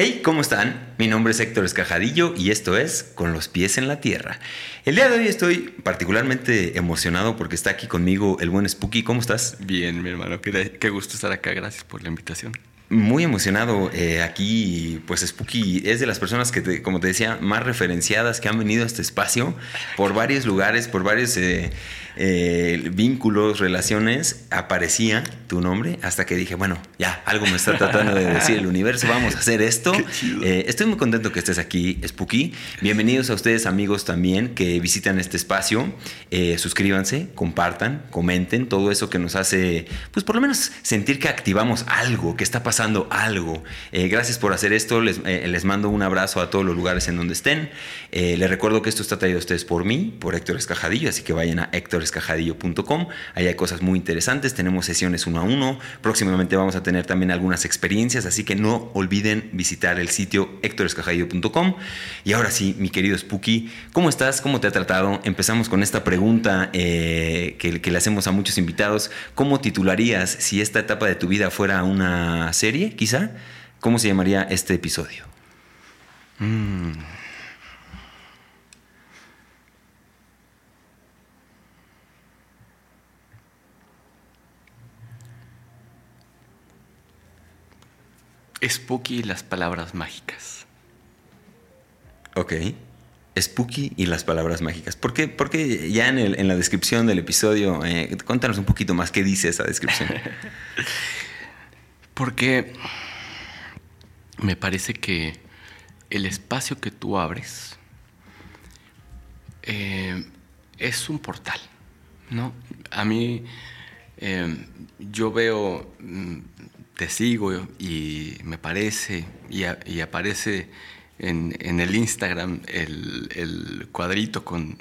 Hey, ¿cómo están? Mi nombre es Héctor Escajadillo y esto es Con los pies en la tierra. El día de hoy estoy particularmente emocionado porque está aquí conmigo el buen Spooky. ¿Cómo estás? Bien, mi hermano, qué, qué gusto estar acá. Gracias por la invitación. Muy emocionado eh, aquí, pues Spooky es de las personas que, como te decía, más referenciadas que han venido a este espacio por varios lugares, por varios eh, eh, vínculos, relaciones. Aparecía tu nombre hasta que dije, bueno, ya, algo me está tratando de decir el universo, vamos a hacer esto. estoy muy contento que estés aquí, Spooky. Bienvenidos a ustedes, amigos, también que visitan este espacio. suscríbanse, compartan, comenten, todo eso que nos hace, pues por lo menos sentir que activamos algo, que está pasando algo. Eh, gracias por hacer esto. Les, eh, les, mando un abrazo a todos los lugares en donde estén. Eh, les recuerdo que esto está traído a ustedes por mí, por Héctor Escajadillo, así que vayan a héctorescajadillo.com. Ahí hay cosas muy interesantes. Tenemos sesiones uno a uno. Próximamente vamos a tener también algunas experiencias, así que no olviden visitar el sitio héctorescajadillo.com. Y ahora sí, mi querido Spooky, ¿cómo estás? ¿Cómo te ha tratado? Empezamos con esta pregunta que, que le hacemos a muchos invitados. ¿Cómo titularías si esta etapa de tu vida fuera una serie? quizá, ¿cómo se llamaría este episodio? Mm. Spooky y las palabras mágicas. Ok. Spooky y las palabras mágicas. ¿Por qué? Porque ya en, la descripción del episodio, eh, cuéntanos un poquito más qué dice esa descripción. Porque me parece que el espacio que tú abres eh, es un portal, ¿no? A mí, eh, yo veo, mm, te sigo y me parece, y, aparece en, el Instagram el, cuadrito con,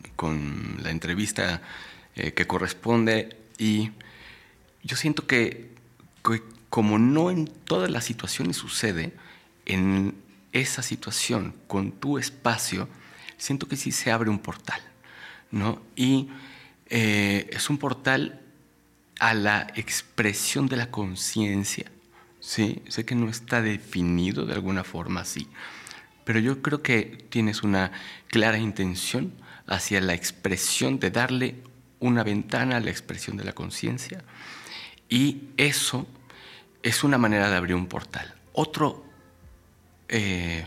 la entrevista eh, que corresponde y yo siento que como no en todas las situaciones sucede, en esa situación, con tu espacio, siento que sí se abre un portal, ¿no? Y eh, es un portal a la expresión de la conciencia, ¿sí? Sé que no está definido de alguna forma así, pero yo creo que tienes una clara intención hacia la expresión de darle una ventana a la expresión de la conciencia y eso es una manera de abrir un portal. Otro eh,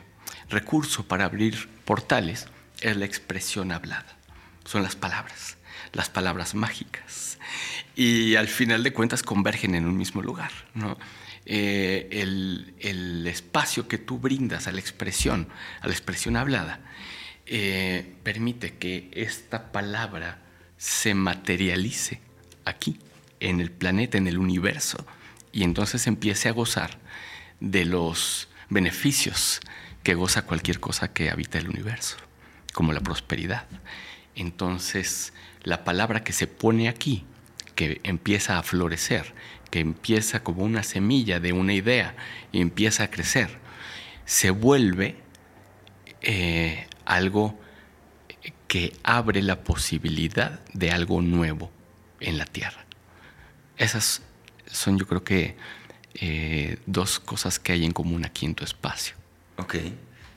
recurso para abrir portales es la expresión hablada. Son las palabras, las palabras mágicas. Y al final de cuentas convergen en un mismo lugar. Eh, el, espacio que tú brindas a la expresión, a la expresión hablada, eh, permite que esta palabra se materialice aquí, en el planeta, en el universo y entonces empiece a gozar de los beneficios que goza cualquier cosa que habita el universo, como la prosperidad. Entonces, la palabra que se pone aquí, que empieza a florecer, que empieza como una semilla de una idea y empieza a crecer, se vuelve eh, algo que abre la posibilidad de algo nuevo en la tierra. Esas son yo creo que eh, dos cosas que hay en común aquí en tu espacio. Ok,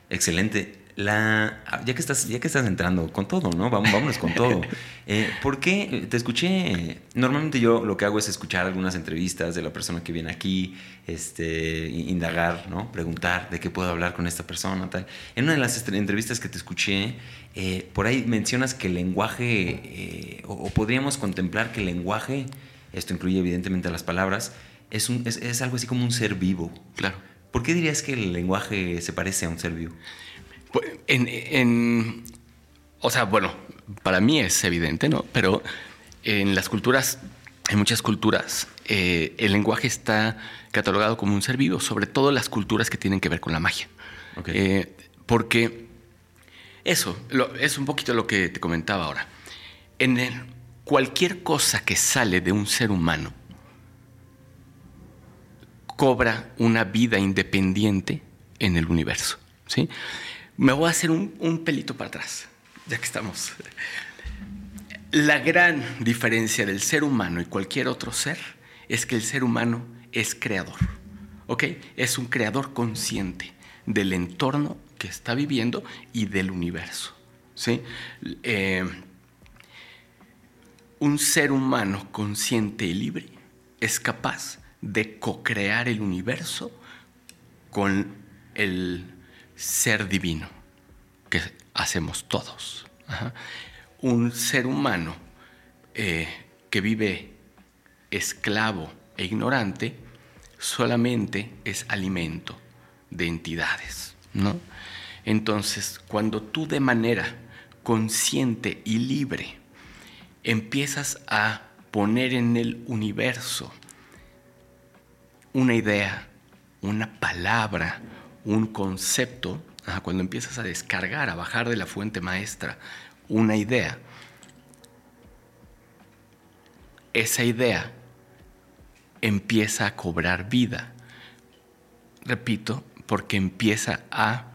excelente. La, ya, que estás, ya que estás entrando con todo, ¿no? Vamos, vámonos con todo. Eh, ¿Por qué? Te escuché. Normalmente yo lo que hago es escuchar algunas entrevistas de la persona que viene aquí, este, indagar, ¿no? Preguntar de qué puedo hablar con esta persona, tal. En una de las entrevistas que te escuché, eh, por ahí mencionas que el lenguaje, o podríamos contemplar que el lenguaje esto incluye evidentemente las palabras, es, un, es, algo así como un ser vivo. Claro. ¿Por qué dirías que el lenguaje se parece a un ser vivo? Pues, en, o sea, bueno, para mí es evidente, ¿no? Pero en las culturas, en muchas culturas, eh, el lenguaje está catalogado como un ser vivo, sobre todo las culturas que tienen que ver con la magia. Eh, porque eso es un poquito lo que te comentaba ahora. En el, cualquier cosa que sale de un ser humano cobra una vida independiente en el universo. ¿sí? Me voy a hacer un, pelito para atrás, ya que estamos. La gran diferencia del ser humano y cualquier otro ser es que el ser humano es creador. ¿ok? Es un creador consciente del entorno que está viviendo y del universo. ¿sí? Eh, un ser humano consciente y libre es capaz de co-crear el universo con el ser divino que hacemos todos. Un ser humano eh, que vive esclavo e ignorante solamente es alimento de entidades. ¿no? Entonces, cuando tú de manera consciente y libre empiezas a poner en el universo una idea, una palabra, un concepto, cuando empiezas a descargar, a bajar de la fuente maestra una idea, esa idea empieza a cobrar vida. Repito, porque empieza a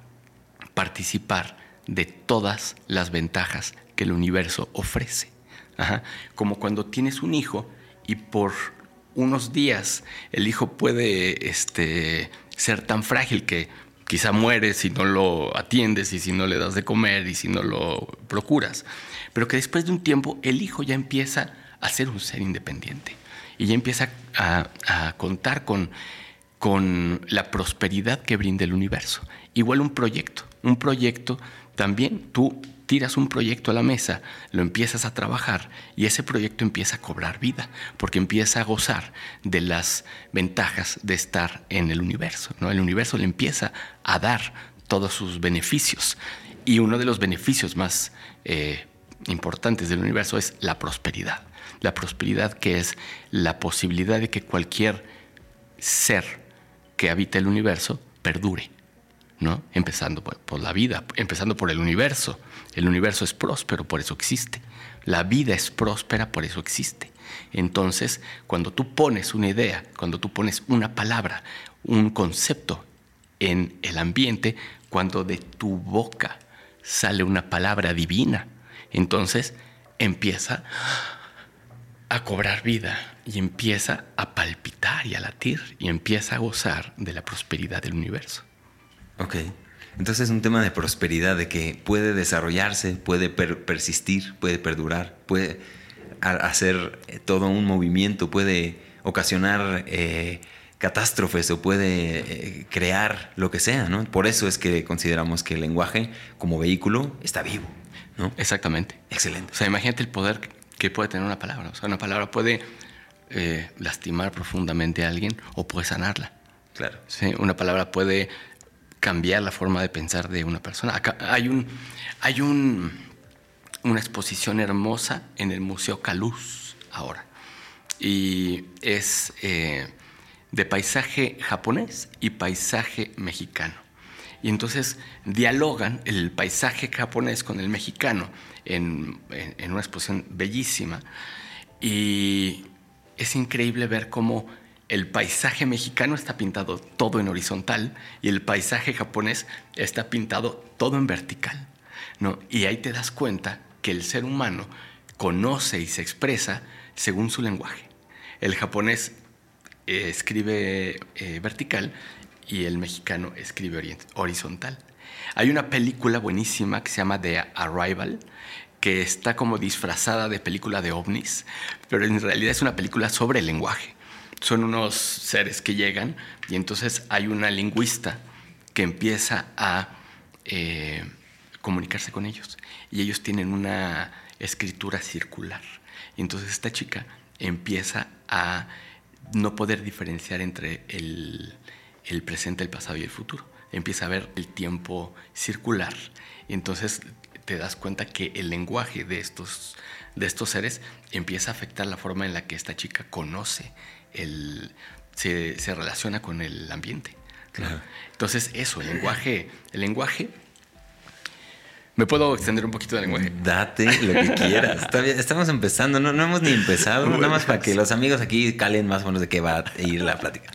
participar de todas las ventajas que el universo ofrece. Como cuando tienes un hijo y por unos días el hijo puede este, ser tan frágil que quizá muere si no lo atiendes y si no le das de comer y si no lo procuras. Pero que después de un tiempo el hijo ya empieza a ser un ser independiente y ya empieza a, contar con, con la prosperidad que brinda el universo. Igual un proyecto, un proyecto también tú tiras un proyecto a la mesa, lo empiezas a trabajar y ese proyecto empieza a cobrar vida, porque empieza a gozar de las ventajas de estar en el universo. ¿no? El universo le empieza a dar todos sus beneficios. Y uno de los beneficios más eh, importantes del universo es la prosperidad. La prosperidad que es la posibilidad de que cualquier ser que habita el universo perdure. ¿No? Empezando por, la vida, empezando por el universo. El universo es próspero, por eso existe. La vida es próspera, por eso existe. Entonces, cuando tú pones una idea, cuando tú pones una palabra, un concepto en el ambiente, cuando de tu boca sale una palabra divina, entonces empieza a cobrar vida y empieza a palpitar y a latir y empieza a gozar de la prosperidad del universo. Ok. Entonces es un tema de prosperidad, de que puede desarrollarse, puede persistir, puede perdurar, puede hacer eh, todo un movimiento, puede ocasionar eh, catástrofes o puede eh, crear lo que sea, ¿no? Por eso es que consideramos que el lenguaje como vehículo está vivo, ¿no? Exactamente. Excelente. O sea, imagínate el poder que puede tener una palabra. O sea, una palabra puede lastimar profundamente a alguien o puede sanarla. Claro. Sí, una palabra puede cambiar la forma de pensar de una persona. Hay un, hay un, una exposición hermosa en el Museo Caluz ahora. Y es eh, de paisaje japonés y paisaje mexicano. Y entonces dialogan el paisaje japonés con el mexicano en, en una exposición bellísima. Y es increíble ver cómo el paisaje mexicano está pintado todo en horizontal y el paisaje japonés está pintado todo en vertical. Y ahí te das cuenta que el ser humano conoce y se expresa según su lenguaje. El japonés eh, escribe eh, vertical y el mexicano escribe horizontal. Hay una película buenísima que se llama The Arrival, que está como disfrazada de película de ovnis, pero en realidad es una película sobre el lenguaje son unos seres que llegan y entonces hay una lingüista que empieza a eh, comunicarse con ellos y ellos tienen una escritura circular. Y entonces esta chica empieza a no poder diferenciar entre el, el presente, el pasado y el futuro. Empieza a ver el tiempo circular. Y entonces te das cuenta que el lenguaje de estos, de estos seres empieza a afectar la forma en la que esta chica conoce se, relaciona con el ambiente. Entonces, eso, el lenguaje, el lenguaje. ¿Me puedo extender un poquito del lenguaje? Date lo que quieras. estamos empezando, no, no hemos ni empezado, nada más para que los amigos aquí calen más o menos de qué va a ir la plática.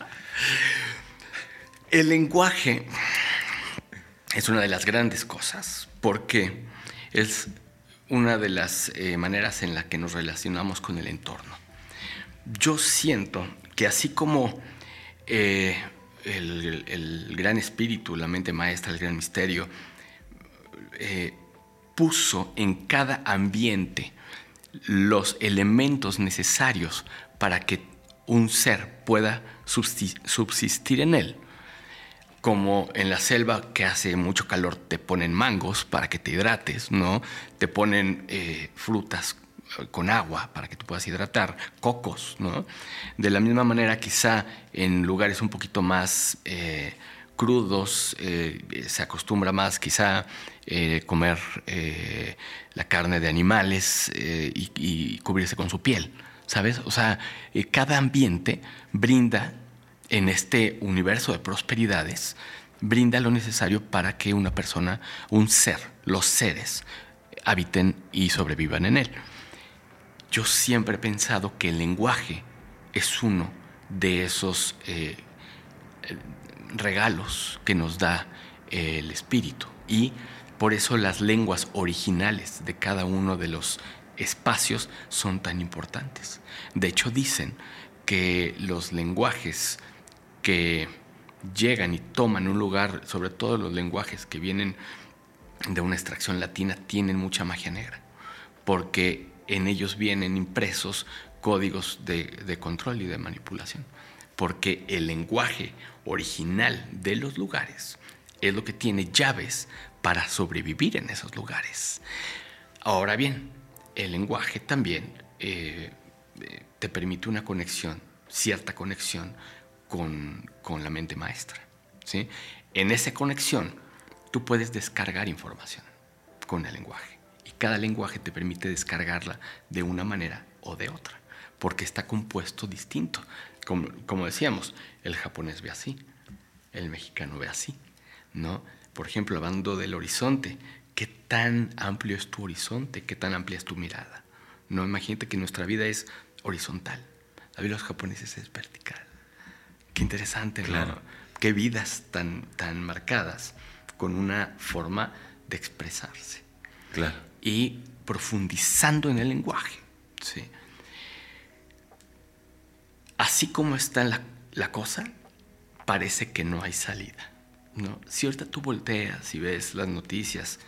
El lenguaje es una de las grandes cosas porque es una de las eh, maneras en la que nos relacionamos con el entorno yo siento que así como eh, el, gran espíritu, la mente maestra, el gran misterio, eh, puso en cada ambiente los elementos necesarios para que un ser pueda subsistir en él. Como en la selva que hace mucho calor te ponen mangos para que te hidrates, ¿no? Te ponen eh, frutas con agua para que tú puedas hidratar, cocos, ¿no? De la misma manera, quizá en lugares un poquito más eh, crudos eh, se acostumbra más quizá eh, comer la carne de animales y, y, cubrirse con su piel, ¿sabes? O sea, cada ambiente brinda en este universo de prosperidades, brinda lo necesario para que una persona, un ser, los seres, habiten y sobrevivan en él. Yo siempre he pensado que el lenguaje es uno de esos eh, regalos que nos da el espíritu y por eso las lenguas originales de cada uno de los espacios son tan importantes. De hecho dicen que los lenguajes que llegan y toman un lugar, sobre todo los lenguajes que vienen de una extracción latina, tienen mucha magia negra, porque en ellos vienen impresos códigos de, control y de manipulación, porque el lenguaje original de los lugares es lo que tiene llaves para sobrevivir en esos lugares. Ahora bien, el lenguaje también eh, eh, te permite una conexión, cierta conexión con, con la mente maestra. ¿sí? En esa conexión tú puedes descargar información con el lenguaje cada lenguaje te permite descargarla de una manera o de otra, porque está compuesto distinto. Como, decíamos, el japonés ve así, el mexicano ve así, ¿no? Por ejemplo, hablando del horizonte, ¿qué tan amplio es tu horizonte? ¿Qué tan amplia es tu mirada? No, imagínate que nuestra vida es horizontal, la vida de los japoneses es vertical. Qué interesante, claro. Qué vidas tan, tan marcadas con una forma de expresarse. Claro y profundizando en el lenguaje. ¿sí? Así como está la, cosa, parece que no hay salida. ¿no? Si ahorita tú volteas y ves las noticias,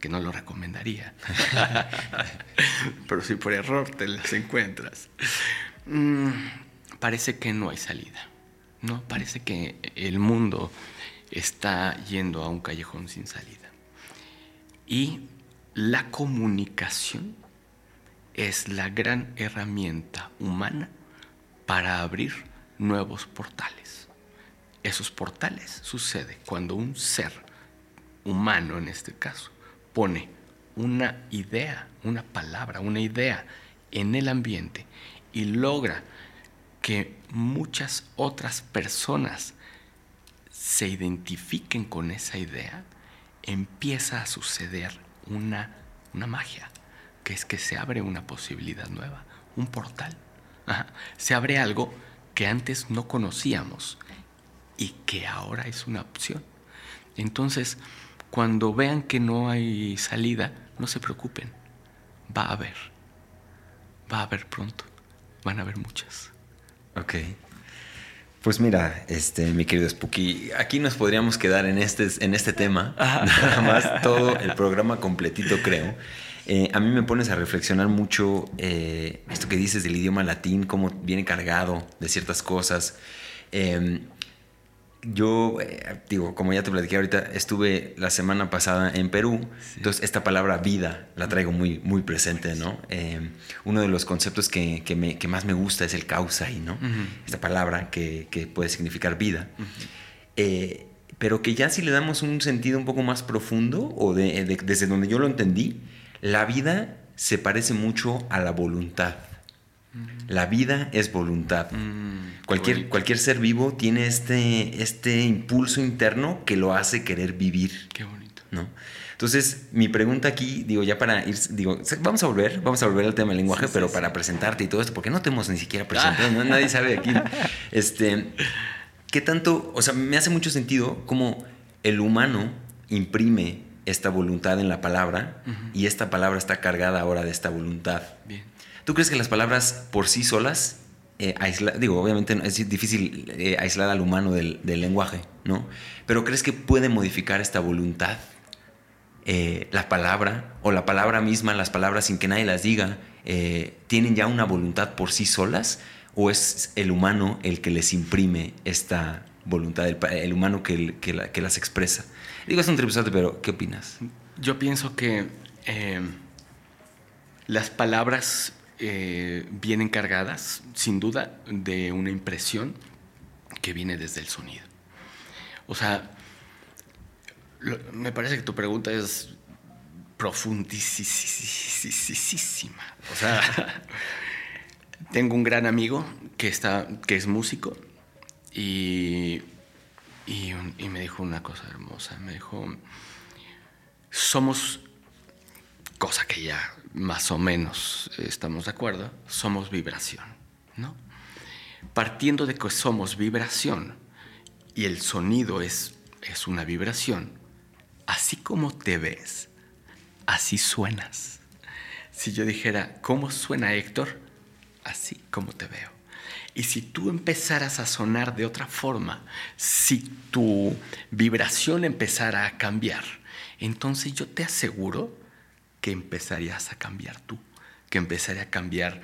que no lo recomendaría, pero si por error te las encuentras, mm, parece que no hay salida. ¿no? Parece que el mundo está yendo a un callejón sin salida. Y la comunicación es la gran herramienta humana para abrir nuevos portales. Esos portales sucede cuando un ser humano en este caso pone una idea, una palabra, una idea en el ambiente y logra que muchas otras personas se identifiquen con esa idea, empieza a suceder una, magia, que es que se abre una posibilidad nueva, un portal. Se abre algo que antes no conocíamos y que ahora es una opción. Entonces, cuando vean que no hay salida, no se preocupen, va a haber, va a haber pronto, van a haber muchas. Ok. Pues mira, este, mi querido Spooky, aquí nos podríamos quedar en este, en este tema, nada más todo el programa completito, creo. Eh, a mí me pones a reflexionar mucho eh, esto que dices del idioma latín, cómo viene cargado de ciertas cosas. Em, yo, eh, digo, como ya te platiqué ahorita, estuve la semana pasada en Perú, entonces esta palabra vida la traigo muy, muy presente, ¿no? Em, uno de los conceptos que, que, más me gusta es el causa y ¿no? Esta palabra que, puede significar vida. Eh, pero que ya si le damos un sentido un poco más profundo, o desde donde yo lo entendí, la vida se parece mucho a la voluntad. La vida es voluntad. Mm, cualquier, cualquier ser vivo tiene este, este impulso interno que lo hace querer vivir. Qué bonito. ¿no? Entonces, mi pregunta aquí, digo, ya para ir, digo, vamos a volver, vamos a volver al tema del lenguaje, pero para presentarte y todo esto, porque no te hemos ni siquiera presentado, nadie sabe aquí. Este, ¿qué tanto, o sea, me hace mucho sentido cómo el humano imprime esta voluntad en la palabra y esta palabra está cargada ahora de esta voluntad. Bien. ¿Tú crees que las palabras por sí solas eh, digo, obviamente es difícil eh, aislar al humano del, lenguaje, ¿no? Pero ¿crees que puede modificar esta voluntad? Eh, la palabra o la palabra misma, las palabras sin que nadie las diga, ¿tienen ya una voluntad por sí solas? ¿O es el humano el que les imprime esta voluntad, el, humano que, las expresa? Digo, es un tribusato, pero ¿qué opinas? Yo pienso que las palabras eh, vienen cargadas, sin duda, de una impresión que viene desde el sonido. O sea, me parece que tu pregunta es profundísima. O sea, tengo un gran amigo que, está, que es músico y, y, y me dijo una cosa hermosa. Me dijo, somos, cosa que ya más o menos estamos de acuerdo, somos vibración, ¿no? Partiendo de que somos vibración y el sonido es, es una vibración, así como te ves, así suenas. Si yo dijera, ¿cómo suena Héctor? Así como te veo. Y si tú empezaras a sonar de otra forma, si tu vibración empezara a cambiar, entonces yo te aseguro que empezarías a cambiar tú, que empezaría a cambiar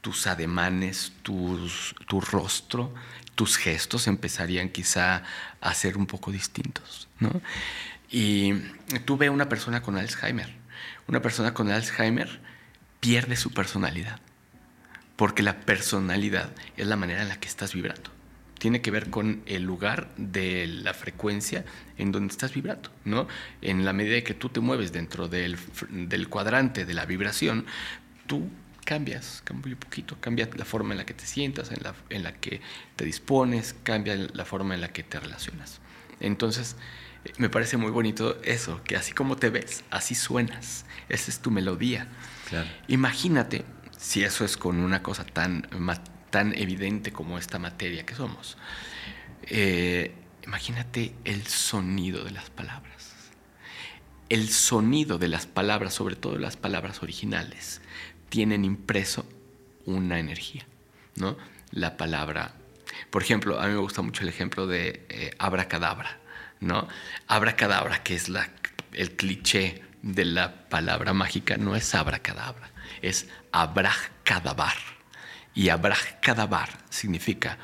tus ademanes, tus, tu rostro, tus gestos empezarían quizá a ser un poco distintos. ¿no? Y tú una persona con Alzheimer. Una persona con Alzheimer pierde su personalidad, porque la personalidad es la manera en la que estás vibrando tiene que ver con el lugar de la frecuencia en donde estás vibrando, ¿no? En la medida que tú te mueves dentro del, cuadrante de la vibración, tú cambias, cambia un poquito, cambia la forma en la que te sientas, en la, en la que te dispones, cambia la forma en la que te relacionas. Entonces, eh, me parece muy bonito eso, que así como te ves, así suenas. Esa es tu melodía. Imagínate si eso es con una cosa tan tan evidente como esta materia que somos. Eh, imagínate el sonido de las palabras. El sonido de las palabras, sobre todo las palabras originales, tienen impreso una energía, ¿no? La palabra, por ejemplo, a mí me gusta mucho el ejemplo de eh, abracadabra, ¿no? Abracadabra, que es el cliché de la palabra mágica, no es abracadabra, es abracadabar y Kadabar significa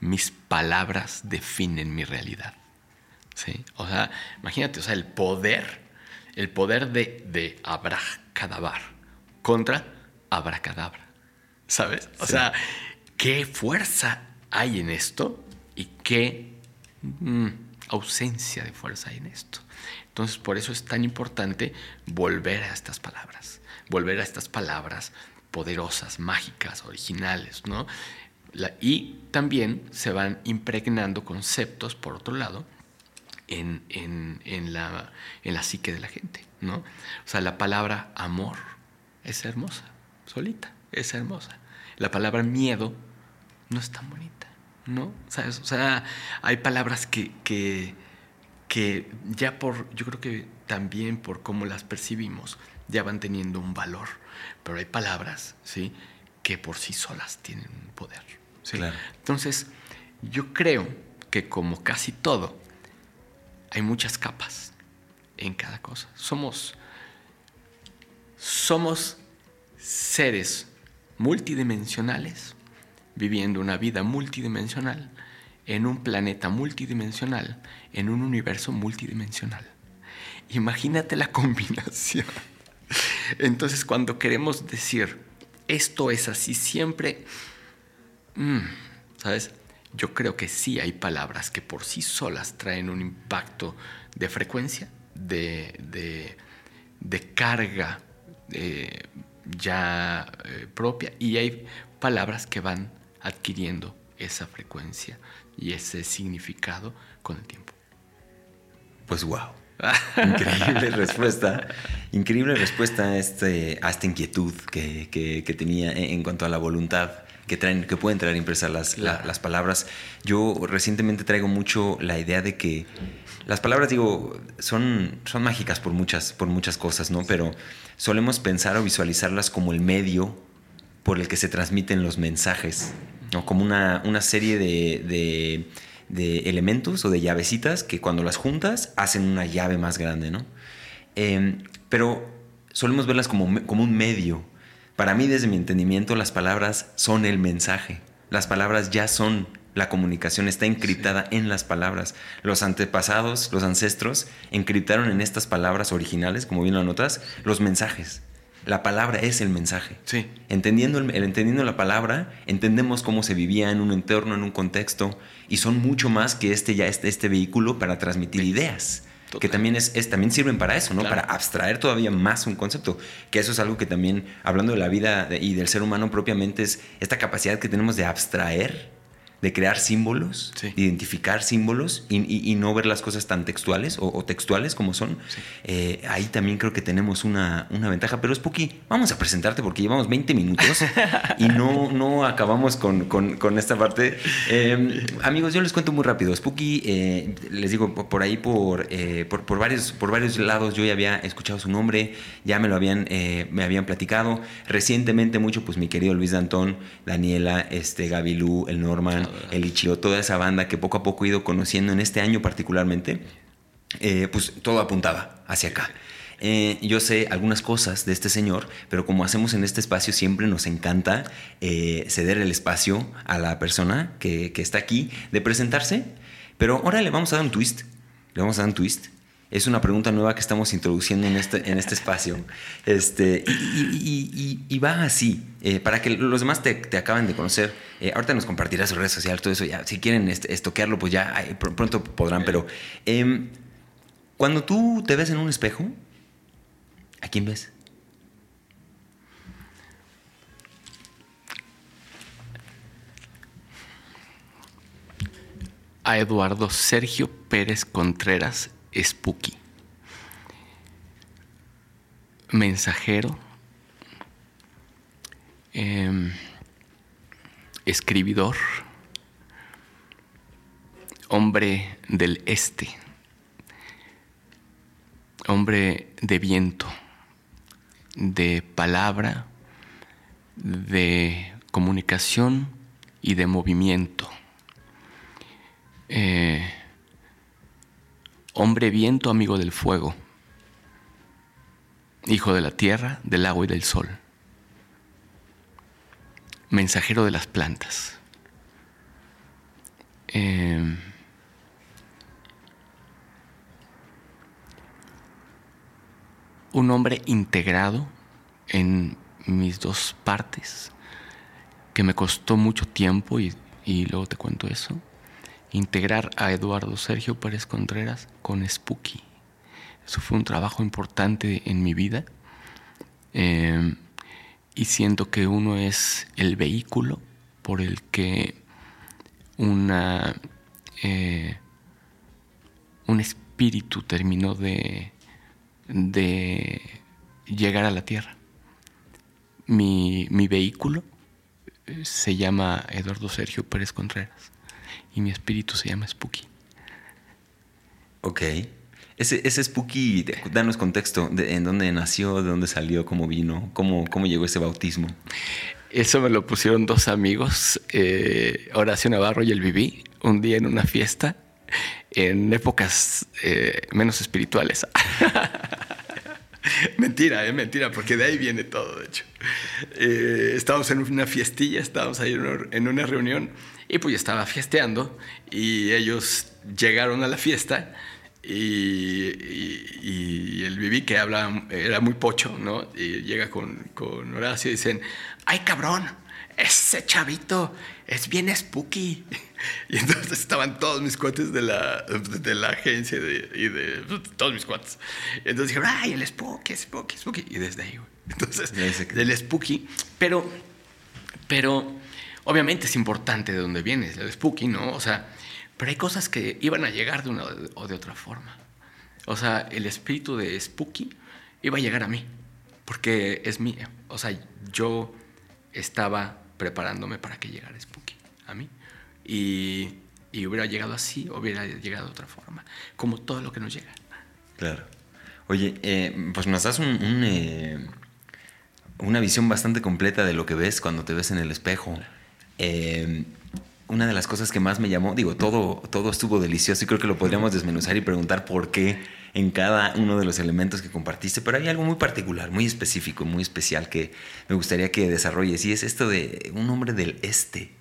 mis palabras definen mi realidad. ¿Sí? O sea, imagínate, o sea, el poder, el poder de, de Kadabar contra Abracadabra. ¿Sabes? O sea, qué fuerza hay en esto y qué mm, ausencia de fuerza hay en esto. Entonces, por eso es tan importante volver a estas palabras, volver a estas palabras poderosas, mágicas, originales, ¿no? y también se van impregnando conceptos, por otro lado, en, la, en la psique de la gente, ¿no? O sea, la palabra amor es hermosa, solita, es hermosa. La palabra miedo no es tan bonita, ¿no? O sea, hay palabras que, que, que ya por, yo creo que también por cómo las percibimos, ya van teniendo un valor. Pero hay palabras, ¿sí? Que por sí solas tienen un poder. Entonces, yo creo que como casi todo, hay muchas capas en cada cosa. Somos, somos seres multidimensionales viviendo una vida multidimensional en un planeta multidimensional, en un universo multidimensional. Imagínate la combinación. Entonces, cuando queremos decir, esto es así siempre, mm, ¿sabes? Yo creo que sí hay palabras que por sí solas traen un impacto de frecuencia, de, carga eh, ya eh, propia, y hay palabras que van adquiriendo esa frecuencia y ese significado con el tiempo. Pues wow. Increíble respuesta. Increíble respuesta a, este, a esta inquietud que, tenía en cuanto a la voluntad que, traen, que pueden traer impresas las, las palabras. Yo recientemente traigo mucho la idea de que las palabras, digo, son, son mágicas por muchas, por muchas cosas, ¿no? Pero solemos pensar o visualizarlas como el medio por el que se transmiten los mensajes ¿no? Como una, una serie de, de, de elementos o de llavecitas que cuando las juntas hacen una llave más grande, ¿no? Em, pero solemos verlas como, como un medio. Para mí, desde mi entendimiento, las palabras son el mensaje. Las palabras ya son la comunicación, está encriptada en las palabras. Los antepasados, los ancestros, encriptaron en estas palabras originales, como bien lo notas, los mensajes. La palabra es el mensaje. Sí. Entendiendo, el, entendiendo la palabra, entendemos cómo se vivía en un entorno, en un contexto, y son mucho más que este, ya este, este vehículo para transmitir ideas. Total. Que también, es, es- también sirven para eso, ¿no? Claro. Para abstraer todavía más un concepto. Que eso es algo que también, hablando de la vida y del ser humano propiamente, es esta capacidad que tenemos de abstraer, de crear símbolos, Sí. de identificar símbolos y, y- y no ver las cosas tan textuales o, o textuales como son. Eh, ahí también creo que tenemos una, una ventaja. Pero Spooky, vamos a presentarte porque llevamos 20 minutos y no, no acabamos con, con- con esta parte. Eh, amigos, yo les cuento muy rápido. Spooky, eh, les digo, por ahí, por, eh, por, por varios, por varios lados, yo ya había escuchado su nombre, ya me lo habían, eh, me habían platicado. Recientemente mucho, pues mi querido Luis Dantón, Daniela, este, Gabilú, el Norman, el Ichio, toda esa banda que poco a poco he ido conociendo en este año particularmente, eh, pues todo apuntaba hacia acá. Eh, yo sé algunas cosas de este señor, pero como hacemos en este espacio, siempre nos encanta eh, ceder el espacio a la persona que, que está aquí de presentarse. Pero ahora le vamos a dar un twist. Le vamos a dar un twist. Es una pregunta nueva que estamos introduciendo en este, en este espacio. Este, y, va así, eh, para que los demás te, te acaben de conocer. Eh, ahorita nos compartirás sus redes sociales, todo eso. Ya, si quieren este, estoquearlo, pues ya pronto podrán. Pero em, cuando tú te ves en un espejo, ¿a quién ves? A Eduardo Sergio Pérez Contreras Spooky. Mensajero. em, escribidor. Hombre del este. Hombre de viento. De palabra. De comunicación y de movimiento. Eh, hombre viento, amigo del fuego, hijo de la tierra, del agua y del sol, mensajero de las plantas. Eh, un hombre integrado en mis dos partes, que me costó mucho tiempo y, y luego te cuento eso integrar a Eduardo Sergio Pérez Contreras con Spooky. Eso fue un trabajo importante en mi vida. Eh, y siento que uno es el vehículo por el que una, eh, un espíritu terminó de, de llegar a la tierra. Mi, mi vehículo eh, se llama Eduardo Sergio Pérez Contreras y mi espíritu se llama Spooky. Ok. Ese, ese Spooky, danos contexto de en dónde nació, de dónde salió, cómo vino, cómo, cómo llegó ese bautismo. Eso me lo pusieron dos amigos, eh, Horacio Navarro y el Viví, un día en una fiesta, en épocas eh, menos espirituales. mentira, eh, mentira, porque de ahí viene todo, de hecho. Eh, estábamos en una fiestilla, estábamos ahí en una, en una reunión y pues yo estaba fiesteando y ellos llegaron a la fiesta y, y- y el Viví que habla, era muy pocho, ¿no? Y llega con, con Horacio y dicen, ¡ay cabrón! Ese chavito es bien spooky. Y entonces estaban todos mis cuates de la, de la agencia de- y de todos mis cuates. Entonces dijeron, ¡ay, el spooky, spooky, spooky! Y desde ahí, güey. Entonces, el spooky. Pero, pero obviamente es importante de dónde vienes, el spooky, ¿no? O sea, pero hay cosas que iban a llegar de una o de otra forma. O sea, el espíritu de spooky iba a llegar a mí, porque es mío. O sea, yo estaba preparándome para que llegara spooky a mí. Y, y hubiera llegado así, hubiera llegado de otra forma, como todo lo que nos llega. Claro. Oye, eh, pues nos das un, eh, una visión bastante completa de lo que ves cuando te ves en el espejo. Eh, una de las cosas que más me llamó, digo, todo, todo estuvo delicioso y creo que lo podríamos desmenuzar y preguntar por qué en cada uno de los elementos que compartiste, pero hay algo muy particular, muy específico, muy especial que me gustaría que desarrolles y es esto de un hombre del este.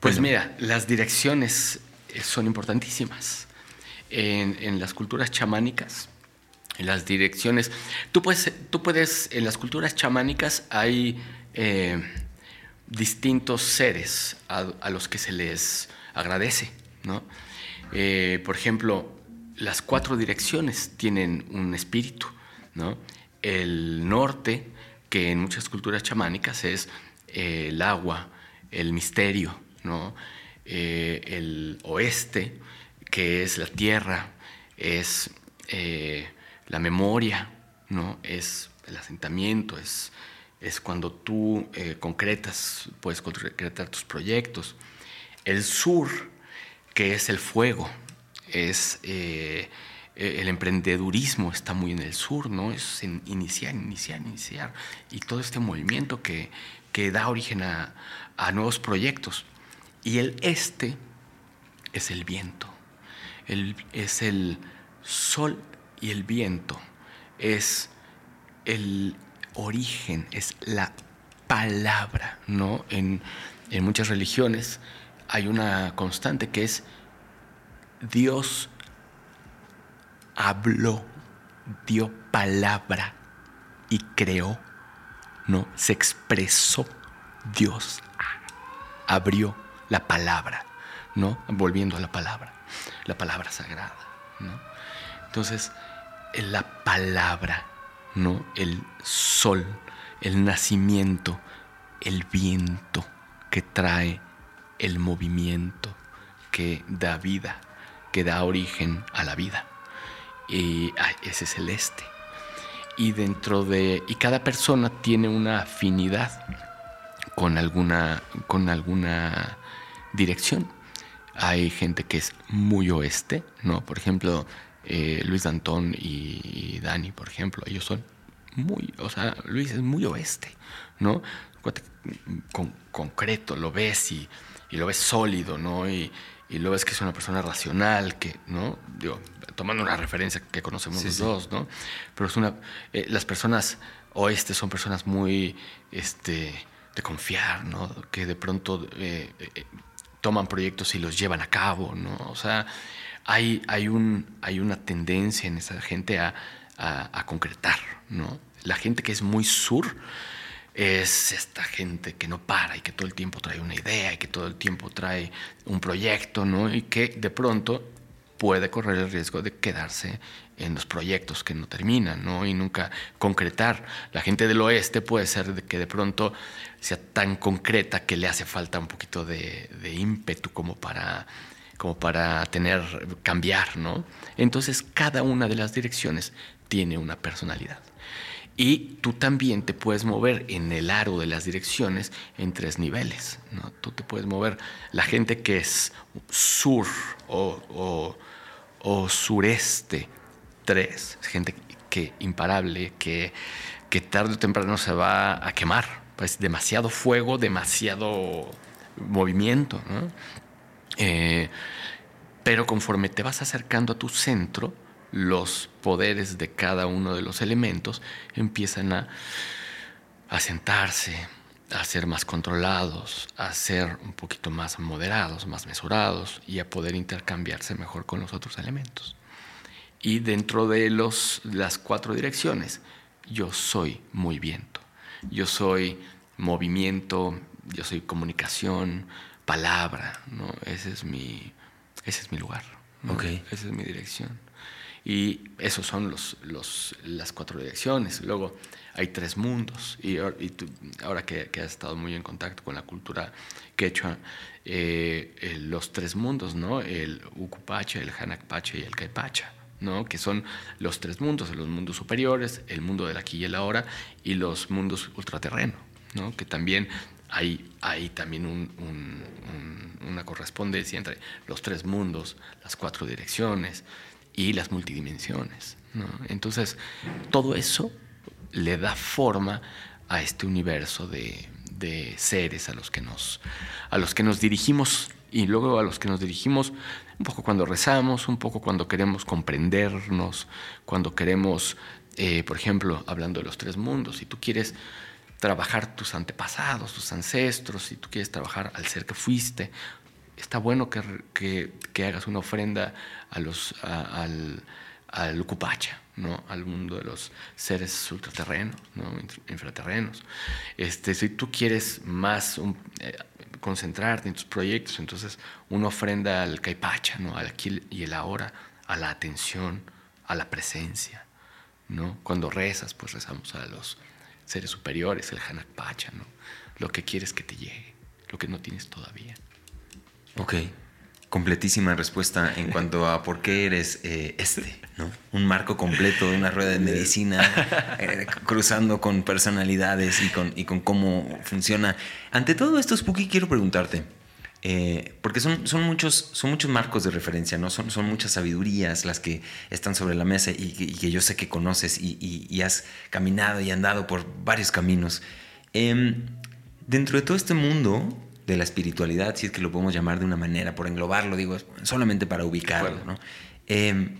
Pues mira, las direcciones eh, son importantísimas. En, las culturas chamánicas, en las direcciones, tú puedes, tú puedes en las culturas chamánicas hay eh, distintos seres a, los que se les agradece, ¿no? Eh, por ejemplo, las cuatro direcciones tienen un espíritu, ¿no? El norte, que en muchas culturas chamánicas es el agua, el misterio, ¿no? Eh, el oeste, que es la tierra, es eh, la memoria, ¿no? es el asentamiento, es, es cuando tú eh, concretas, puedes concretar tus proyectos. El sur, que es el fuego, es el emprendedurismo está muy en el sur, ¿no? Es iniciar, iniciar, iniciar. Y todo este movimiento que, que da origen a, a nuevos proyectos. Y el este es el viento, es el sol y el viento, es el origen, es la palabra, ¿no? En, en muchas religiones hay una constante que es Dios habló, dio palabra y creó, ¿no? Se expresó, Dios abrió la palabra, ¿no? Volviendo a la palabra, la palabra sagrada, ¿no? Entonces, la palabra, ¿no? El sol, el nacimiento, el viento que trae el movimiento, que da vida, que da origen a la vida. Y ese es el este. Y dentro de. Y cada persona tiene una afinidad con alguna. con alguna dirección. Hay gente que es muy oeste, ¿no? Por ejemplo, eh, Luis Dantón y Dani, por ejemplo, ellos son muy, o sea, Luis es muy oeste, ¿no? Con, concreto, lo ves y, lo ves sólido, ¿no? Y, lo ves que es una persona racional, que, ¿no? Digo, tomando una referencia que conocemos los dos, ¿no? Pero es una, eh, las personas oeste son personas muy, este, de confiar, ¿no? Que de pronto eh, toman proyectos y los llevan a cabo, ¿no? O sea, hay, hay, un, hay una tendencia en esa gente a, concretar. La gente que es muy sur es esta gente que no para y que todo el tiempo trae una idea y que todo el tiempo trae un proyecto. Y que de pronto puede correr el riesgo de quedarse en los proyectos que no terminan. Y nunca concretar. La gente del oeste puede ser que de pronto sea tan concreta que le hace falta un poquito de, ímpetu como para, como para tener, cambiar, ¿no? Entonces cada una de las direcciones tiene una personalidad. Y tú también te puedes mover en el aro de las direcciones en tres niveles. ¿no? Tú te puedes mover. La gente que es sur o, o sureste, tres. Gente que imparable, que, que tarde o temprano se va a quemar pues demasiado fuego, demasiado movimiento. Eh, pero conforme te vas acercando a tu centro, los poderes de cada uno de los elementos empiezan a, a sentarse, a ser más controlados, a ser un poquito más moderados, más mesurados y a poder intercambiarse mejor con los otros elementos. Y dentro de los, las cuatro direcciones, yo soy muy viento. Yo soy movimiento, yo soy comunicación, palabra, ¿no? Ese es mi, ese es mi lugar. Esa es mi dirección. Y esos son los, los, las cuatro direcciones. Luego hay tres mundos. Y, ahora que, has estado muy en contacto con la cultura quechua, eh, eh, los tres mundos, ¿no? El Ucupacha, el Hanakpacha y el Caipacha. ¿no? que son los tres mundos, los mundos superiores, el mundo del aquí y el ahora y los mundos ultraterrenos, ¿no? que también hay, también una correspondencia entre los tres mundos, las cuatro direcciones y las multidimensiones. Entonces, todo eso le da forma a este universo de, de seres a los que nos, a los que nos dirigimos y luego a los que nos dirigimos un poco cuando rezamos, un poco cuando queremos comprendernos, cuando queremos, eh, por ejemplo, hablando de los tres mundos, si tú quieres trabajar tus antepasados, tus ancestros, si tú quieres trabajar al ser que fuiste, está bueno que, hagas una ofrenda a los, al, al ¿no? al mundo de los seres ultraterrenos, ¿no? infraterrenos. Este, si tú quieres más eh, concentrarte en tus proyectos, entonces una ofrenda al Caipacha, ¿no? al aquí y el ahora, a la atención, a la presencia. ¿no? Cuando rezas, pues rezamos a los seres superiores, el Hanakpacha, ¿no? lo que quieres que te llegue, lo que no tienes todavía. Ok, completísima respuesta en cuanto a por qué eres eh, este, ¿no? Un marco completo de una rueda de medicina, eh, cruzando con personalidades y con, y con cómo funciona. Ante todo esto, Spooky, quiero preguntarte, eh, porque son, son, muchos, son muchos marcos de referencia, ¿no? Son, son muchas sabidurías las que están sobre la mesa y, que yo sé que conoces y, y, has caminado y andado por varios caminos. Em, dentro de todo este mundo, de la espiritualidad, si es que lo podemos llamar de una manera, por englobarlo, digo, solamente para ubicarlo. ¿no? Em,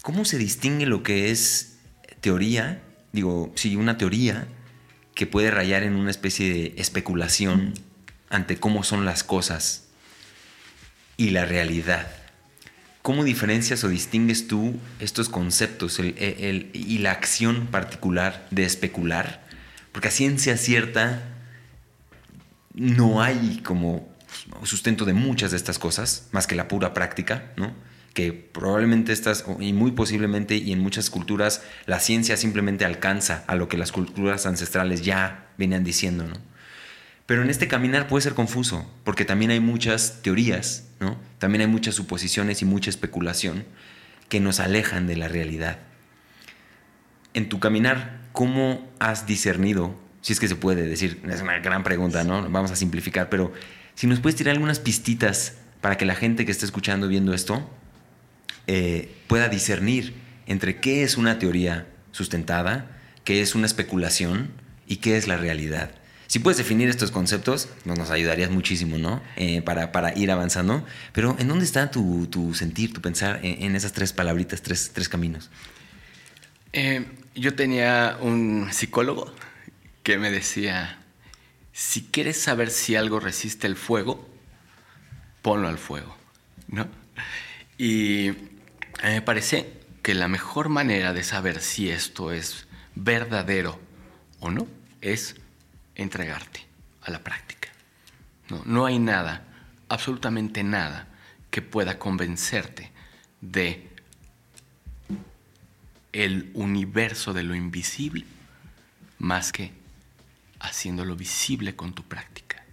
¿Cómo se distingue lo que es teoría? Digo, sí, una teoría que puede rayar en una especie de especulación ante cómo son las cosas y la realidad. ¿Cómo diferencias o distingues tú estos conceptos y la acción particular de especular? Porque a ciencia cierta no hay como sustento de muchas de estas cosas, más que la pura práctica, ¿no? que probablemente estas, y muy posiblemente, y en muchas culturas, la ciencia simplemente alcanza a lo que las culturas ancestrales ya venían diciendo, ¿no? Pero en este caminar puede ser confuso, porque también hay muchas teorías, ¿no? También hay muchas suposiciones y mucha especulación que nos alejan de la realidad. En tu caminar, ¿cómo has discernido si es que se puede decir, es una gran pregunta, ¿no? Vamos a simplificar, pero si nos puedes tirar algunas pistitas para que la gente que esté escuchando, viendo esto, eh, pueda discernir entre qué es una teoría sustentada, qué es una especulación y qué es la realidad. Si puedes definir estos conceptos, nos ayudarías muchísimo, ¿no? Eh, para, ir avanzando. Pero ¿en dónde está tu, sentir, tu pensar en, esas tres palabritas, tres, caminos? Eh, yo tenía un psicólogo que me decía, si quieres saber si algo resiste el fuego, ponlo al fuego, ¿no? Y a mí me parece que la mejor manera de saber si esto es verdadero o no es entregarte a la práctica. No, no hay nada, absolutamente nada, que pueda convencerte de el universo de lo invisible más que haciéndolo visible con tu práctica,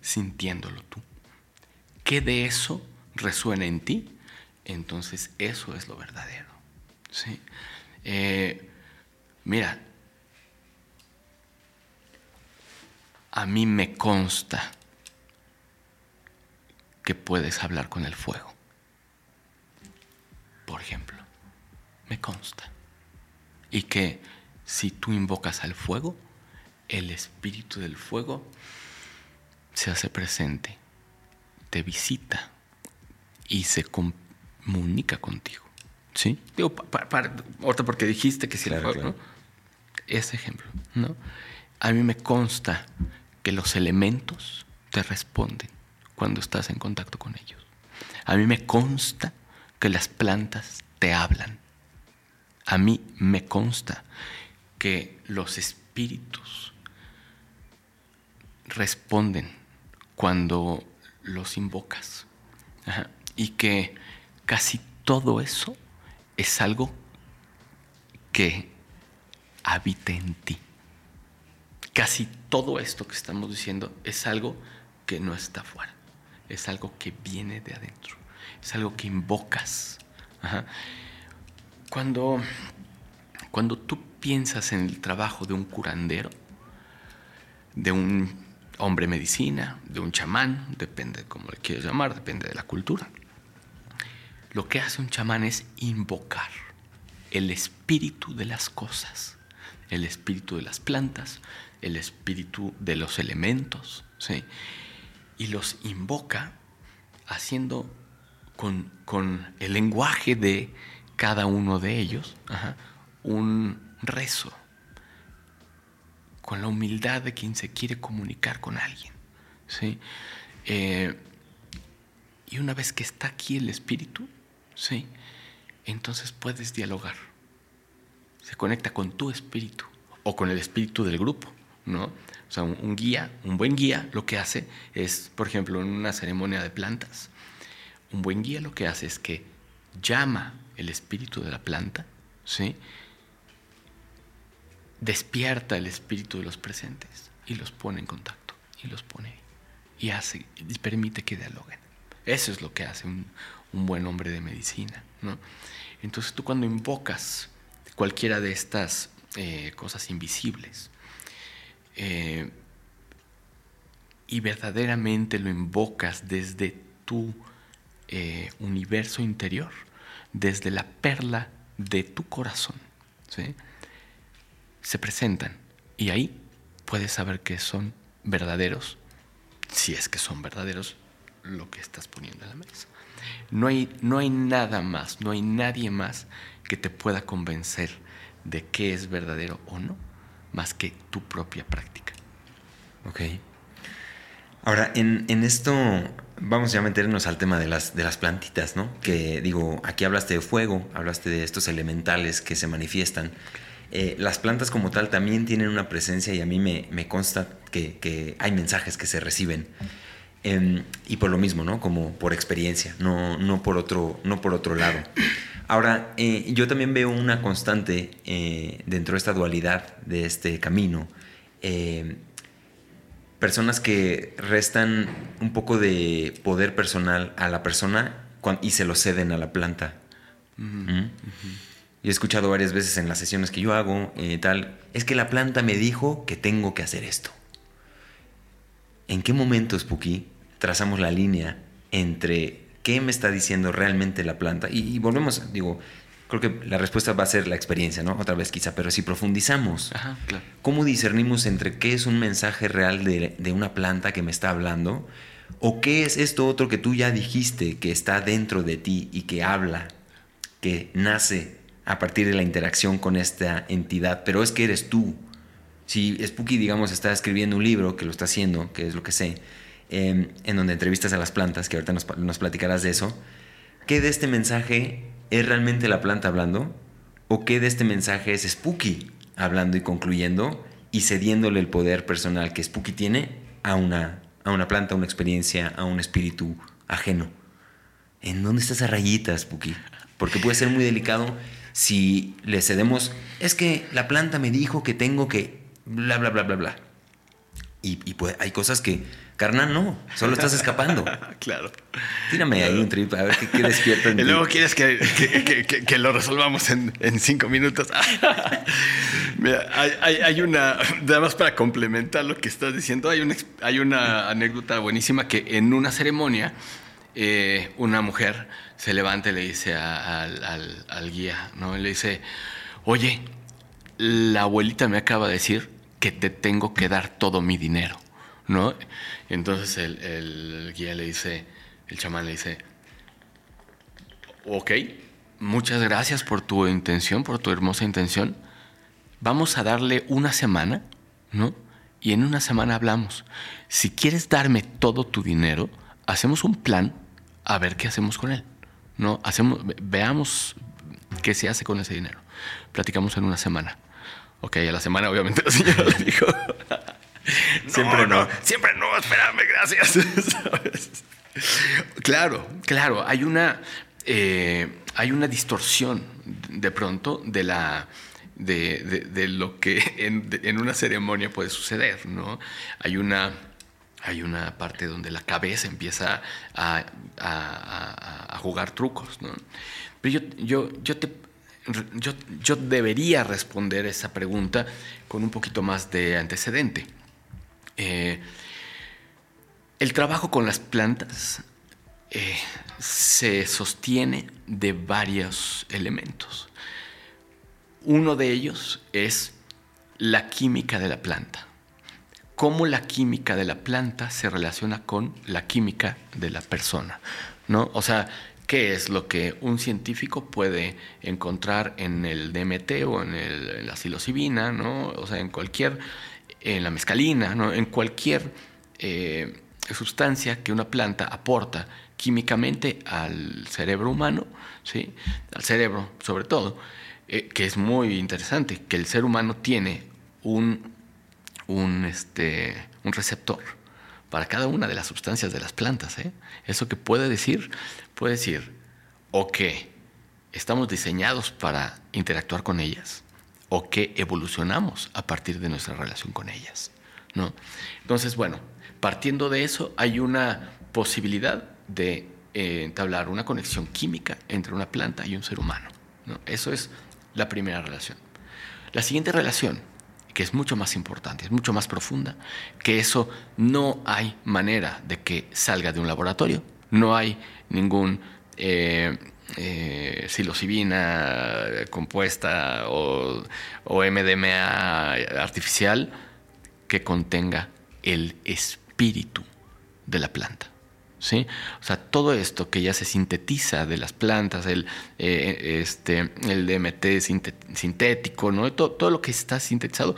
sintiéndolo tú. ¿Qué de eso resuena en ti? Entonces eso es lo verdadero. ¿sí? Eh, mira, a mí me consta que puedes hablar con el fuego. Por ejemplo, me consta. Y que si tú invocas al fuego, el espíritu del fuego se hace presente, te visita y se comunica contigo. ¿Sí? Digo, para, porque dijiste que si el fuego, ¿no? Ese ejemplo, ¿no? A mí me consta que los elementos te responden cuando estás en contacto con ellos. A mí me consta que las plantas te hablan. A mí me consta que los espíritus responden cuando los invocas. Y que casi todo eso es algo que habita en ti. Casi todo esto que estamos diciendo es algo que no está fuera. Es algo que viene de adentro. Es algo que invocas. Cuando, cuando tú piensas en el trabajo de un curandero, de un hombre medicina, de un chamán, depende de cómo le quieras llamar, depende de la cultura. Lo que hace un chamán es invocar el espíritu de las cosas el espíritu de las plantas, el espíritu de los elementos, ¿sí? y los invoca haciendo con, el lenguaje de cada uno de ellos un rezo, con la humildad de quien se quiere comunicar con alguien. ¿sí? Eh, y una vez que está aquí el espíritu, ¿sí? entonces puedes dialogar. Se conecta con tu espíritu o con el espíritu del grupo, ¿no? O sea, un, guía, un buen guía lo que hace es, por ejemplo, en una ceremonia de plantas, un buen guía lo que hace es que llama el espíritu de la planta, ¿sí? Despierta el espíritu de los presentes y los pone en contacto y los pone y hace y permite que dialoguen. Eso es lo que hace un, buen hombre de medicina, ¿no? Entonces tú cuando invocas cualquiera de estas eh, cosas invisibles eh, y verdaderamente lo invocas desde tu eh, universo interior, desde la perla de tu corazón, se presentan y ahí puedes saber que son verdaderos, si es que son verdaderos, lo que estás poniendo en la mesa. No hay, no hay nada más, no hay nadie más que te pueda convencer de qué es verdadero o no, más que tu propia práctica. Ok. Ahora, en, esto vamos ya a meternos al tema de las, de las plantitas, ¿no? Que digo, aquí hablaste de fuego, hablaste de estos elementales que se manifiestan. Eh, las plantas como tal también tienen una presencia y a mí me, consta que, hay mensajes que se reciben. Em, y por lo mismo, ¿no? Como por experiencia, no, no, por, otro, no por otro lado. Ahora, eh, yo también veo una constante eh, dentro de esta dualidad de este camino. Eh, personas que restan un poco de poder personal a la persona y se lo ceden a la planta. ¿Mm? Y he escuchado varias veces en las sesiones que yo hago, tal, es que la planta me dijo que tengo que hacer esto. ¿En qué momento, Spooky, trazamos la línea entre qué me está diciendo realmente la planta. Y, volvemos, digo, creo que la respuesta va a ser la experiencia, ¿no? Otra vez quizá, pero si profundizamos, ¿cómo discernimos entre qué es un mensaje real de, de, una planta que me está hablando o qué es esto otro que tú ya dijiste que está dentro de ti y que habla, que nace a partir de la interacción con esta entidad, pero es que eres tú. Si Spooky, digamos, está escribiendo un libro, que lo está haciendo, que es lo que sé, Em, en donde entrevistas a las plantas, que ahorita nos, platicarás de eso, ¿qué de este mensaje es realmente la planta hablando? ¿O qué de este mensaje es Spooky hablando y concluyendo y cediéndole el poder personal que Spooky tiene a una, a una planta, a una experiencia, a un espíritu ajeno? ¿En dónde está esa rayita, Spooky? Porque puede ser muy delicado si le cedemos, es que la planta me dijo que tengo que bla, bla, bla, bla, bla. Y, y pues, hay cosas que Carnal, no, solo estás escapando. claro. Tírame ahí un trip, a ver qué, qué despierta en Y luego quieres que, que, lo resolvamos en, en cinco minutos. Mira, hay, hay, una, nada más para complementar lo que estás diciendo, hay una, hay una anécdota buenísima que en una ceremonia eh, una mujer se levanta y le dice al, al, al guía, ¿no? le dice, oye, la abuelita me acaba de decir que te tengo que dar todo mi dinero. ¿no? Entonces el, guía le dice, el chamán le dice, ok, muchas gracias por tu intención, por tu hermosa intención. Vamos a darle una semana, ¿no? Y en una semana hablamos. Si quieres darme todo tu dinero, hacemos un plan a ver qué hacemos con él. ¿no? Hacemos, veamos qué se hace con ese dinero. Platicamos en una semana. Ok, a la semana obviamente la señora le dijo, siempre no, Siempre no, espérame, gracias. claro, claro, hay una, eh, hay una distorsión de pronto de la... De, lo que en, una ceremonia puede suceder, ¿no? Hay una, hay una parte donde la cabeza empieza a, jugar trucos, ¿no? Pero yo, yo, yo te yo, yo, debería responder esa pregunta con un poquito más de antecedente. Eh, el trabajo con las plantas eh, se sostiene de varios elementos. Uno de ellos es la química de la planta. Cómo la química de la planta se relaciona con la química de la persona. ¿no? O sea, qué es lo que un científico puede encontrar en el DMT o en, la psilocibina, ¿no? O sea, en cualquier, en la mescalina, ¿no? En cualquier eh, sustancia que una planta aporta químicamente al cerebro humano, ¿sí? Al cerebro, sobre todo, eh, que es muy interesante, que el ser humano tiene un, un, este, un receptor para cada una de las sustancias de las plantas. ¿eh? Eso que puede decir, puede decir o que estamos diseñados para interactuar con ellas o que evolucionamos a partir de nuestra relación con ellas. ¿no? Entonces, bueno, partiendo de eso hay una posibilidad de eh, entablar una conexión química entre una planta y un ser humano. ¿no? Eso es la primera relación. La siguiente relación, que es mucho más importante, es mucho más profunda, que eso no hay manera de que salga de un laboratorio, no hay ningún eh, eh, compuesta o, o MDMA artificial que contenga el espíritu de la planta. ¿sí? O sea, todo esto que ya se sintetiza de las plantas, el, eh, este, el DMT sintético, ¿no? Todo, todo, lo que está sintetizado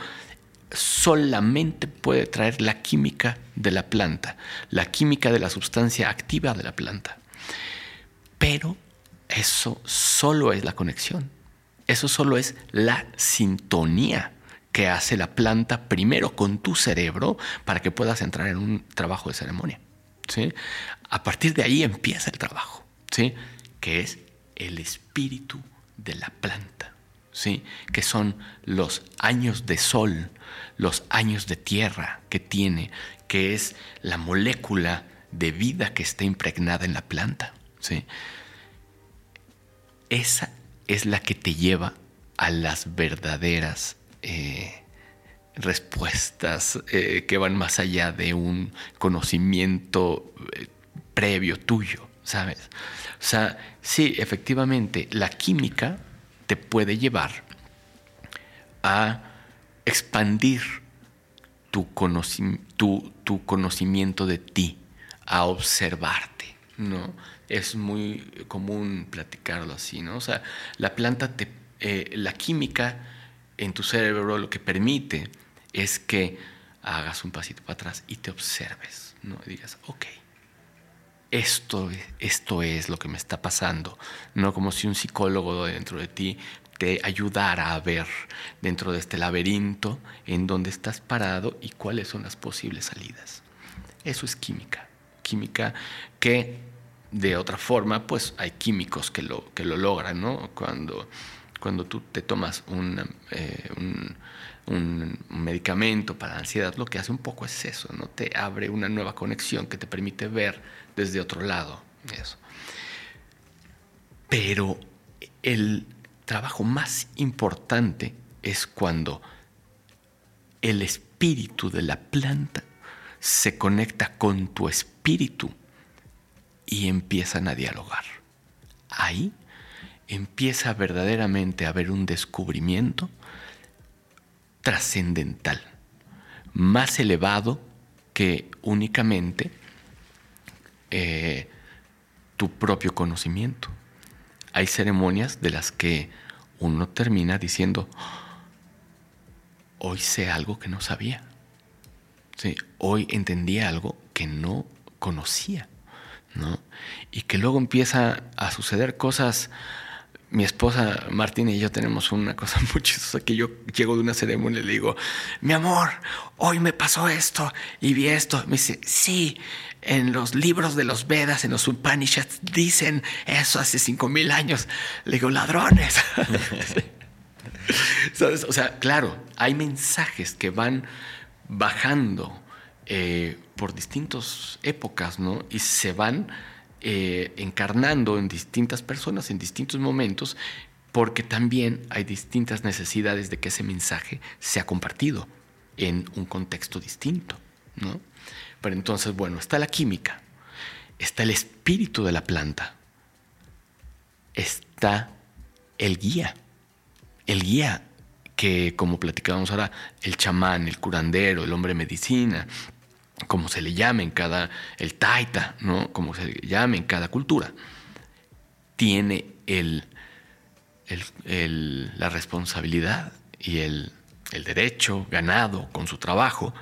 solamente puede traer la química de la planta, la química de la sustancia activa de la planta. Pero eso solo es la conexión, eso solo es la sintonía que hace la planta primero con tu cerebro para que puedas entrar en un trabajo de ceremonia. A partir de ahí empieza el trabajo, ¿sí? Que es el espíritu de la planta, ¿sí? Que son los años de sol, los años de tierra que tiene, que es la molécula de vida que está impregnada en la planta, ¿sí? Esa es la que te lleva a las verdaderas eh, respuestas eh, que van más allá de un conocimiento eh, previo tuyo, ¿sabes? O sea, sí, efectivamente, la química te puede llevar a expandir tu, tu conocimiento de ti, a observarte, ¿no? Es muy común platicarlo así, ¿no? O sea, la planta te, eh, la química en tu cerebro lo que permite es que hagas un pasito para atrás y te observes, ¿no? Y digas, ok, esto, esto es lo que me está pasando, no como si un psicólogo dentro de ti te ayudara a ver dentro de este laberinto en dónde estás parado y cuáles son las posibles salidas. Eso es química, química que de otra forma, pues hay químicos que lo, que lo logran, ¿no? Cuando, cuando tú te tomas eh, un un, medicamento para la ansiedad, lo que hace un poco es eso, ¿no? Te abre una nueva conexión que te permite ver desde otro lado eso. Pero el trabajo más importante es cuando el espíritu de la planta se conecta con tu espíritu y empiezan a dialogar. Ahí empieza verdaderamente a haber un descubrimiento trascendental, más elevado que únicamente eh, tu propio conocimiento. Hay ceremonias de las que uno termina diciendo, hoy sé algo que no sabía. Sí, hoy entendí algo que no conocía. ¿no? Y que luego empieza a suceder cosas mi esposa Martina y yo tenemos una cosa muy chistosa que yo llego de una ceremonia y le digo, mi amor, hoy me pasó esto y vi esto. Me dice, sí, en los libros de los Vedas, en los Upanishads, dicen eso hace cinco mil años. Le digo, ladrones. O sea, claro, hay mensajes que van bajando eh, por distintas épocas, ¿no? Y se van eh, encarnando en distintas personas en distintos momentos, porque también hay distintas necesidades de que ese mensaje sea compartido en un contexto distinto. ¿no? Pero entonces, bueno, está la química, está el espíritu de la planta, está el guía, el guía que, como platicábamos ahora, el chamán, el curandero, el hombre medicina, como se le llame en cada, el taita, ¿no? como se le llame en cada cultura, tiene el, la responsabilidad y el, el derecho ganado con su trabajo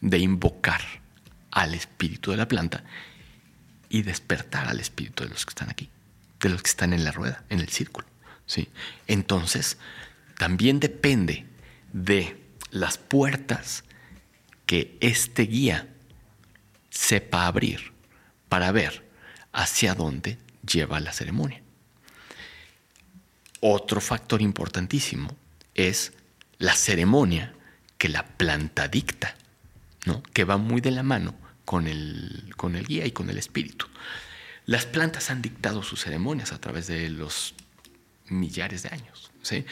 de invocar al espíritu de la planta y despertar al espíritu de los que están aquí, de los que están en la rueda, en el círculo. ¿sí? Entonces, también depende de las puertas que este guía sepa abrir para ver hacia dónde lleva la ceremonia. Otro factor importantísimo es la ceremonia que la planta dicta, que va muy de la mano con el, con el guía y con el espíritu. Las plantas han dictado sus ceremonias a través de los millares de años. ¿sí?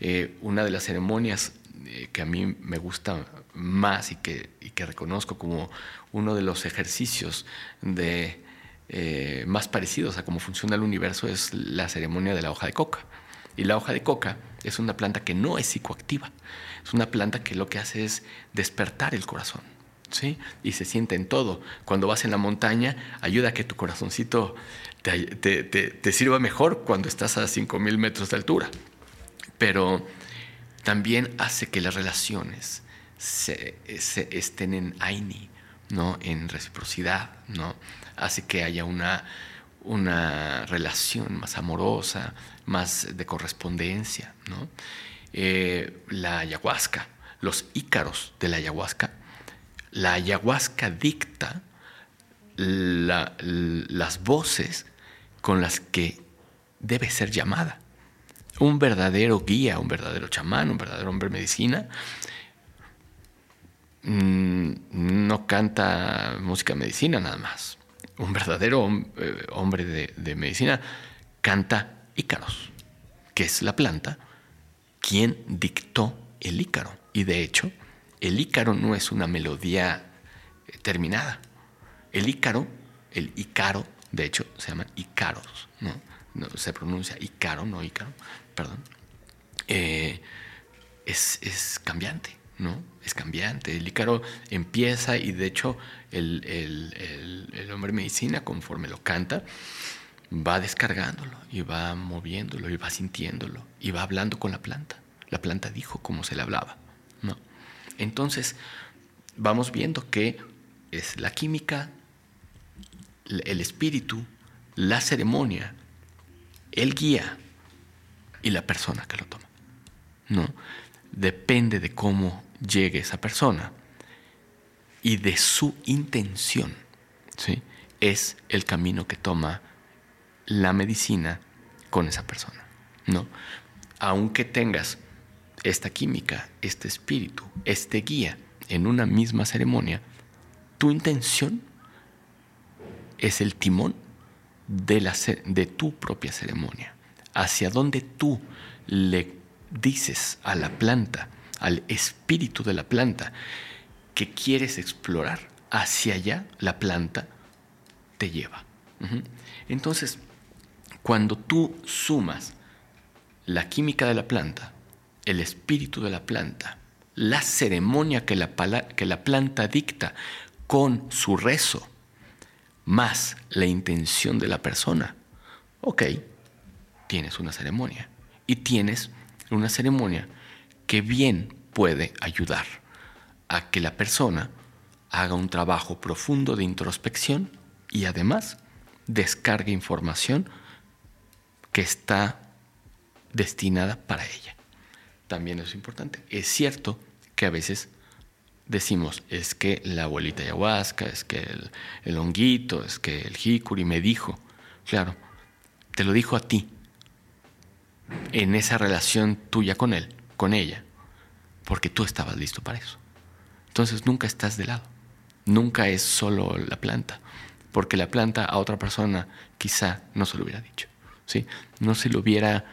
Eh, una de las ceremonias eh, que a mí me gusta más y que, que reconozco como uno de los ejercicios de, eh, más parecidos a cómo funciona el universo es la ceremonia de la hoja de coca. Y la hoja de coca es una planta que no es psicoactiva, es una planta que lo que hace es despertar el corazón. Y se siente en todo. Cuando vas en la montaña, ayuda a que tu corazoncito te, sirva mejor cuando estás a 5.000 metros de altura. Pero también hace que las relaciones se, estén en Aini, ¿no? en reciprocidad, ¿no? hace que haya una, una relación más amorosa, más de correspondencia. ¿no? Eh, la ayahuasca, los ícaros de la ayahuasca, la ayahuasca dicta las voces con las que debe ser llamada. Un verdadero guía, un verdadero chamán, un verdadero hombre medicina, mm, no canta música medicina nada más. Un verdadero eh, hombre de, medicina canta ícaros, que es la planta quien dictó el ícaro. Y de hecho, el ícaro no es una melodía eh, terminada. El ícaro, el ícaro, de hecho, se llama Icaros, ¿no? se pronuncia Icaro, no Ícaro, perdón. Eh, es, cambiante, ¿no? Es cambiante. El Ícaro empieza y de hecho el, el, hombre medicina, conforme lo canta, va descargándolo y va moviéndolo y va sintiéndolo y va hablando con la planta. La planta dijo cómo se le hablaba. Entonces, vamos viendo que es la química el espíritu, la ceremonia, el guía y la persona que lo toma. ¿no? Depende de cómo llegue esa persona y de su intención. ¿sí? Es el camino que toma la medicina con esa persona. ¿no? Aunque tengas esta química, este espíritu, este guía en una misma ceremonia, tu intención es el timón de, la, de tu propia ceremonia, hacia donde tú le dices a la planta, al espíritu de la planta, que quieres explorar, hacia allá la planta te lleva. Entonces, cuando tú sumas la química de la planta, el espíritu de la planta, la ceremonia que la, que la planta dicta con su rezo, más la intención de la persona, ok, tienes una ceremonia. Y tienes una ceremonia que bien puede ayudar a que la persona haga un trabajo profundo de introspección y además descargue información que está destinada para ella. También es importante. Es cierto que a veces decimos, es que la abuelita ayahuasca, es que el, honguito, es que el jicuri me dijo. Claro, te lo dijo a ti, en esa relación tuya con él, con ella, porque tú estabas listo para eso. Entonces nunca estás de lado, nunca es solo la planta, porque la planta a otra persona quizá no se lo hubiera dicho, ¿sí? no se lo hubiera,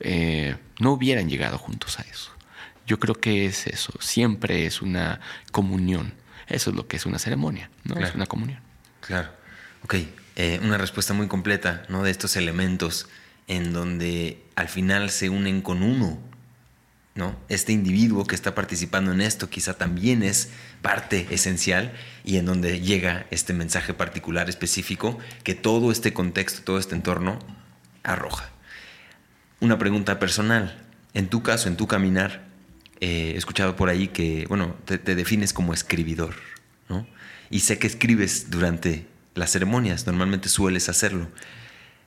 eh, no hubieran llegado juntos a eso. Yo creo que es eso, siempre es una comunión. Eso es lo que es una ceremonia, ¿no? Es una comunión. Claro. Ok, eh, una respuesta muy completa, ¿no? De estos elementos en donde al final se unen con uno, ¿no? Este individuo que está participando en esto quizá también es parte esencial y en donde llega este mensaje particular específico que todo este contexto, todo este entorno arroja. Una pregunta personal. En tu caso, en tu caminar, eh, he escuchado por ahí que, bueno, te, defines como escribidor, ¿no? Y sé que escribes durante las ceremonias, normalmente sueles hacerlo.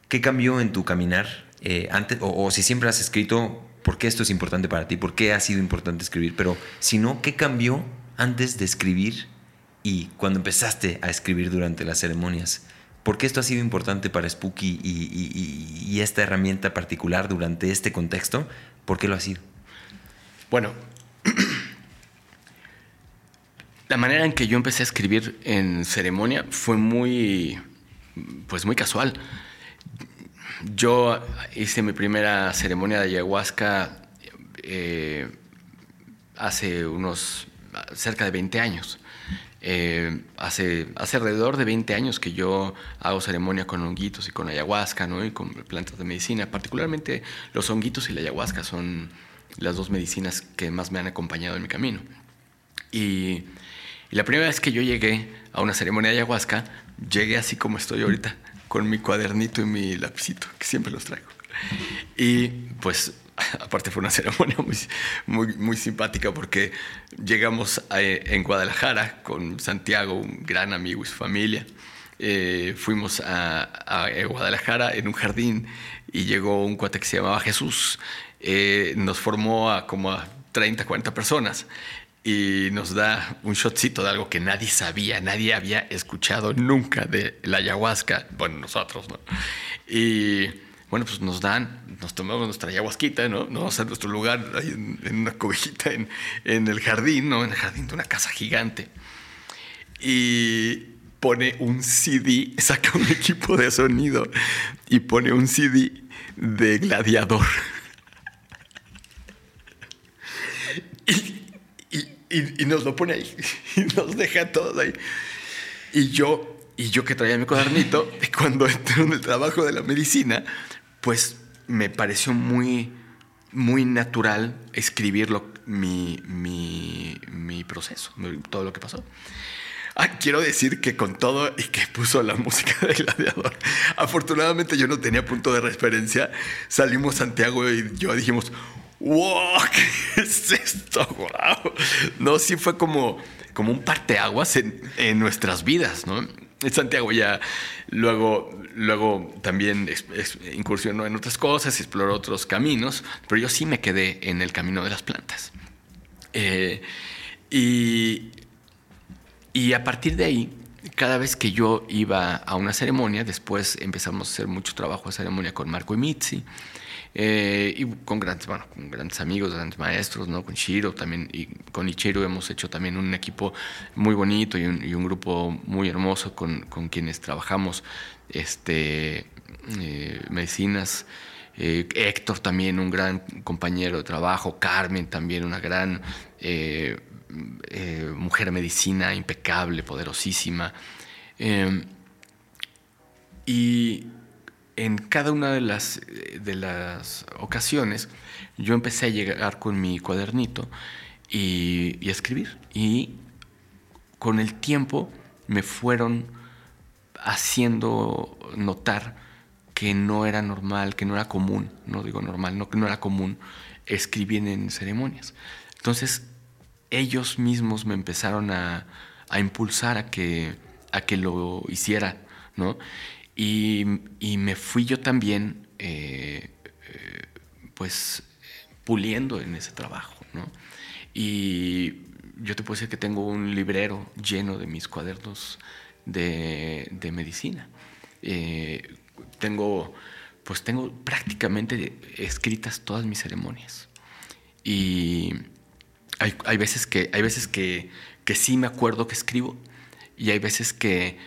¿Qué cambió en tu caminar eh, antes, o, si siempre has escrito, por qué esto es importante para ti, por qué ha sido importante escribir, pero si no, ¿qué cambió antes de escribir y cuando empezaste a escribir durante las ceremonias? ¿Por qué esto ha sido importante para Spooky y, esta herramienta particular durante este contexto? ¿Por qué lo ha sido? Bueno, la manera en que yo empecé a escribir en ceremonia fue muy, pues muy casual. Yo hice mi primera ceremonia de ayahuasca eh, hace unos cerca de 20 años. Eh, hace, hace alrededor de 20 años que yo hago ceremonia con honguitos y con ayahuasca, ¿no? Y con plantas de medicina. Particularmente los honguitos y la ayahuasca son las dos medicinas que más me han acompañado en mi camino. Y, y la primera vez que yo llegué a una ceremonia de ayahuasca, llegué así como estoy ahorita con mi cuadernito y mi lapicito, que siempre los traigo. Y pues aparte fue una ceremonia muy, muy, muy simpática porque llegamos en Guadalajara con Santiago, un gran amigo y su familia. Eh, fuimos a, Guadalajara en un jardín y llegó un cuate que se llamaba Jesús. Eh, nos formó a como a 30, 40 personas y nos da un shotcito de algo que nadie sabía, nadie había escuchado nunca de la ayahuasca, bueno, nosotros, ¿no? Y bueno, pues nos dan, nos tomamos nuestra ayahuasquita, ¿no? Nos vamos a nuestro lugar ahí en, una cobijita en, en, el jardín, ¿no? En el jardín de una casa gigante. Y pone un CD, saca un equipo de sonido y pone un CD de gladiador. y, nos lo pone ahí y nos deja todos ahí. Y yo, y yo que traía mi cuadernito, y cuando entré en el trabajo de la medicina, pues me pareció muy, muy natural escribirlo, mi, mi, mi proceso, todo lo que pasó. Ah, quiero decir que con todo y que puso la música de Gladiador, afortunadamente yo no tenía punto de referencia. Salimos Santiago y yo dijimos, wow, ¿qué es esto? Wow. No, sí fue como, como un parteaguas en, en nuestras vidas, ¿no? Santiago ya luego, luego también incursionó en otras cosas, exploró otros caminos, pero yo sí me quedé en el camino de las plantas. Eh, y, y a partir de ahí, cada vez que yo iba a una ceremonia, después empezamos a hacer mucho trabajo de ceremonia con Marco y Mitzi, eh, y con grandes, bueno, con grandes amigos, grandes maestros, ¿no? Con Shiro también, y con Ichiro hemos hecho también un equipo muy bonito y un, grupo muy hermoso con, con, quienes trabajamos este, eh, medicinas. Eh, Héctor también, un gran compañero de trabajo, Carmen también, una gran mujer medicina impecable, poderosísima. y en cada una de las, de las ocasiones yo empecé a llegar con mi cuadernito y, a escribir. Y con el tiempo me fueron haciendo notar que no era normal, que no era común, no digo normal, no que no era común escribir en ceremonias. Entonces ellos mismos me empezaron a, a impulsar a que, a que lo hiciera, ¿no? Y, me fui yo también, eh, eh, pues, puliendo en ese trabajo, ¿no? Y yo te puedo decir que tengo un librero lleno de mis cuadernos de, medicina. Eh, tengo, pues tengo prácticamente escritas todas mis ceremonias. Y hay, veces, que, hay veces que, que sí me acuerdo que escribo y hay veces que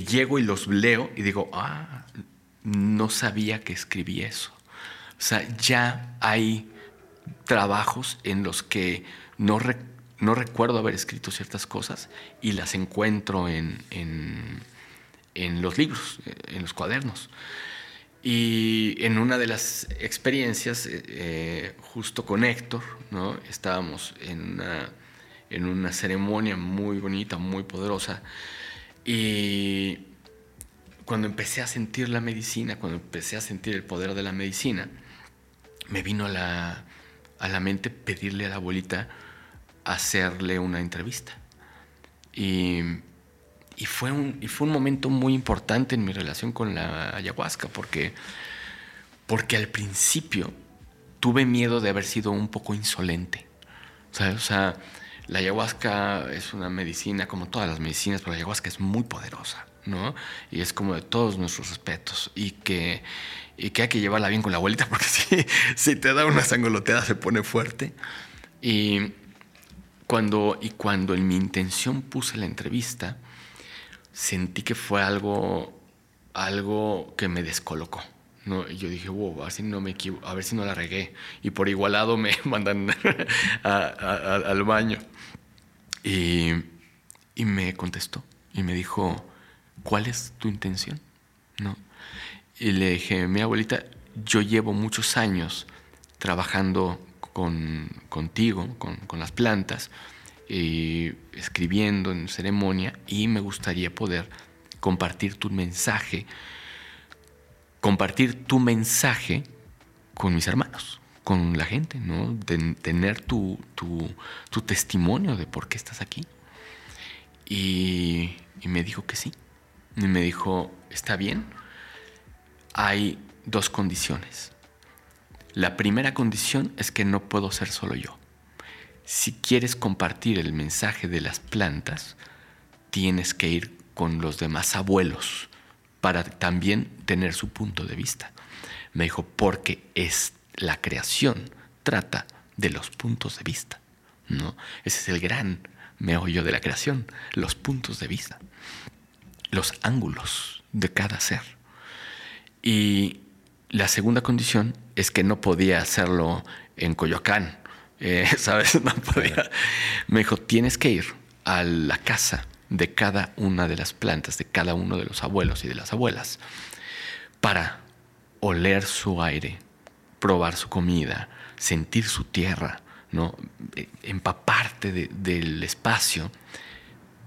llego y los leo y digo, ah, no sabía que escribí eso. O sea, ya hay trabajos en los que no, no recuerdo haber escrito ciertas cosas y las encuentro en, en, los libros, en los cuadernos. Y en una de las experiencias, eh, eh, justo con Héctor, ¿no? estábamos en una, en una ceremonia muy bonita, muy poderosa, y cuando empecé a sentir la medicina, cuando empecé a sentir el poder de la medicina, me vino a la, a la mente pedirle a la abuelita hacerle una entrevista. Y, y, fue un, y fue un momento muy importante en mi relación con la ayahuasca, porque, porque al principio tuve miedo de haber sido un poco insolente. O sea, la ayahuasca es una medicina, como todas las medicinas, pero la ayahuasca es muy poderosa, ¿no? Y es como de todos nuestros respetos. Y que, y que hay que llevarla bien con la abuelita, porque si, te da una sangoloteada se pone fuerte. Y cuando, y cuando en mi intención puse la entrevista, sentí que fue algo, algo que me descolocó. ¿no? Y yo dije, wow, a ver si no me a ver si no la regué. Y por igualado me mandan al baño. Y, y, me contestó y me dijo, ¿cuál es tu intención? ¿No? Y le dije, mi abuelita, yo llevo muchos años trabajando con, contigo, con, con, las plantas, y escribiendo en ceremonia y me gustaría poder compartir tu mensaje, compartir tu mensaje con mis hermanos, con la gente, ¿no? tener tu, tu, tu, testimonio de por qué estás aquí. Y, y me dijo que sí. Y me dijo, está bien, hay dos condiciones. La primera condición es que no puedo ser solo yo. Si quieres compartir el mensaje de las plantas, tienes que ir con los demás abuelos para también tener su punto de vista. Me dijo, porque es la creación, trata de los puntos de vista. ¿no? Ese es el gran meollo de la creación, los puntos de vista, los ángulos de cada ser. Y la segunda condición es que no podía hacerlo en Coyoacán, eh, ¿sabes? No podía. Me dijo, tienes que ir a la casa de cada una de las plantas, de cada uno de los abuelos y de las abuelas, para oler su aire, probar su comida, sentir su tierra, ¿no? Eh, empaparte del espacio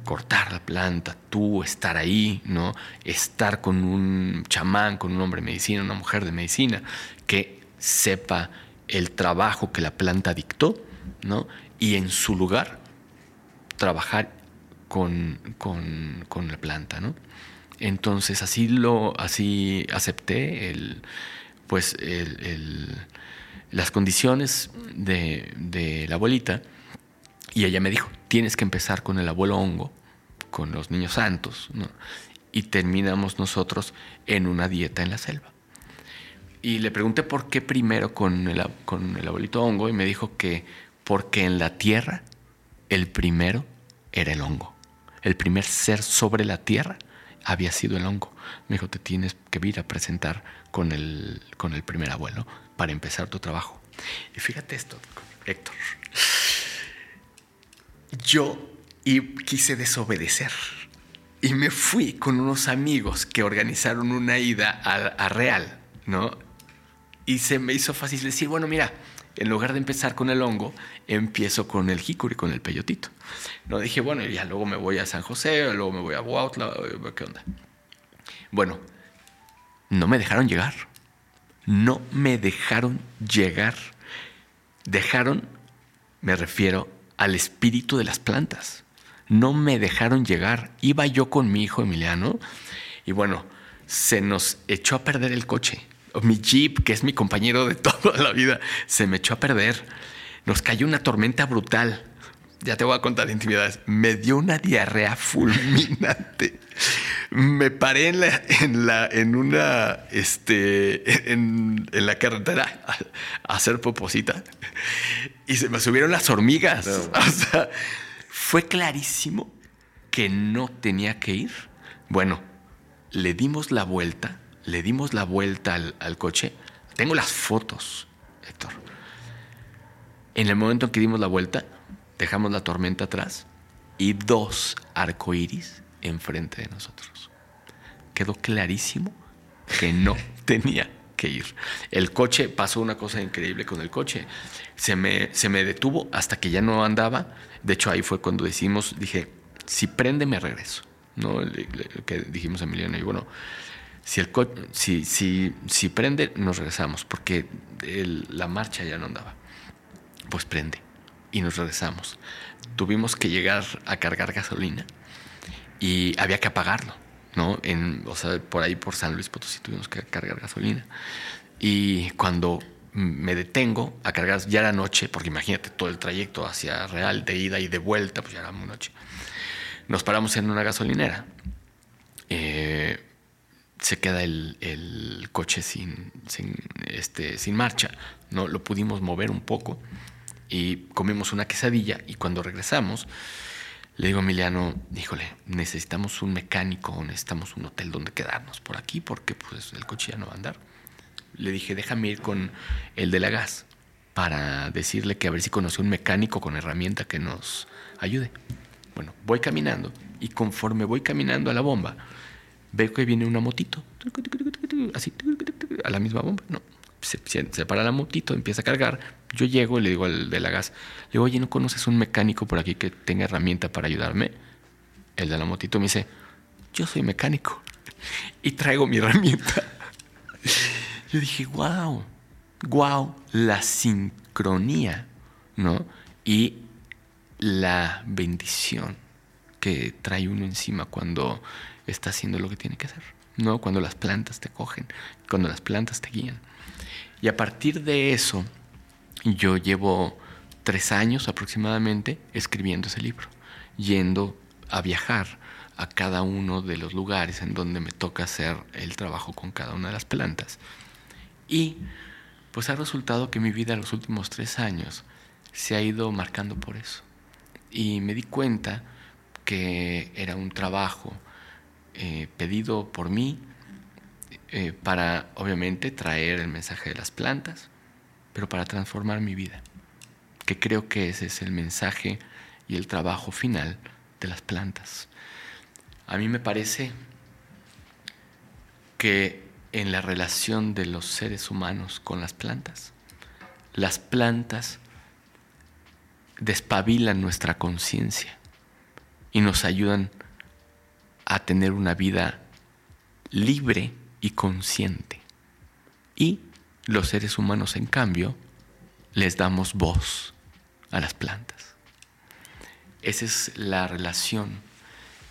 cortar la planta, tú estar ahí, ¿no? Estar con un chamán, con un hombre de medicina, una mujer de medicina, que sepa el trabajo que la planta dictó, ¿no? Y en su lugar, trabajar con, con, la planta, ¿no? Entonces así lo, así acepté el, pues las condiciones de, la abuelita y ella me dijo, tienes que empezar con el abuelo hongo, con los niños santos, y terminamos nosotros en una dieta en la selva. Y le pregunté por qué primero con el, con el abuelito hongo y me dijo que porque en la tierra el primero era el hongo. El primer ser sobre la tierra había sido el hongo. Me dijo, te tienes que ir a presentar con el, con el primer abuelo para empezar tu trabajo. Y fíjate esto, Héctor yo quise desobedecer y me fui con unos amigos que organizaron una ida a, Real, ¿no? Y se me hizo fácil decir, bueno, mira, en lugar de empezar con el hongo, empiezo con el jicuri, con el peyotito. No dije, bueno, ya luego me voy a San José, luego me voy a Huautla, ¿qué onda? Bueno, no me dejaron llegar. No me dejaron llegar. Dejaron, me refiero al espíritu de las plantas. No me dejaron llegar. Iba yo con mi hijo Emiliano y bueno, se nos echó a perder el coche. Mi jeep, que es mi compañero de toda la vida, se me echó a perder. Nos cayó una tormenta brutal. Ya te voy a contar intimidades. Me dio una diarrea fulminante. Me paré en la, en la, en una, este, en, la carretera a, hacer poposita y se me subieron las hormigas. O sea, fue clarísimo que no tenía que ir. Bueno, le dimos la vuelta, le dimos la vuelta al, al coche. Tengo las fotos, Héctor. En el momento en que dimos la vuelta, dejamos la tormenta atrás y dos arcoíris enfrente de nosotros. Quedó clarísimo que no tenía que ir. El coche, pasó una cosa increíble con el coche. Se me, se me detuvo hasta que ya no andaba. De hecho, ahí fue cuando decimos, dije, si prende, me regreso. ¿No? que dijimos a Emiliano, y bueno, si, el si, si, si prende, nos regresamos, porque la marcha ya no andaba. Pues prende y nos regresamos. Tuvimos que llegar a cargar gasolina y había que apagarlo. ¿no? En, o sea, por ahí por San Luis Potosí tuvimos que cargar gasolina. Y cuando me detengo a cargar, ya era noche, porque imagínate todo el trayecto hacia Real, de ida y de vuelta, pues ya era muy noche. Nos paramos en una gasolinera. Eh, se queda el, coche sin, sin, este, sin marcha. ¿no? Lo pudimos mover un poco y comimos una quesadilla y cuando regresamos le digo a Emiliano, híjole, necesitamos un mecánico, necesitamos un hotel donde quedarnos por aquí porque pues el coche ya no va a andar. Le dije, déjame ir con el de la gas para decirle que a ver si conoce un mecánico con herramienta que nos ayude. Bueno, voy caminando y conforme voy caminando a la bomba, veo que viene una motito, así, a la misma bomba. No, se, se, para la motito, empieza a cargar. Yo llego y le digo al de la gas, le digo, oye, ¿no conoces un mecánico por aquí que tenga herramienta para ayudarme? El de la motito me dice, yo soy mecánico y traigo mi herramienta. Yo dije, wow, wow, la sincronía, ¿no? Y la bendición que trae uno encima cuando está haciendo lo que tiene que hacer, ¿no? Cuando las plantas te cogen, cuando las plantas te guían. Y a partir de eso, yo llevo tres años aproximadamente escribiendo ese libro, yendo a viajar a cada uno de los lugares en donde me toca hacer el trabajo con cada una de las plantas. Y pues ha resultado que mi vida en los últimos tres años se ha ido marcando por eso. Y me di cuenta que era un trabajo eh, pedido por mí, eh, para, obviamente, traer el mensaje de las plantas, pero para transformar mi vida, que creo que ese es el mensaje y el trabajo final de las plantas. A mí me parece que en la relación de los seres humanos con las plantas, las plantas despabilan nuestra conciencia y nos ayudan a tener una vida libre y consciente. Y los seres humanos, en cambio, les damos voz a las plantas. Esa es la relación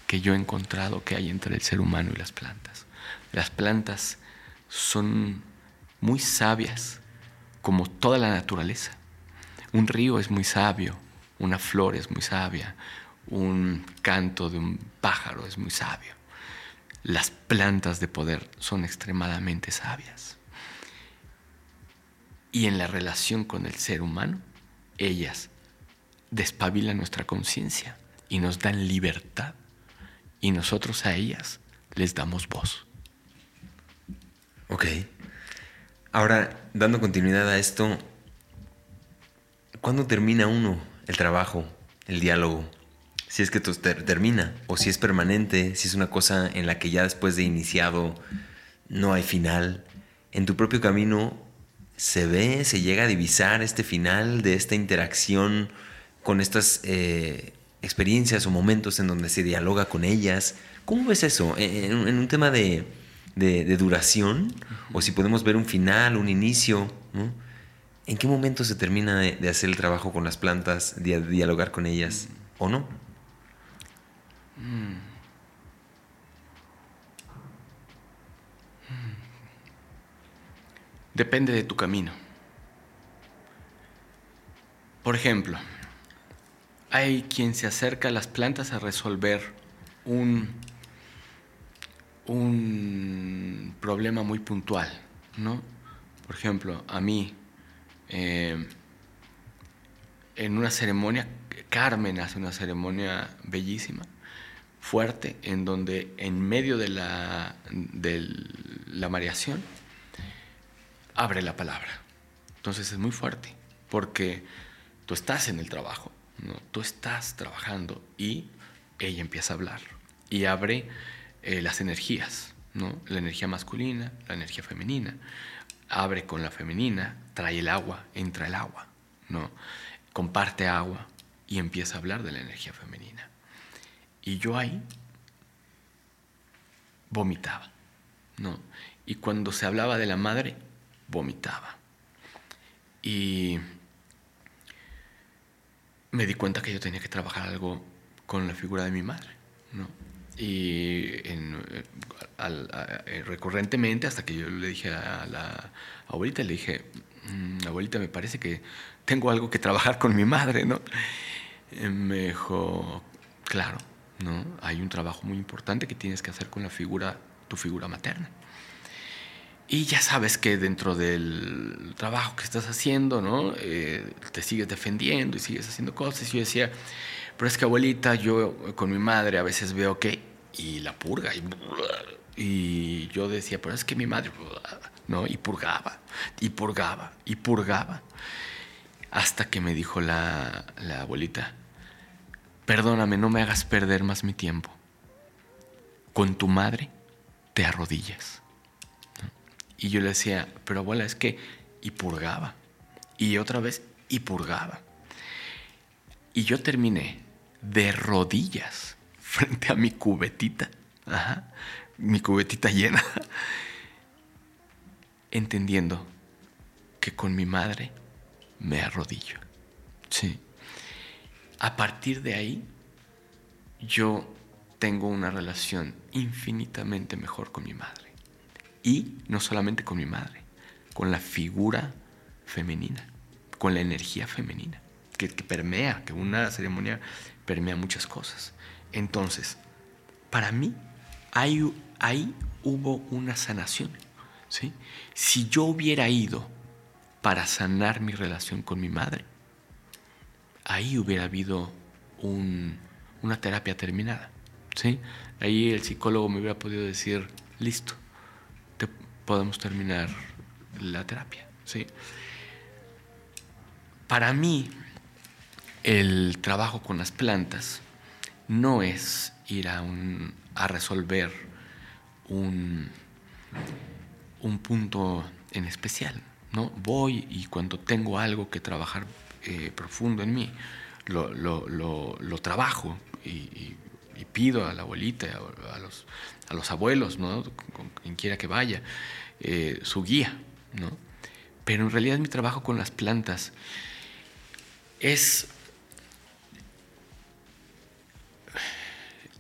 que yo he encontrado que hay entre el ser humano y las plantas. Las plantas son muy sabias, como toda la naturaleza. Un río es muy sabio, una flor es muy sabia, un canto de un pájaro es muy sabio las plantas de poder son extremadamente sabias. Y en la relación con el ser humano, ellas despabilan nuestra conciencia y nos dan libertad. Y nosotros a ellas les damos voz. Ok. Ahora, dando continuidad a esto, ¿cuándo termina uno el trabajo, el diálogo? si es que termina o si es permanente, si es una cosa en la que ya después de iniciado no hay final. En tu propio camino se ve, se llega a divisar este final de esta interacción con estas eh, experiencias o momentos en donde se dialoga con ellas. ¿Cómo ves eso? En, un tema de, duración, o si podemos ver un final, un inicio, ¿en qué momento se termina de, hacer el trabajo con las plantas, de dialogar con ellas o no? Mm. Depende de tu camino. Por ejemplo, hay quien se acerca a las plantas a resolver un, un problema muy puntual, ¿no? Por ejemplo, a mí, eh, en una ceremonia, Carmen hace una ceremonia bellísima, fuerte en donde en medio de la, de la mareación abre la palabra. Entonces es muy fuerte porque tú estás en el trabajo, ¿no? tú estás trabajando y ella empieza a hablar y abre eh, las energías. ¿no? La energía masculina, la energía femenina. Abre con la femenina, trae el agua, entra el agua, ¿no? Comparte agua y empieza a hablar de la energía femenina. Y yo ahí vomitaba, ¿no? Y cuando se hablaba de la madre, vomitaba. Y me di cuenta que yo tenía que trabajar algo con la figura de mi madre, ¿no? Y eh, eh, recurrentemente, hasta que yo le dije a la abuelita, le dije, mm, abuelita, me parece que tengo algo que trabajar con mi madre, ¿no? me dijo, claro, ¿no? Hay un trabajo muy importante que tienes que hacer con la figura, tu figura materna. Y ya sabes que dentro del trabajo que estás haciendo, ¿no? Eh, te sigues defendiendo y sigues haciendo cosas. Y yo decía, pero es que abuelita, yo con mi madre a veces veo que... Y la purga. Y, y yo decía, pero es que mi madre... ¿no? Y purgaba, y purgaba, y purgaba. Hasta que me dijo la, la abuelita, perdóname, no me hagas perder más mi tiempo. Con tu madre te arrodillas. Y yo le decía, pero abuela, es que, y purgaba. Y otra vez, y purgaba. Y yo terminé de rodillas frente a mi cubetita, mi cubetita llena, entendiendo que con mi madre me arrodillo. Sí. A partir de ahí, yo tengo una relación infinitamente mejor con mi madre. Y no solamente con mi madre, con la figura femenina, con la energía femenina, que, permea, que una ceremonia permea muchas cosas. Entonces, para mí, ahí, ahí hubo una sanación. ¿sí? Si yo hubiera ido para sanar mi relación con mi madre, ahí hubiera habido una terapia terminada. ¿sí? Ahí el psicólogo me hubiera podido decir, listo, podemos terminar la terapia. ¿sí? Para mí, el trabajo con las plantas no es ir a, un, a resolver un, un, punto en especial. ¿no? Voy y cuando tengo algo que trabajar eh, profundo en mí, lo, lo, lo, trabajo y, pido a la abuelita, a los, a los abuelos, ¿no? con quien quiera que vaya, eh, su guía. ¿no? Pero en realidad mi trabajo con las plantas es,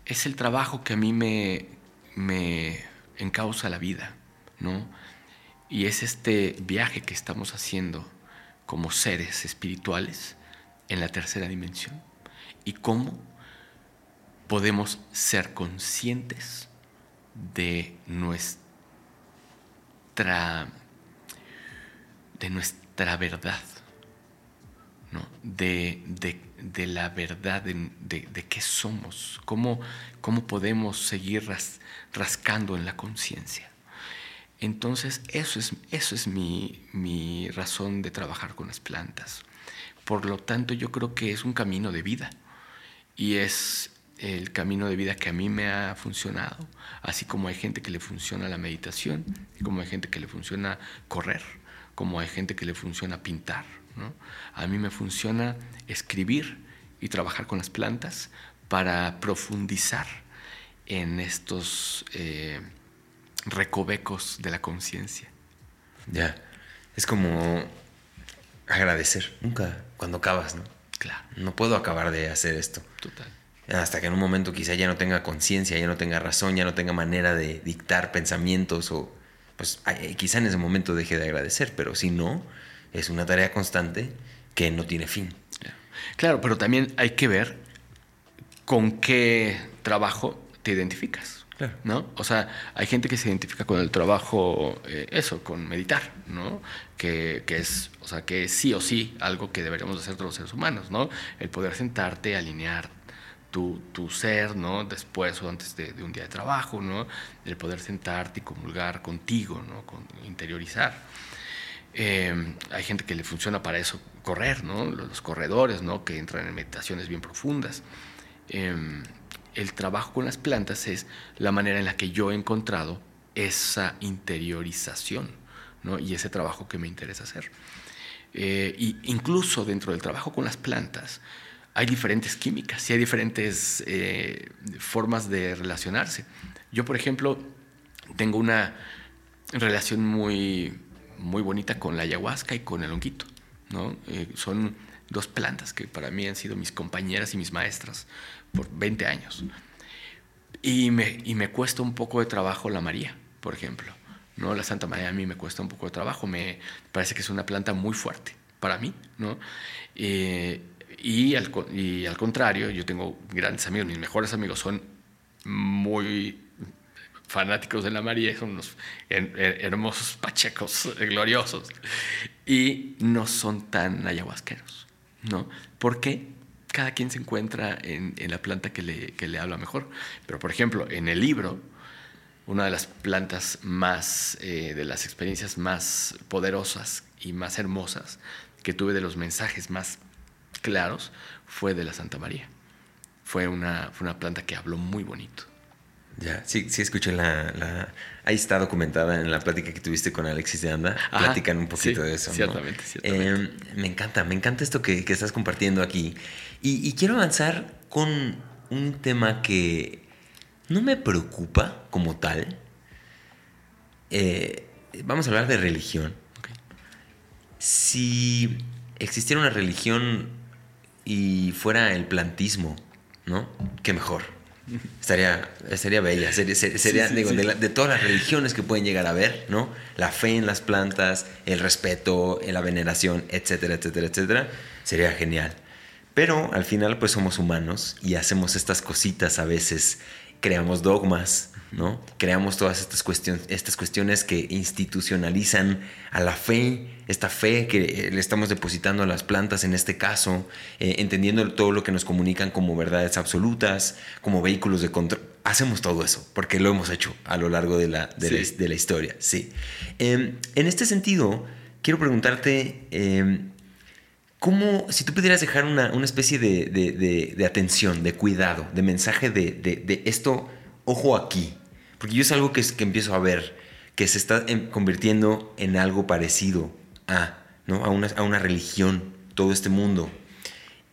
es el trabajo que a mí me, me encausa la vida. ¿no? Y es este viaje que estamos haciendo como seres espirituales en la tercera dimensión. Y cómo podemos ser conscientes de nuestra, de nuestra verdad, ¿no? de, la verdad de, de, qué somos, cómo, cómo podemos seguir rascando en la conciencia. Entonces, eso es, eso es mi, mi razón de trabajar con las plantas. Por lo tanto, yo creo que es un camino de vida y es el camino de vida que a mí me ha funcionado, así como hay gente que le funciona la meditación, como hay gente que le funciona correr, como hay gente que le funciona pintar. A mí me funciona escribir y trabajar con las plantas para profundizar en estos eh, recovecos de la conciencia. Ya, es como agradecer, nunca cuando acabas, ¿no? Claro. No puedo acabar de hacer esto. Total. Hasta que en un momento quizá ya no tenga conciencia, ya no tenga razón, ya no tenga manera de dictar pensamientos o pues quizá en ese momento deje de agradecer, pero si no, es una tarea constante que no tiene fin. Claro, pero también hay que ver con qué trabajo te identificas. ¿No? O sea, hay gente que se identifica con el trabajo, eh, eso, con meditar, ¿no? Que, es, o sea, que es sí o sí algo que deberíamos hacer todos los seres humanos, ¿no? El poder sentarte, alinear tu, tu ser, ¿no? Después o antes de, un día de trabajo, ¿no? El poder sentarte y comulgar contigo, ¿no? Con, interiorizar. Eh, hay gente que le funciona para eso correr, ¿no? Los, corredores, ¿no? Que entran en meditaciones bien profundas. Eh, el trabajo con las plantas es la manera en la que yo he encontrado esa interiorización ¿no? y ese trabajo que me interesa hacer. Eh, y incluso dentro del trabajo con las plantas hay diferentes químicas y hay diferentes eh, formas de relacionarse. Yo, por ejemplo, tengo una relación muy, muy bonita con la ayahuasca y con el honguito. ¿no? Eh, son dos plantas que para mí han sido mis compañeras y mis maestras por 20 años. Y me, y me cuesta un poco de trabajo la María, por ejemplo. ¿no? La Santa María a mí me cuesta un poco de trabajo. Me parece que es una planta muy fuerte para mí. ¿no? Eh, y, al, contrario, yo tengo grandes amigos, mis mejores amigos son muy fanáticos de la María, son unos hermosos pachecos gloriosos y no son tan ayahuasqueros, ¿no? Porque cada quien se encuentra en, la planta que le, que le, habla mejor. Pero, por ejemplo, en el libro, una de las plantas más, eh, de las experiencias más poderosas y más hermosas que tuve de los mensajes más claros fue de la Santa María. Fue una, fue una planta que habló muy bonito. Ya, sí, sí escuché la, Ahí está documentada en la plática que tuviste con Alexis de Anda. Platican un poquito de eso. Ciertamente, em, me encanta, me encanta esto que, estás compartiendo aquí. Y, quiero avanzar con un tema que no me preocupa como tal. Eh, vamos a hablar de religión. Si existiera una religión y fuera el plantismo, ¿no? Qué mejor. Estaría, estaría bella. Sería, de, todas las religiones que pueden llegar a ver, ¿no? La fe en las plantas, el respeto, la veneración, etcétera, etcétera, etcétera. Sería genial. Pero al final, pues somos humanos y hacemos estas cositas a veces. Creamos dogmas, ¿no? Creamos todas estas cuestiones, estas cuestiones que institucionalizan a la fe, esta fe que le estamos depositando a las plantas en este caso, eh, entendiendo todo lo que nos comunican como verdades absolutas, como vehículos de control. Hacemos todo eso, porque lo hemos hecho a lo largo de la, de la, historia, sí. Em, en este sentido, quiero preguntarte, em, ¿cómo, si tú pudieras dejar una, especie de, de, atención, de cuidado, de mensaje de, esto, ojo aquí, porque yo es algo que, que empiezo a ver, que se está em, convirtiendo en algo parecido a, ¿no? a, una, a una religión, todo este mundo.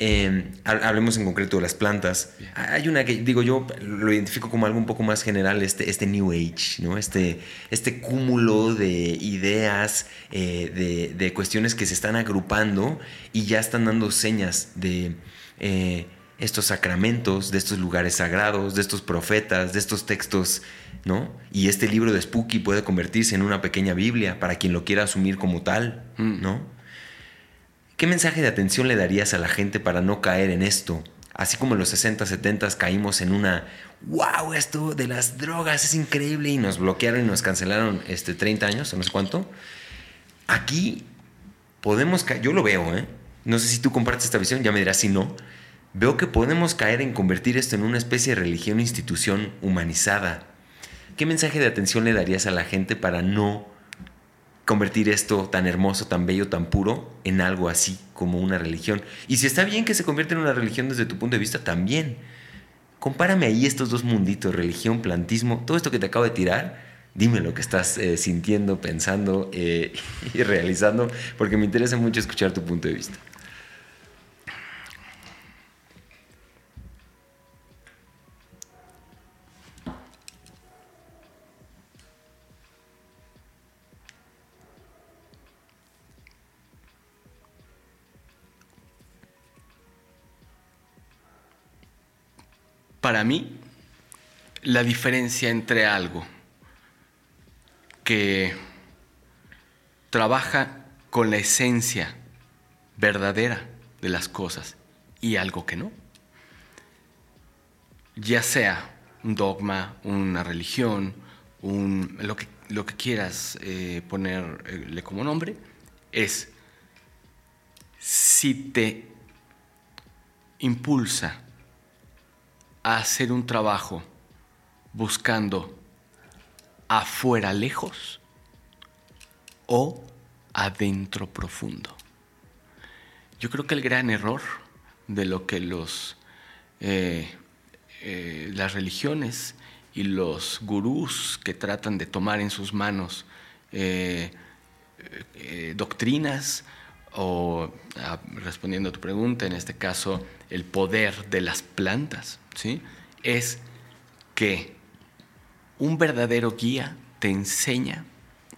Em, hablemos en concreto de las plantas. Hay una que, digo yo, lo identifico como algo un poco más general, este, este New Age, ¿no? este, este cúmulo de ideas, eh, de, de, cuestiones que se están agrupando y ya están dando señas de eh, estos sacramentos, de estos lugares sagrados, de estos profetas, de estos textos ¿no? Y este libro de Spooky puede convertirse en una pequeña Biblia para quien lo quiera asumir como tal, mm. ¿no? ¿Qué mensaje de atención le darías a la gente para no caer en esto? Así como en los 60, 70 caímos en una, wow, esto de las drogas es increíble y nos bloquearon y nos cancelaron este, 30 años no sé cuánto. Aquí podemos caer, yo lo veo, ¿eh? No sé si tú compartes esta visión, ya me dirás si no. Veo que podemos caer en convertir esto en una especie de religión institución humanizada, ¿Qué mensaje de atención le darías a la gente para no convertir esto tan hermoso, tan bello, tan puro en algo así como una religión? Y si está bien que se convierta en una religión desde tu punto de vista, también. Compárame ahí estos dos munditos, religión, plantismo, todo esto que te acabo de tirar. Dime lo que estás eh, sintiendo, pensando eh, y realizando, porque me interesa mucho escuchar tu punto de vista. Para mí, la diferencia entre algo que trabaja con la esencia verdadera de las cosas y algo que no, ya sea un dogma, una religión, lo, que, quieras eh, ponerle como nombre, es si te impulsa a hacer un trabajo buscando afuera lejos o adentro profundo. Yo creo que el gran error de lo que los, eh, eh, las religiones y los gurús que tratan de tomar en sus manos eh, doctrinas o, ah, respondiendo a tu pregunta, en este caso, el poder de las plantas, ¿sí? es que un verdadero guía te enseña,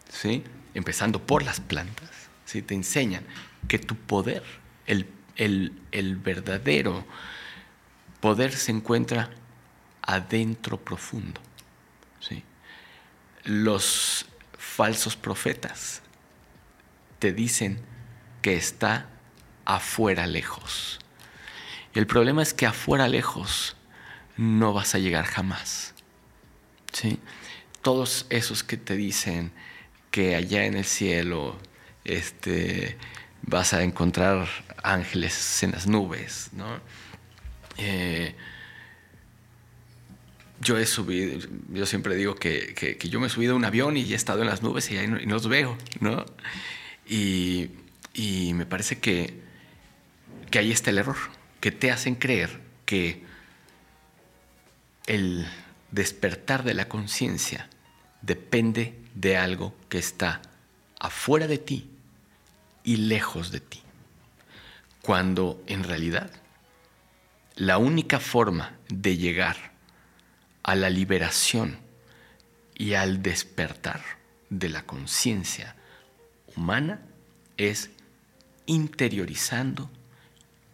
¿sí? empezando por las plantas, ¿sí? te enseñan que tu poder, el, el verdadero poder se encuentra adentro profundo. ¿sí? Los falsos profetas te dicen que está afuera lejos. El problema es que afuera lejos no vas a llegar jamás. ¿sí? Todos esos que te dicen que allá en el cielo este, vas a encontrar ángeles en las nubes, ¿no? Eh, yo he subido, yo siempre digo que, yo me he subido a un avión y he estado en las nubes y ahí no, los veo, ¿no? Y, me parece que, que ahí está el error, que te hacen creer que el despertar de la conciencia depende de algo que está afuera de ti y lejos de ti, cuando en realidad la única forma de llegar a la liberación y al despertar de la conciencia humana es interiorizando,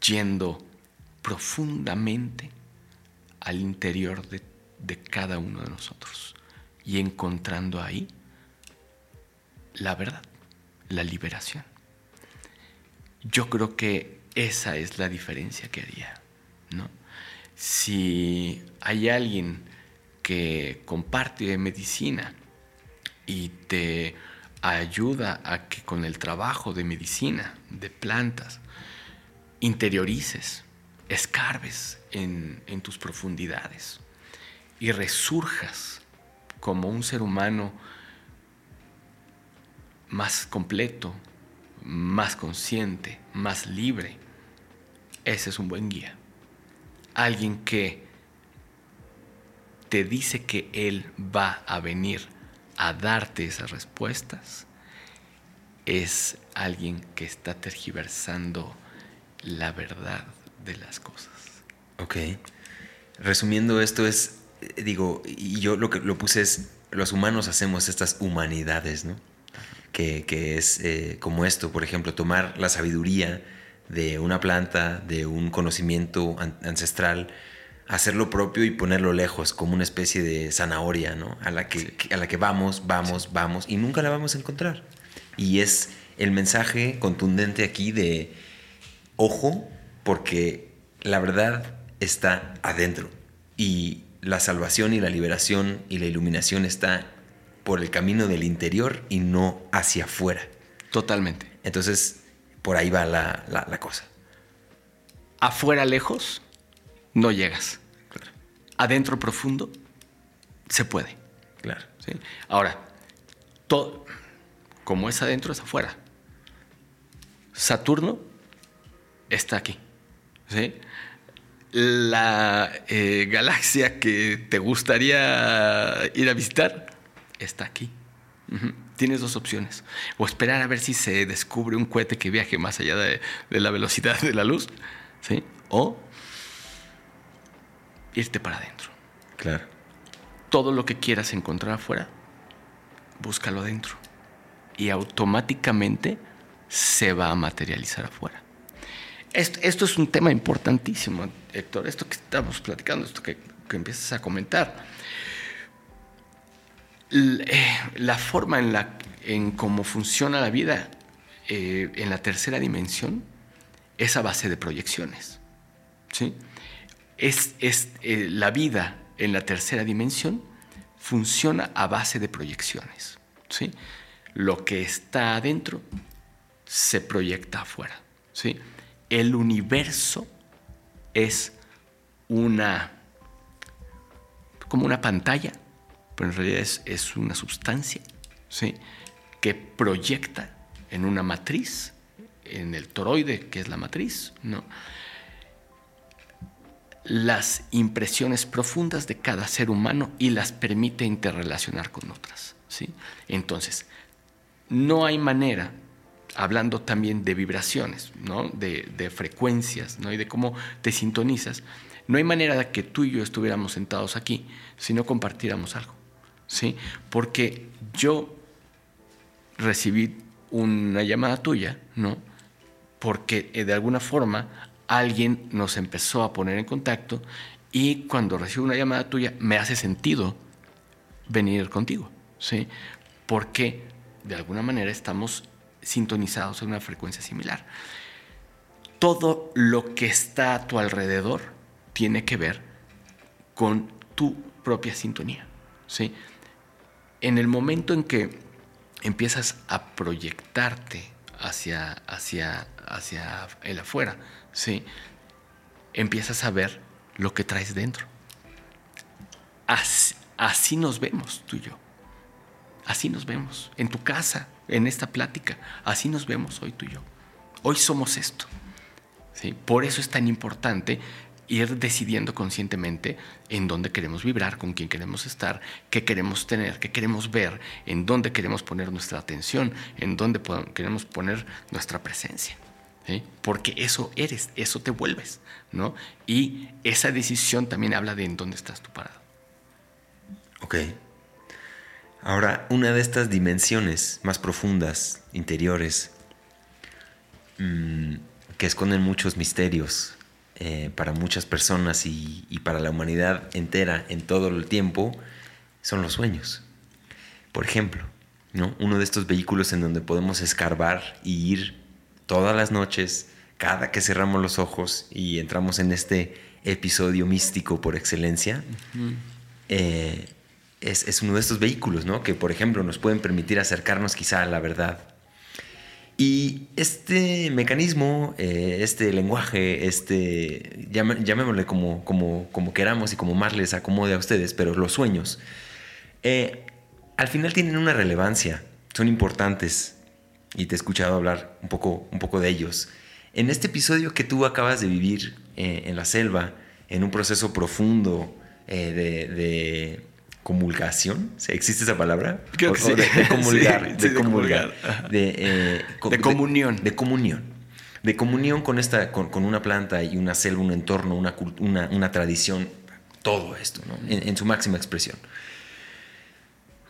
yendo profundamente al interior de, cada uno de nosotros y encontrando ahí la verdad, la liberación. Yo creo que esa es la diferencia que haría, ¿no? Si hay alguien que comparte medicina y te ayuda a que con el trabajo de medicina, de plantas, interiorices, escarbes en, en tus profundidades y resurjas como un ser humano más completo, más consciente, más libre. Ese es un buen guía. Alguien que te dice que Él va a venir a darte esas respuestas, es alguien que está tergiversando la verdad de las cosas. Ok. Resumiendo esto es, digo, y yo lo que lo puse es, los humanos hacemos estas humanidades, ¿no? Que, es eh, como esto, por ejemplo, tomar la sabiduría de una planta, de un conocimiento ancestral, hacer propio y ponerlo lejos, como una especie de zanahoria, ¿no? A la que, a la que vamos, vamos, vamos, y nunca la vamos a encontrar. Y es el mensaje contundente aquí de, ojo, porque la verdad está adentro. Y la salvación y la liberación y la iluminación está por el camino del interior y no hacia afuera. Totalmente. Entonces, por ahí va la, la cosa. Afuera lejos, no llegas. Adentro profundo, se puede. Claro. Ahora, todo, como es adentro, es afuera. Saturno está aquí. La eh, galaxia que te gustaría ir a visitar está aquí. Tienes dos opciones. O esperar a ver si se descubre un cohete que viaje más allá de, de la velocidad de la luz. ¿sí? O irte para adentro. Claro. Todo lo que quieras encontrar afuera, búscalo adentro. Y automáticamente se va a materializar afuera. Esto, es un tema importantísimo, Héctor. Esto que estamos platicando, esto que, empiezas a comentar. Eh, la forma en, la, en cómo funciona la vida eh, en la tercera dimensión es a base de proyecciones. ¿sí? es, eh, la vida en la tercera dimensión funciona a base de proyecciones. ¿sí? Lo que está adentro se proyecta afuera. ¿sí? El universo es una como una pantalla, pero en realidad es, una sustancia ¿sí? que proyecta en una matriz, en el toroide, que es la matriz, ¿no? las impresiones profundas de cada ser humano y las permite interrelacionar con otras. ¿sí? Entonces, no hay manera, hablando también de vibraciones, ¿no? de, frecuencias ¿no? y de cómo te sintonizas, no hay manera de que tú y yo estuviéramos sentados aquí si no compartiéramos algo. ¿sí? Porque yo recibí una llamada tuya, ¿no? Porque eh, de alguna forma alguien nos empezó a poner en contacto y cuando recibo una llamada tuya me hace sentido venir contigo, ¿sí? Porque de alguna manera estamos sintonizados en una frecuencia similar. Todo lo que está a tu alrededor tiene que ver con tu propia sintonía, ¿sí? En el momento en que empiezas a proyectarte hacia, hacia, hacia el afuera, ¿sí? empiezas a ver lo que traes dentro. Así, así nos vemos tú y yo. Así nos vemos. En tu casa, en esta plática, así nos vemos hoy tú y yo. Hoy somos esto. ¿sí? Por eso es tan importante ir decidiendo conscientemente en dónde queremos vibrar, con quién queremos estar, qué queremos tener, qué queremos ver, en dónde queremos poner nuestra atención, en dónde queremos poner nuestra presencia. Porque eso eres, eso te vuelves, ¿no? Y esa decisión también habla de en dónde estás tú parado. Ok. Ahora, una de estas dimensiones más profundas, interiores, mm, que esconden muchos misterios, eh, para muchas personas y, para la humanidad entera en todo el tiempo son los sueños. Por ejemplo, ¿no? uno de estos vehículos en donde podemos escarbar y ir todas las noches, cada que cerramos los ojos y entramos en este episodio místico por excelencia, eh, es, es, uno de estos vehículos, ¿no? Que, por ejemplo, nos pueden permitir acercarnos quizá a la verdad y este mecanismo, eh, este lenguaje, este, llamémosle como, como, como, queramos y como más les acomode a ustedes, pero los sueños, eh, al final tienen una relevancia, son importantes y te he escuchado hablar un poco, un poco de ellos. En este episodio que tú acabas de vivir eh, en la selva, en un proceso profundo de comulgación, ¿existe esa palabra? de, comulgar, de, comulgar, de, comunión, de, comunión, de comunión con esta, con, una planta y una selva, un entorno, una, una, una tradición, todo esto, ¿no? en, su máxima expresión.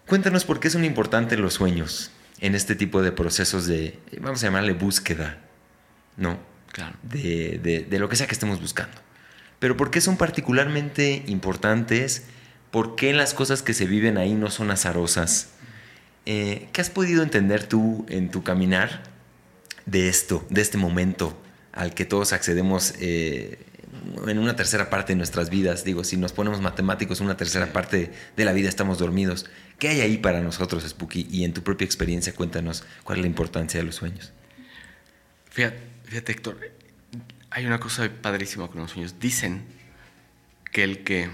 Cuéntanos por qué son importantes los sueños en este tipo de procesos de, vamos a llamarle búsqueda, ¿no? Claro. De, de lo que sea que estemos buscando. Pero por qué son particularmente importantes ¿Por qué las cosas que se viven ahí no son azarosas? Eh, ¿Qué has podido entender tú en tu caminar de esto, de este momento al que todos accedemos eh, en una tercera parte de nuestras vidas? Digo, si nos ponemos matemáticos, una tercera parte de la vida estamos dormidos. ¿Qué hay ahí para nosotros, Spooky? Y en tu propia experiencia, cuéntanos cuál es la importancia de los sueños. Fíjate, fíjate Héctor, hay una cosa padrísima con los sueños. Dicen que el que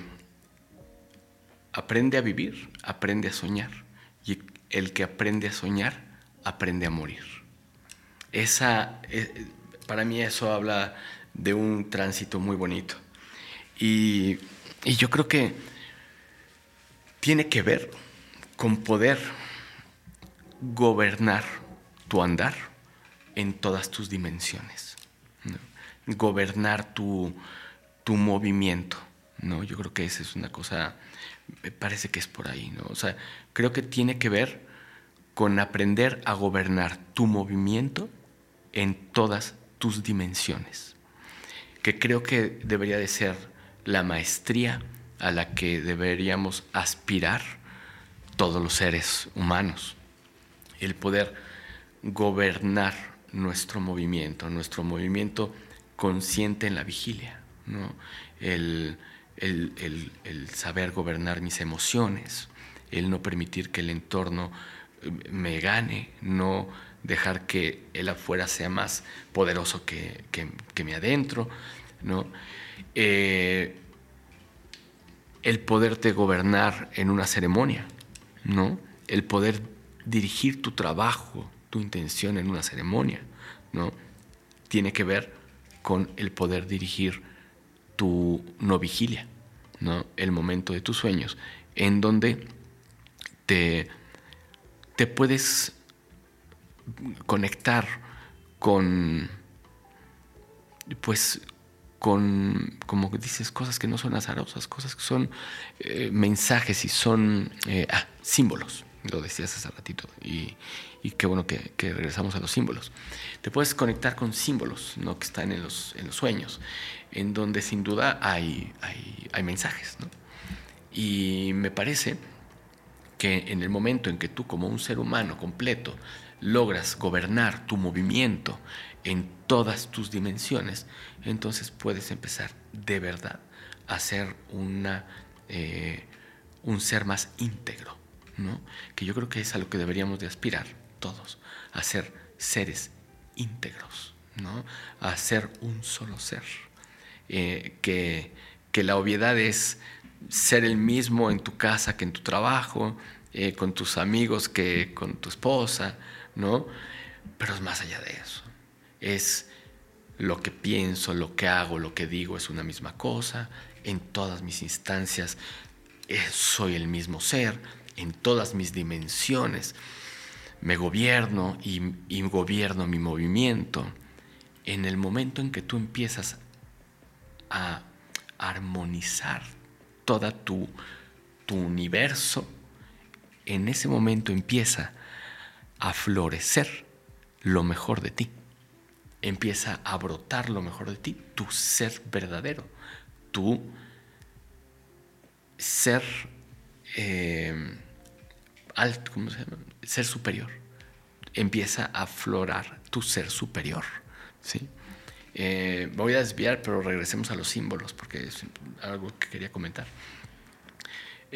aprende a vivir, aprende a soñar. Y el que aprende a soñar, aprende a morir. Esa, eh, para mí eso habla de un tránsito muy bonito. Y, y yo creo que tiene que ver con poder gobernar tu andar en todas tus dimensiones. Gobernar tu, tu movimiento. ¿no? Yo creo que esa es una cosa me parece que es por ahí, ¿no? O sea, creo que tiene que ver con aprender a gobernar tu movimiento en todas tus dimensiones, que creo que debería de ser la maestría a la que deberíamos aspirar todos los seres humanos, el poder gobernar nuestro movimiento, nuestro movimiento consciente en la vigilia, ¿no? el, el, saber gobernar mis emociones, el no permitir que el entorno eh, me gane, no dejar que el afuera sea más poderoso que, que, mi adentro, ¿no? Eh, el poderte gobernar en una ceremonia, ¿no? El poder dirigir tu trabajo, tu intención en una ceremonia, ¿no? Tiene que ver con el poder dirigir tu no vigilia, ¿no? el momento de tus sueños, en donde te, te puedes conectar con, pues, con, como dices, cosas que no son azarosas, cosas que son eh, mensajes y son eh, ah, símbolos, lo decías hace ratito, y, y qué bueno que, regresamos a los símbolos. Te puedes conectar con símbolos ¿no? que están en los, en los sueños, en donde sin duda hay, hay, hay mensajes. ¿no? Y me parece que en el momento en que tú como un ser humano completo logras gobernar tu movimiento en todas tus dimensiones, entonces puedes empezar de verdad a ser una, eh, un ser más íntegro, ¿no? que yo creo que es a lo que deberíamos de aspirar todos, a ser seres íntegros, ¿no? a ser un solo ser, eh, que, que la obviedad es ser el mismo en tu casa que en tu trabajo, eh, con tus amigos que con tu esposa, ¿no? Pero es más allá de eso. Es lo que pienso, lo que hago, lo que digo es una misma cosa. En todas mis instancias eh, soy el mismo ser, en todas mis dimensiones. Me gobierno y, y gobierno mi movimiento. En el momento en que tú empiezas a armonizar toda tu, tu universo, en ese momento empieza a florecer lo mejor de ti. Empieza a brotar lo mejor de ti, tu ser verdadero, tu ser eh, alto, ¿cómo se llama? Ser superior. Empieza a florar tu ser superior. ¿sí? Eh, voy a desviar, pero regresemos a los símbolos, porque es algo que quería comentar.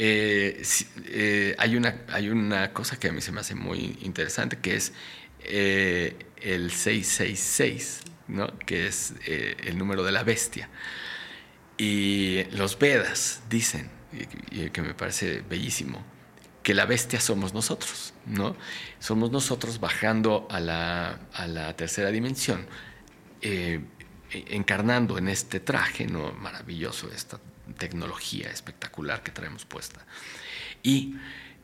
Eh, eh, hay, una, hay una cosa que a mí se me hace muy interesante, que es eh, el 666, ¿no? que es el número de la bestia. Y los Vedas dicen, y, que me parece bellísimo, que la bestia somos nosotros, ¿no? Somos nosotros bajando a la, a la tercera dimensión, encarnando en este traje, ¿no? Maravilloso, esta tecnología espectacular que traemos puesta. Y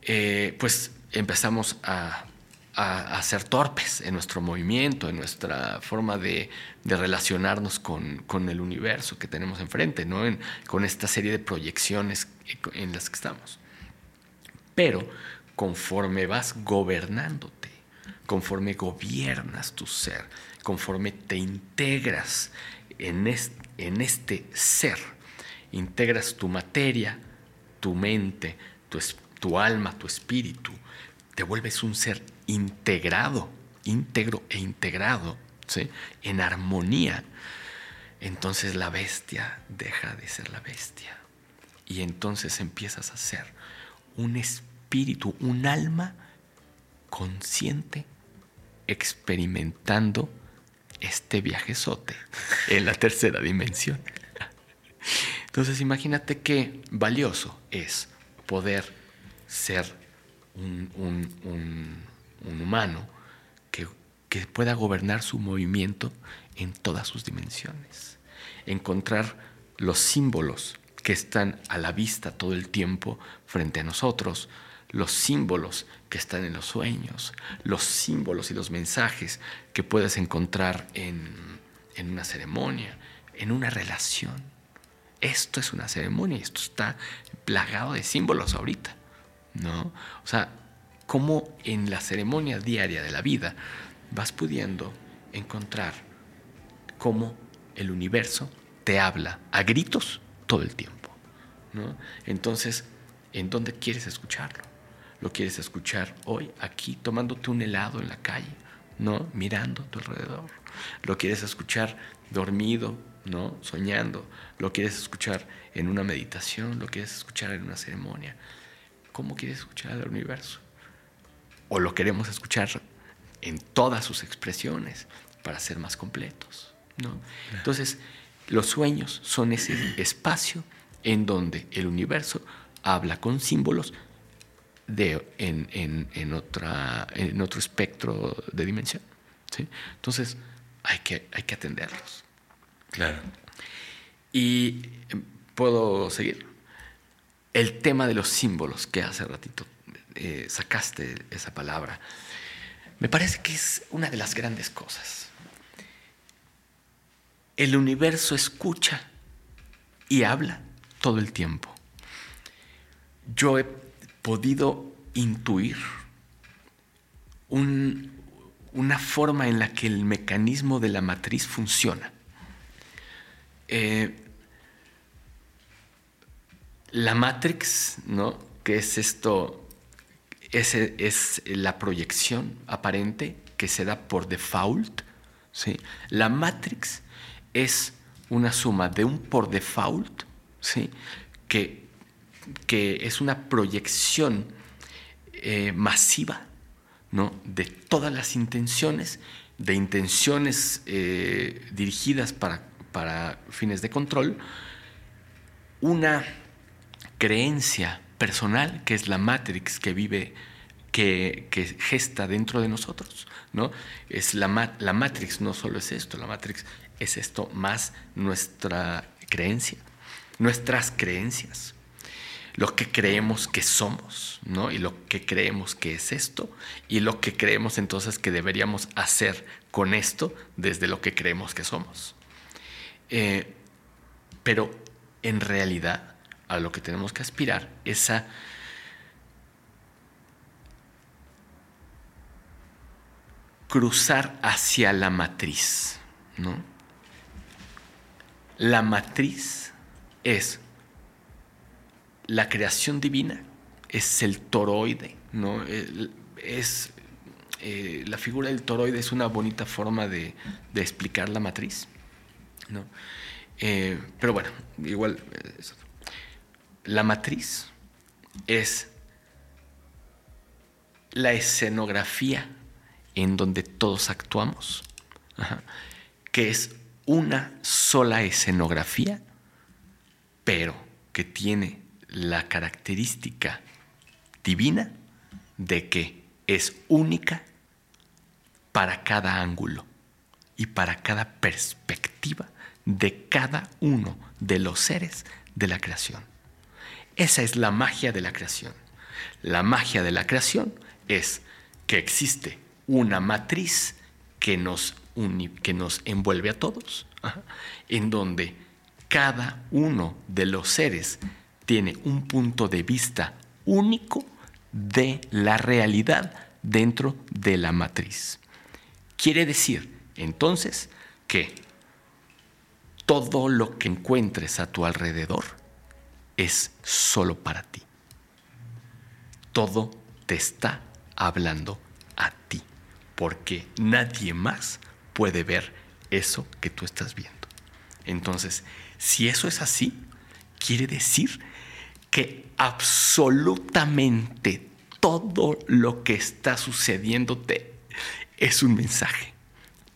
eh, pues empezamos a, a, ser torpes en nuestro movimiento, en nuestra forma de, de relacionarnos con, con, el universo que tenemos enfrente, ¿no? con esta serie de proyecciones en las que estamos. Pero conforme vas gobernándote, conforme gobiernas tu ser, conforme te integras en en este ser, integras tu materia, tu mente, tu, tu alma, tu espíritu, te vuelves un ser integrado, íntegro e integrado, ¿sí? en armonía. Entonces la bestia deja de ser la bestia. Y entonces empiezas a ser un espíritu, un alma consciente, experimentando este viajezote en la tercera dimensión. Entonces imagínate qué valioso es poder ser un, humano que, que pueda gobernar su movimiento en todas sus dimensiones. Encontrar los símbolos que están a la vista todo el tiempo frente a nosotros, los símbolos que están en los sueños, los símbolos y los mensajes que puedes encontrar en, en una ceremonia, en una relación. Esto es una ceremonia, esto está plagado de símbolos ahorita, ¿no? O sea, cómo en la ceremonia diaria de la vida vas pudiendo encontrar cómo el universo te habla a gritos todo el tiempo, ¿no? Entonces, ¿en dónde quieres escucharlo? ¿Lo quieres escuchar hoy, aquí, tomándote un helado en la calle, ¿no? Mirando a tu alrededor. ¿Lo quieres escuchar dormido, ¿no? Soñando. Lo quieres escuchar en una meditación, lo quieres escuchar en una ceremonia. ¿Cómo quieres escuchar al universo? O lo queremos escuchar en todas sus expresiones para ser más completos, ¿no? Entonces, los sueños son ese espacio en donde el universo habla con símbolos de, en, otra, en otro espectro de dimensión. ¿sí? Entonces, hay que, hay que atenderlos. Claro. Y eh, puedo seguir. El tema de los símbolos que hace ratito eh, sacaste esa palabra, me parece que es una de las grandes cosas. El universo escucha y habla todo el tiempo. Yo he podido intuir una forma en la que el mecanismo de la matriz funciona. Eh, la Matrix, ¿no? Que es esto, es, es la proyección aparente que se da por default. ¿sí? La Matrix es una suma de un por default, ¿sí? que, que es una proyección eh, masiva ¿no? de todas las intenciones, de intenciones eh, dirigidas para, para fines de control, una creencia personal que es la matrix que vive, que, gesta dentro de nosotros. ¿no? Es la, la matrix no solo es esto, la matrix es esto más nuestra creencia, nuestras creencias, lo que creemos que somos, ¿no? Y lo que creemos que es esto, y lo que creemos entonces que deberíamos hacer con esto desde lo que creemos que somos. Eh, pero en realidad a lo que tenemos que aspirar es a cruzar hacia la matriz, ¿no? La matriz es la creación divina, es el toroide, ¿no? Es, eh, la figura del toroide es una bonita forma de, explicar la matriz, ¿no? Eh, pero bueno, igual eh, la matriz es la escenografía en donde todos actuamos, que es una sola escenografía, pero que tiene la característica divina de que es única para cada ángulo y para cada perspectiva de cada uno de los seres de la creación. Esa es la magia de la creación. La magia de la creación es que existe una matriz que nos, que nos envuelve a todos, en donde cada uno de los seres tiene un punto de vista único de la realidad dentro de la matriz. Quiere decir, entonces, que todo lo que encuentres a tu alrededor es solo para ti. Todo te está hablando a ti, porque nadie más puede ver eso que tú estás viendo. Entonces, si eso es así, quiere decir que absolutamente todo lo que está sucediéndote es un mensaje.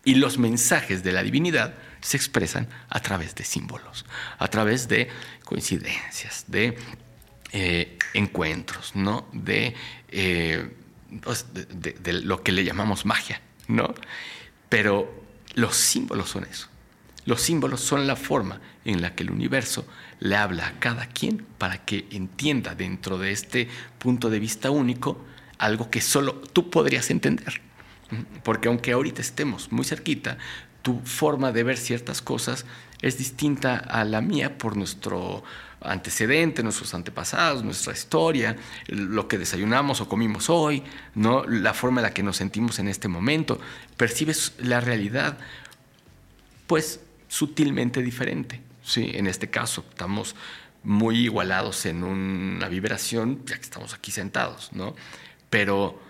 Y los mensajes de la divinidad se expresan a través de símbolos, a través de coincidencias, de eh, encuentros, ¿no? Eh, pues, de, de, lo que le llamamos magia, ¿no? Pero los símbolos son eso. Los símbolos son la forma en la que el universo le habla a cada quien para que entienda dentro de este punto de vista único algo que solo tú podrías entender. Porque aunque ahorita estemos muy cerquita, tu forma de ver ciertas cosas es distinta a la mía por nuestro antecedente, nuestros antepasados, nuestra historia, lo que desayunamos o comimos hoy, ¿no? la forma en la que nos sentimos en este momento. Percibes la realidad, pues, sutilmente diferente. Sí, en este caso estamos muy igualados en una vibración, ya que estamos aquí sentados, ¿no? Pero,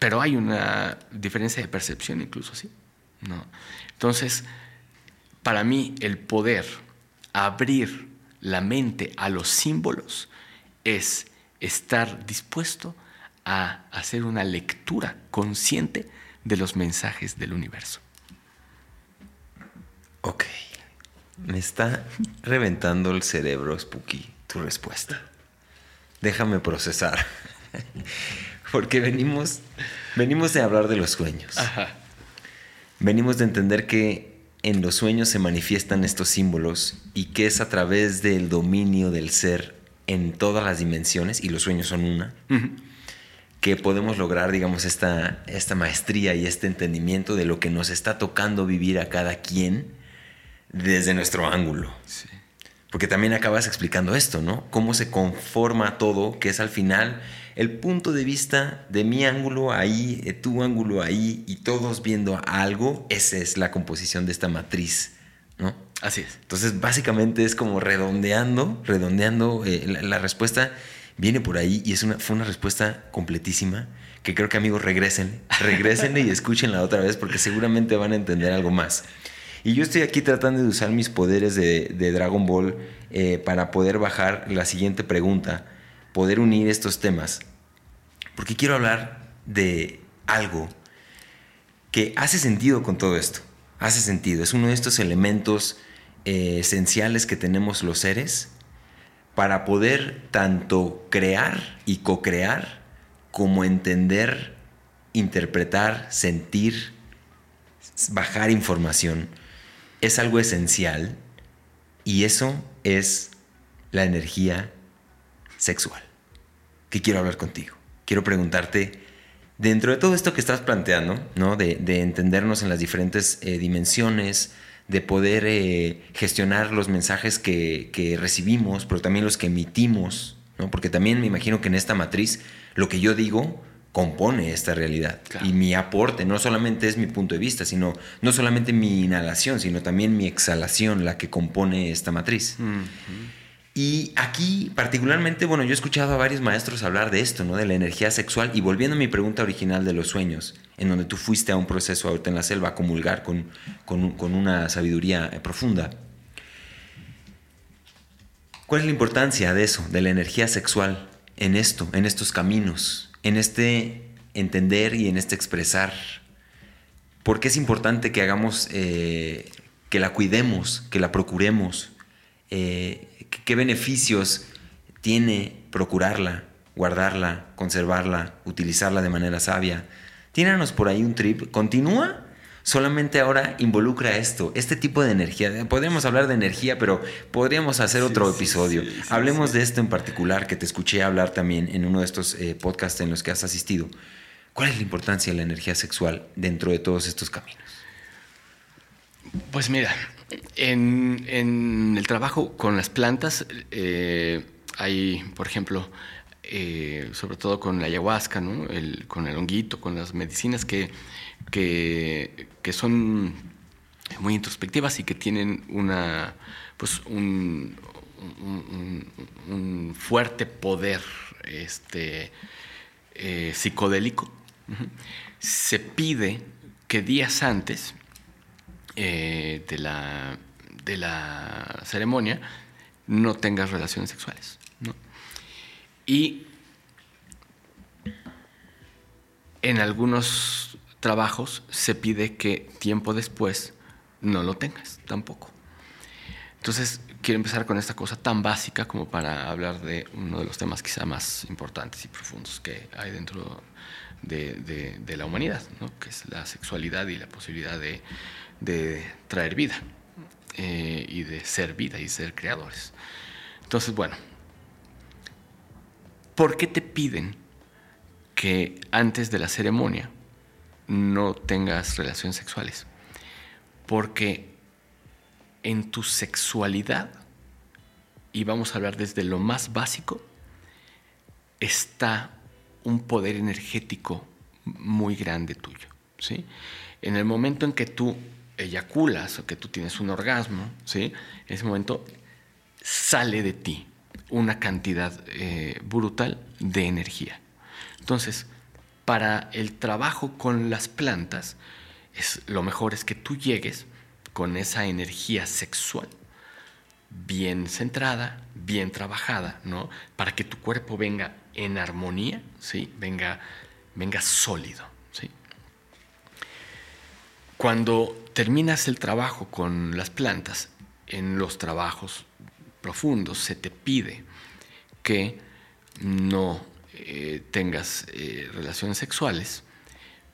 pero hay una diferencia de percepción incluso, ¿sí? ¿no? Entonces, para mí el poder abrir la mente a los símbolos es estar dispuesto a hacer una lectura consciente de los mensajes del universo. Ok. Me está reventando el cerebro, Spooky, tu respuesta. Déjame procesar. Porque venimos, venimos de hablar de los sueños. Ajá venimos de entender que en los sueños se manifiestan estos símbolos y que es a través del dominio del ser en todas las dimensiones, y los sueños son una, que podemos lograr, digamos, esta, esta maestría y este entendimiento de lo que nos está tocando vivir a cada quien desde nuestro ángulo. Porque también acabas explicando esto, ¿no? Cómo se conforma todo, que es al final el punto de vista de mi ángulo ahí, de tu ángulo ahí, y todos viendo algo, esa es la composición de esta matriz, ¿no? Así es. Entonces, básicamente es como redondeando, redondeando eh, la, respuesta viene por ahí y es una, fue una respuesta completísima que creo que amigos regresen, regresen y escúchenla otra vez porque seguramente van a entender algo más. Y yo estoy aquí tratando de usar mis poderes de, Dragon Ball eh, para poder bajar la siguiente pregunta, poder unir estos temas. Porque quiero hablar de algo que hace sentido con todo esto. Hace sentido. Es uno de estos elementos eh, esenciales que tenemos los seres para poder tanto crear y co-crear como entender, interpretar, sentir, bajar información. Es algo esencial y eso es la energía sexual. Que quiero hablar contigo. Quiero preguntarte, dentro de todo esto que estás planteando, ¿no? de, entendernos en las diferentes eh, dimensiones, de poder eh, gestionar los mensajes que, recibimos, pero también los que emitimos, ¿no? porque también me imagino que en esta matriz lo que yo digo compone esta realidad. Y mi aporte no solamente es mi punto de vista, sino no solamente mi inhalación, sino también mi exhalación la que compone esta matriz. Y aquí, particularmente, bueno, yo he escuchado a varios maestros hablar de esto, ¿no? De la energía sexual. Y volviendo a mi pregunta original de los sueños, en donde tú fuiste a un proceso ahorita en la selva a comulgar con, con, una sabiduría eh, profunda. ¿Cuál es la importancia de eso, de la energía sexual en esto, en estos caminos, en este entender y en este expresar? ¿Por qué es importante que hagamos, eh, que la cuidemos, que la procuremos? Eh, qué beneficios tiene procurarla, guardarla, conservarla, utilizarla de manera sabia. Tíranos por ahí un trip. Continúa. Solamente ahora involucra esto, este tipo de energía. Podríamos hablar de energía, pero podríamos hacer otro episodio. Hablemos de esto en particular, que te escuché hablar también en uno de estos eh, podcasts en los que has asistido. ¿Cuál es la importancia de la energía sexual dentro de todos estos caminos? Pues mira, en, el trabajo con las plantas eh, hay, por ejemplo, eh, sobre todo con la ayahuasca, con el honguito, con las medicinas que, que, son muy introspectivas y que tienen una, pues un, fuerte poder este, eh, psicodélico. Se pide que días antes eh, de, la, de la ceremonia no tengas relaciones sexuales. Y en algunos trabajos se pide que tiempo después no lo tengas tampoco. Entonces, quiero empezar con esta cosa tan básica como para hablar de uno de los temas quizá más importantes y profundos que hay dentro de, de la humanidad, ¿no? que es la sexualidad y la posibilidad de de traer vida eh, y de ser vida y ser creadores. Entonces, bueno, ¿por qué te piden que antes de la ceremonia no tengas relaciones sexuales? Porque en tu sexualidad, y vamos a hablar desde lo más básico, está un poder energético muy grande tuyo. ¿sí? En el momento en que tú eyaculas o que tú tienes un orgasmo, ¿sí? En ese momento sale de ti una cantidad eh, brutal de energía. Entonces, para el trabajo con las plantas, es, lo mejor es que tú llegues con esa energía sexual bien centrada, bien trabajada, ¿no? Para que tu cuerpo venga en armonía, ¿sí? Venga, venga sólido, ¿sí? Cuando terminas el trabajo con las plantas, en los trabajos profundos se te pide que no eh, tengas eh, relaciones sexuales,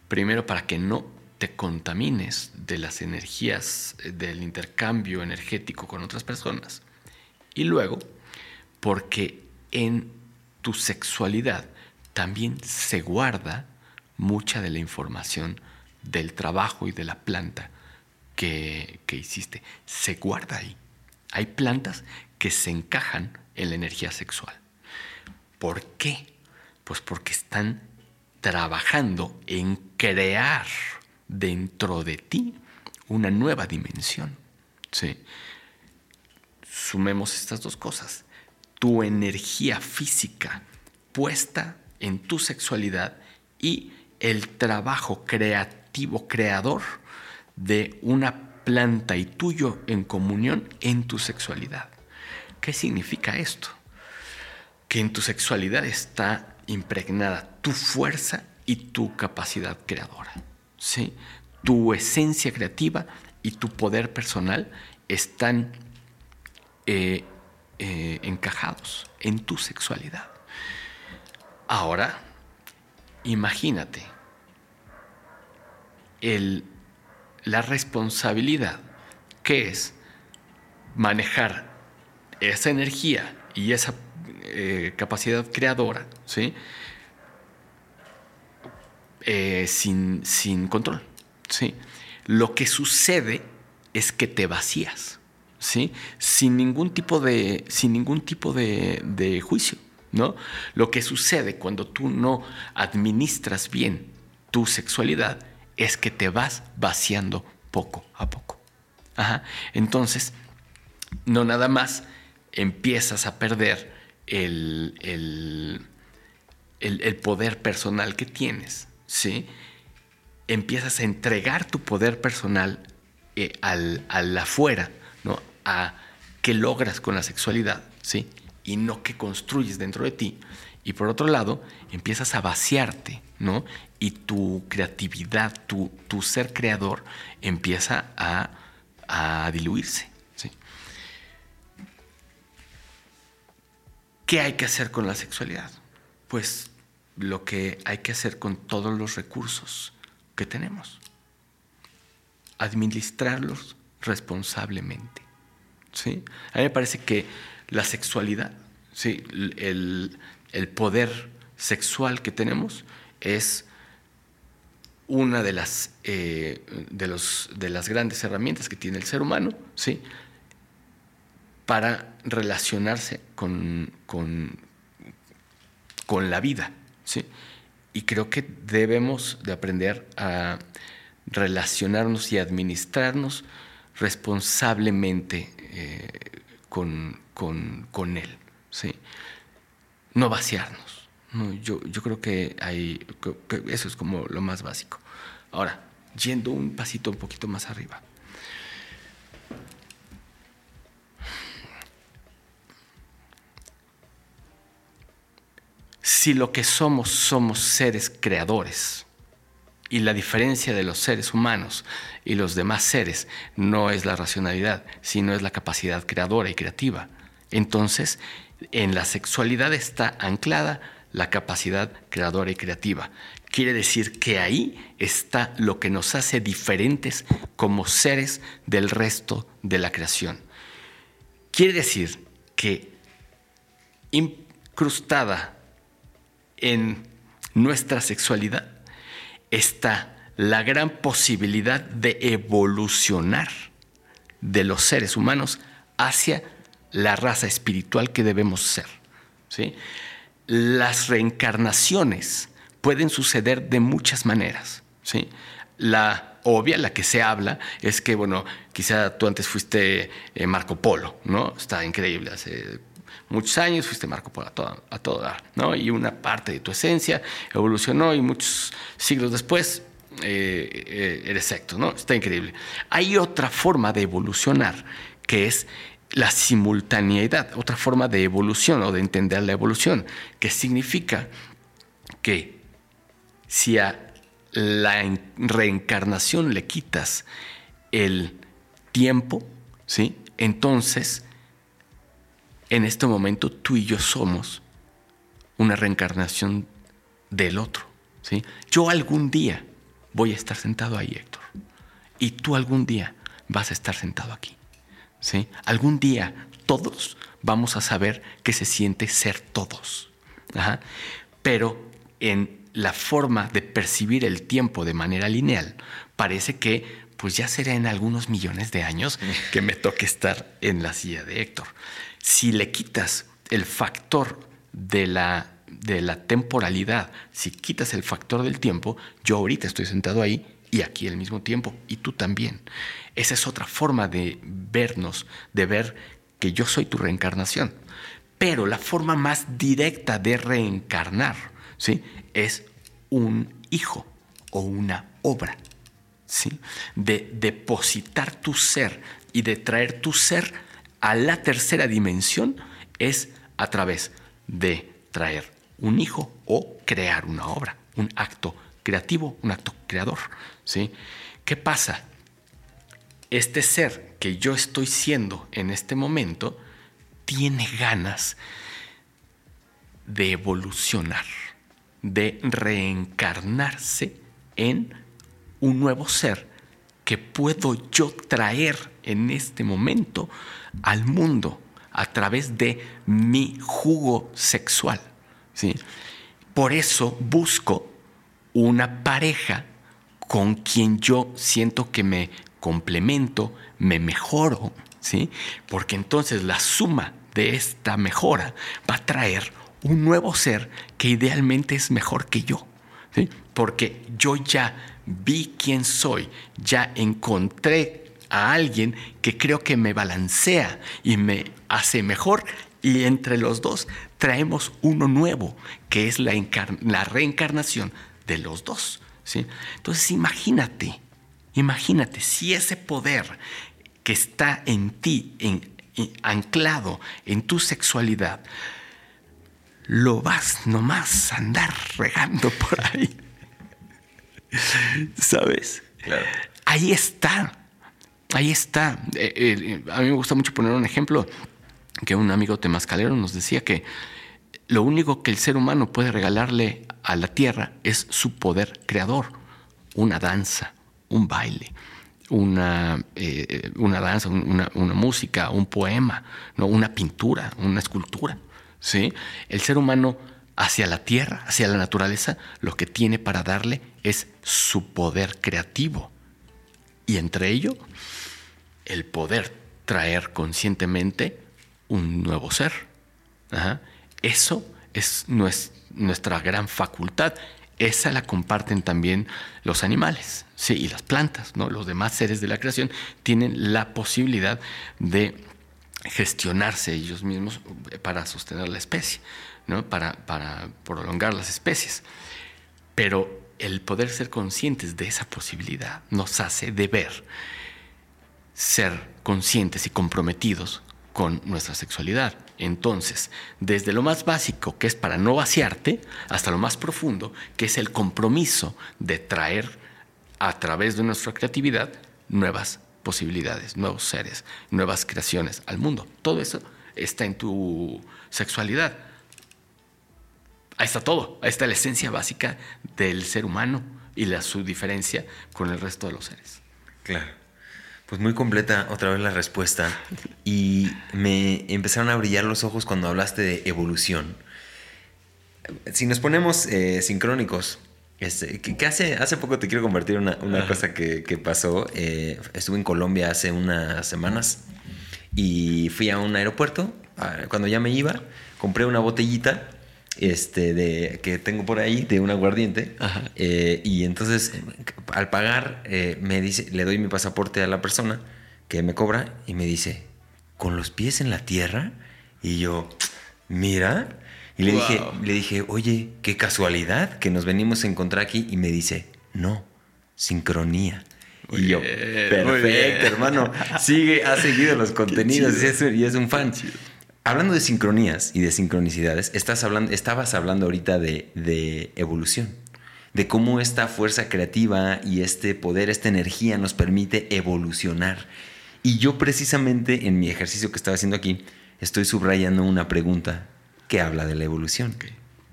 primero para que no te contamines de las energías eh, del intercambio energético con otras personas. Y luego, porque en tu sexualidad también se guarda mucha de la información del trabajo y de la planta que, que hiciste. Se guarda ahí. Hay plantas que se encajan en la energía sexual. ¿Por qué? Pues porque están trabajando en crear dentro de ti una nueva dimensión. ¿sí? Sumemos estas dos cosas. Tu energía física puesta en tu sexualidad y el trabajo creativo, creador de una planta y tuyo en comunión en tu sexualidad. ¿Qué significa esto? Que en tu sexualidad está impregnada tu fuerza y tu capacidad creadora. ¿sí? Tu esencia creativa y tu poder personal están eh, eh, encajados en tu sexualidad. Ahora, imagínate el, la responsabilidad que es manejar esa energía y esa eh, capacidad creadora, ¿sí? Eh, sin, sin, control. ¿sí? Lo que sucede es que te vacías, ¿sí? sin ningún tipo de, sin ningún tipo de, de juicio. ¿no? Lo que sucede cuando tú no administras bien tu sexualidad es que te vas vaciando poco a poco. Ajá. Entonces, no nada más empiezas a perder el, el, el poder personal que tienes, ¿sí? Empiezas a entregar tu poder personal eh, al, afuera, ¿no? A qué logras con la sexualidad, ¿sí? Y no qué construyes dentro de ti. Y por otro lado, empiezas a vaciarte, ¿no? Y tu creatividad, tu, tu ser creador empieza a, a diluirse, ¿Qué hay que hacer con la sexualidad? Pues lo que hay que hacer con todos los recursos que tenemos. Administrarlos responsablemente. ¿sí? A mí me parece que la sexualidad, ¿sí? el, poder sexual que tenemos es una de las, eh, de, los, de las grandes herramientas que tiene el ser humano ¿sí? Para relacionarse con, con, con la vida. ¿sí? Y creo que debemos de aprender a relacionarnos y administrarnos responsablemente eh, con, él, ¿sí? No vaciarnos. yo, yo, creo que, hay, que eso es como lo más básico. Ahora, yendo un pasito un poquito más arriba. Si lo que somos somos seres creadores y la diferencia de los seres humanos y los demás seres no es la racionalidad, sino es la capacidad creadora y creativa, entonces en la sexualidad está anclada la capacidad creadora y creativa. Quiere decir que ahí está lo que nos hace diferentes como seres del resto de la creación. Quiere decir que incrustada en nuestra sexualidad está la gran posibilidad de evolucionar de los seres humanos hacia la raza espiritual que debemos ser. ¿sí? Las reencarnaciones pueden suceder de muchas maneras. ¿sí? La obvia, la que se habla, es que, bueno, quizá tú antes fuiste eh, Marco Polo, ¿no? Está increíble, hace muchos años, fuiste Marco Polo a todo, a todo ¿no? Y una parte de tu esencia evolucionó y muchos siglos después eh, eh, eres secto, ¿no? Está increíble. Hay otra forma de evolucionar que es la simultaneidad, otra forma de evolución o de entender la evolución, que significa que si a la reencarnación le quitas el tiempo, ¿sí? Entonces en este momento tú y yo somos una reencarnación del otro. ¿sí? Yo algún día voy a estar sentado ahí, Héctor. Y tú algún día vas a estar sentado aquí. ¿sí? Algún día todos vamos a saber qué se siente ser todos. Pero en la forma de percibir el tiempo de manera lineal, parece que pues ya será en algunos millones de años que me toque estar en la silla de Héctor. Si le quitas el factor de la, de la temporalidad, si quitas el factor del tiempo, yo ahorita estoy sentado ahí y aquí al mismo tiempo, y tú también. Esa es otra forma de vernos, de ver que yo soy tu reencarnación. Pero la forma más directa de reencarnar ¿sí? es un hijo o una obra. ¿sí? De depositar tu ser y de traer tu ser a la tercera dimensión es a través de traer un hijo o crear una obra, un acto creativo, un acto creador. ¿sí? ¿Qué pasa? Este ser que yo estoy siendo en este momento tiene ganas de evolucionar, de reencarnarse en un nuevo ser que puedo yo traer en este momento al mundo a través de mi jugo sexual. ¿sí? Por eso busco una pareja con quien yo siento que me complemento, me mejoro, ¿sí? Porque entonces la suma de esta mejora va a traer un nuevo ser que idealmente es mejor que yo, ¿sí? Porque yo ya vi quién soy, ya encontré a alguien que creo que me balancea y me hace mejor y entre los dos traemos uno nuevo, que es la, reencarnación de los dos. ¿sí? Entonces imagínate, imagínate si ese poder que está en ti, anclado en tu sexualidad, lo vas nomás a andar regando por ahí. ¿Sabes? Ahí está. Ahí está. Eh, eh, a mí me gusta mucho poner un ejemplo que un amigo temascalero nos decía que lo único que el ser humano puede regalarle a la tierra es su poder creador, una danza, un baile, una, eh, una danza, una, música, un poema, ¿no? una pintura, una escultura. ¿sí? El ser humano hacia la tierra, hacia la naturaleza, lo que tiene para darle es su poder creativo. Y entre ello, el poder traer conscientemente un nuevo ser. Eso es nuestra gran facultad. Esa la comparten también los animales sí, y las plantas. ¿no? Los demás seres de la creación tienen la posibilidad de gestionarse ellos mismos para sostener la especie, ¿no? para, para prolongar las especies. Pero el poder ser conscientes de esa posibilidad nos hace deber ser conscientes y comprometidos con nuestra sexualidad. Entonces, desde lo más básico, que es para no vaciarte, hasta lo más profundo, que es el compromiso de traer a través de nuestra creatividad nuevas posibilidades, nuevos seres, nuevas creaciones al mundo. Todo eso está en tu sexualidad. Ahí está todo, ahí está la esencia básica del ser humano y la, su diferencia con el resto de los seres. Claro. Pues muy completa otra vez la respuesta. Y me empezaron a brillar los ojos cuando hablaste de evolución. Si nos ponemos eh, sincrónicos, este, que, hace, hace poco te quiero compartir una, cosa que, pasó. Eh, estuve en Colombia hace unas semanas y fui a un aeropuerto. Cuando ya me iba, compré una botellita este, de, que tengo por ahí de un aguardiente. Eh, y entonces, al pagar, eh, me dice, le doy mi pasaporte a la persona que me cobra y me dice, ¿con los pies en la tierra? Y yo, mira. Y le, dije, le dije, oye, qué casualidad que nos venimos a encontrar aquí. Y me dice, no, sincronía. y yo, perfecto, hermano. Sigue, ha seguido los contenidos y es, un fan. Hablando de sincronías y de sincronicidades, estás hablando, estabas hablando ahorita de, evolución, de cómo esta fuerza creativa y este poder, esta energía nos permite evolucionar. Y yo precisamente en mi ejercicio que estaba haciendo aquí, estoy subrayando una pregunta que habla de la evolución.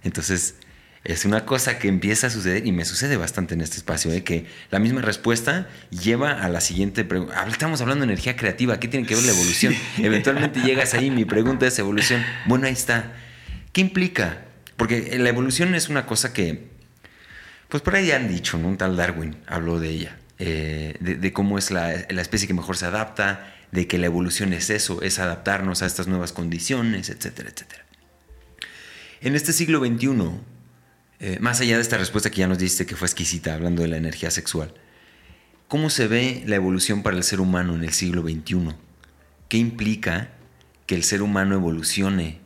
Entonces, Es una cosa que empieza a suceder y me sucede bastante en este espacio, ¿eh? que la misma respuesta lleva a la siguiente pregunta. Estamos hablando de energía creativa, ¿qué tiene que ver la evolución? Eventualmente llegas ahí, mi pregunta es evolución. Bueno, ahí está. ¿Qué implica? Porque la evolución es una cosa que, pues por ahí han dicho, ¿no? Un tal Darwin habló de ella, eh, de, cómo es la, la especie que mejor se adapta, de que la evolución es eso, es adaptarnos a estas nuevas condiciones, etcétera, etcétera. En este siglo XXI, eh, más allá de esta respuesta que ya nos diste, que fue exquisita, hablando de la energía sexual, ¿cómo se ve la evolución para el ser humano en el siglo XXI? ¿Qué implica que el ser humano evolucione?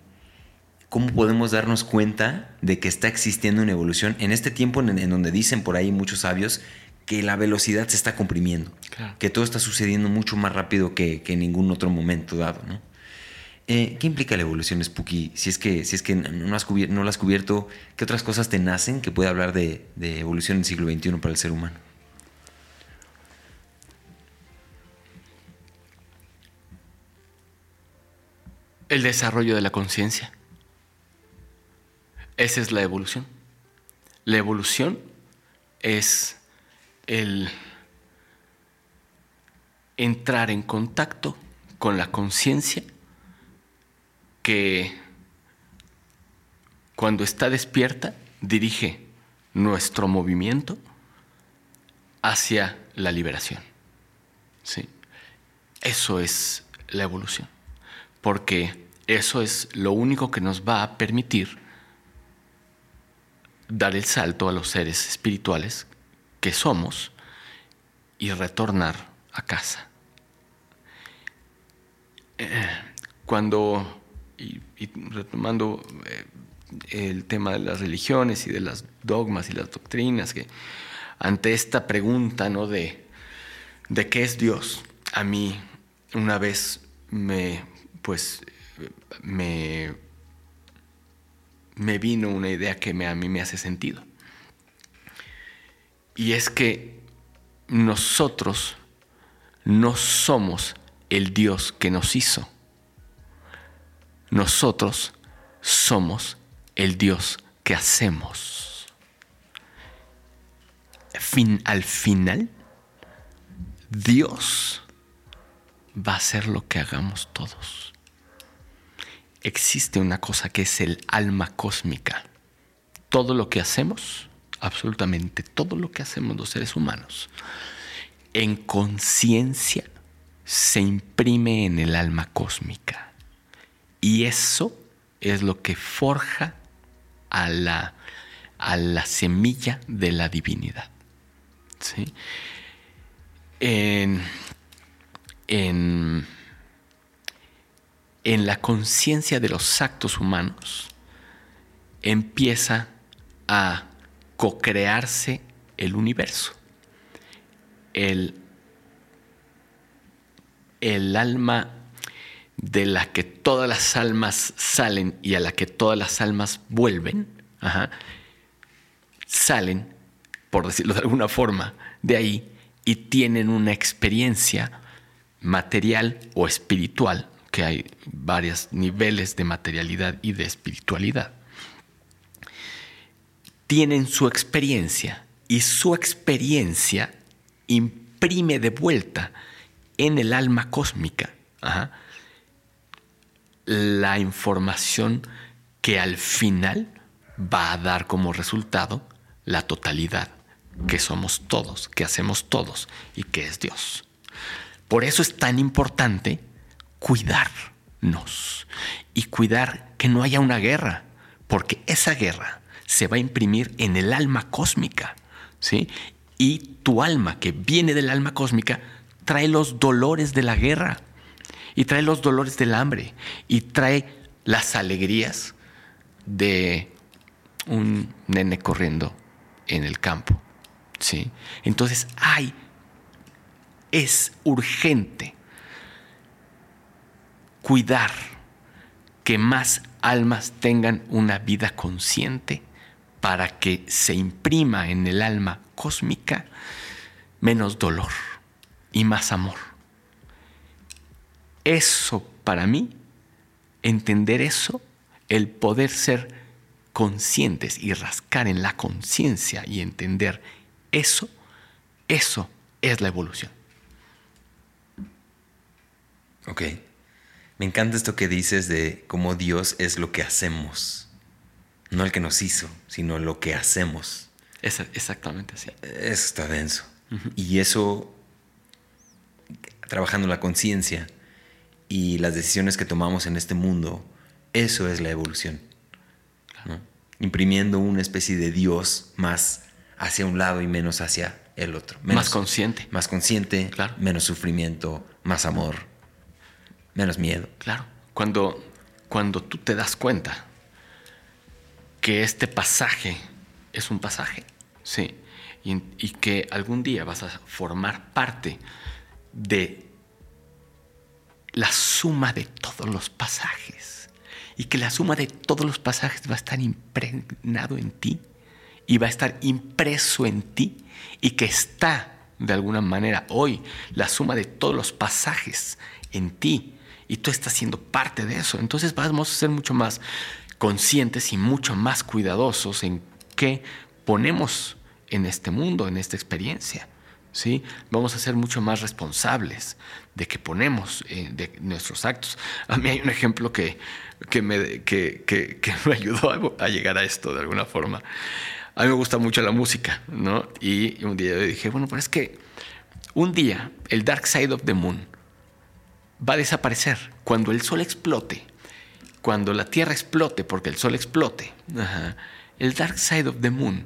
¿Cómo podemos darnos cuenta de que está existiendo una evolución en este tiempo en, donde dicen por ahí muchos sabios que la velocidad se está comprimiendo, que todo está sucediendo mucho más rápido que, que en ningún otro momento dado, ¿no? Eh, ¿Qué implica la evolución, Spooky? Si es que, si es que no, has lo has cubierto, ¿qué otras cosas te nacen que puede hablar de, evolución en el siglo XXI para el ser humano? El desarrollo de la conciencia. Esa es la evolución. La evolución es el entrar en contacto con la conciencia que cuando está despierta dirige nuestro movimiento hacia la liberación. ¿Sí? Eso es la evolución, porque eso es lo único que nos va a permitir dar el salto a los seres espirituales que somos y retornar a casa. Eh, cuando y, retomando eh, el tema de las religiones y de las dogmas y las doctrinas, que ante esta pregunta ¿no? de, de qué es Dios, a mí una vez me, pues, me, me vino una idea que a mí me hace sentido. Y es que nosotros no somos el Dios que nos hizo nosotros somos el Dios que hacemos. Fin, al final, Dios va a hacer lo que hagamos todos. Existe una cosa que es el alma cósmica. Todo lo que hacemos, absolutamente todo lo que hacemos los seres humanos, en conciencia se imprime en el alma cósmica. Y eso es lo que forja a la, a la semilla de la divinidad. ¿sí? En, en, en la conciencia de los actos humanos empieza a co-crearse el universo. El, el alma de la que todas las almas salen y a la que todas las almas vuelven, salen, por decirlo de alguna forma, de ahí y tienen una experiencia material o espiritual, que hay varios niveles de materialidad y de espiritualidad. Tienen su experiencia y su experiencia imprime de vuelta en el alma cósmica la información que al final va a dar como resultado la totalidad, que somos todos, que hacemos todos y que es Dios. Por eso es tan importante cuidarnos y cuidar que no haya una guerra, porque esa guerra se va a imprimir en el alma cósmica, ¿sí? Y tu alma, que viene del alma cósmica, trae los dolores de la guerra y trae los dolores del hambre y trae las alegrías de un nene corriendo en el campo. ¿sí? Entonces, hay, es urgente cuidar que más almas tengan una vida consciente para que se imprima en el alma cósmica menos dolor y más amor. Eso para mí, entender eso, el poder ser conscientes y rascar en la conciencia y entender eso, eso es la evolución. Ok. Me encanta esto que dices de cómo Dios es lo que hacemos. No el que nos hizo, sino lo que hacemos. Es exactamente así. Eso está denso. Y eso, trabajando la conciencia y las decisiones que tomamos en este mundo, eso es la evolución. Imprimiendo una especie de Dios más hacia un lado y menos hacia el otro. más consciente. Más consciente, claro. menos sufrimiento, más amor, menos miedo. Claro. Cuando, cuando tú te das cuenta que este pasaje es un pasaje, sí, y, y que algún día vas a formar parte de la suma de todos los pasajes y que la suma de todos los pasajes va a estar impregnado en ti y va a estar impreso en ti y que está de alguna manera hoy la suma de todos los pasajes en ti y tú estás siendo parte de eso. Entonces vamos a ser mucho más conscientes y mucho más cuidadosos en qué ponemos en este mundo, en esta experiencia. Vamos a ser mucho más responsables de qué ponemos eh, de nuestros actos. A mí hay un ejemplo que, que, me, que, que, que me ayudó a, llegar a esto de alguna forma. A mí me gusta mucho la música, ¿no? Y un día yo dije, bueno, pero es que un día el Dark Side of the Moon va a desaparecer cuando el sol explote, cuando la Tierra explote, porque el sol explote. el Dark Side of the Moon,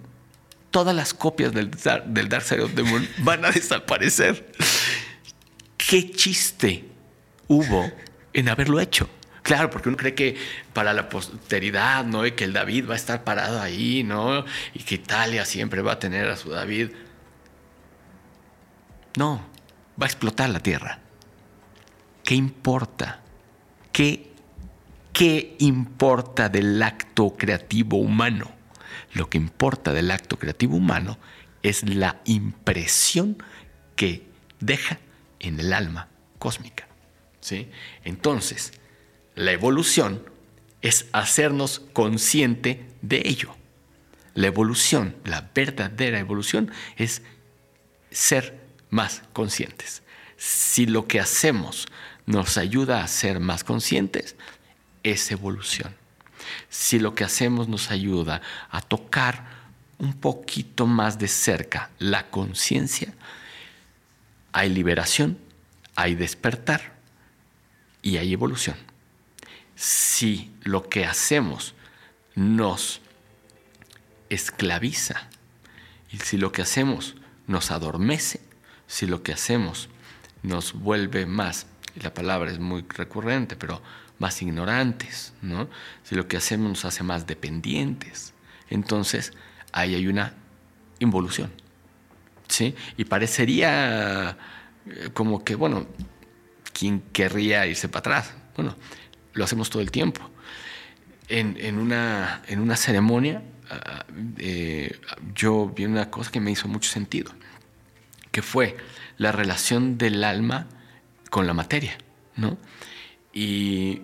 todas las copias del, del Dark Side of the Moon van a desaparecer. ¿Qué chiste hubo en haberlo hecho? Claro, porque uno cree que para la posteridad, ¿no? Y que el David va a estar parado ahí, ¿no? Y que Italia siempre va a tener a su David. No, va a explotar la tierra. ¿Qué importa? ¿Qué, ¿Qué importa del acto creativo humano? Lo que importa del acto creativo humano es la impresión que deja en el alma cósmica. ¿sí? Entonces, la evolución es hacernos consciente de ello. La evolución, la verdadera evolución es ser más conscientes. Si lo que hacemos nos ayuda a ser más conscientes, es evolución. Si lo que hacemos nos ayuda a tocar un poquito más de cerca la conciencia, hay liberación, hay despertar y hay evolución. Si lo que hacemos nos esclaviza y si lo que hacemos nos adormece, si lo que hacemos nos vuelve más la palabra es muy recurrente, pero más ignorantes, ¿no? Si lo que hacemos nos hace más dependientes, entonces ahí hay una involución, ¿sí? Y parecería eh, como que, bueno, ¿quién querría irse para atrás? Bueno, lo hacemos todo el tiempo. En, una, en una ceremonia ah, eh, yo vi una cosa que me hizo mucho sentido, que fue la relación del alma con la materia, ¿no? Y,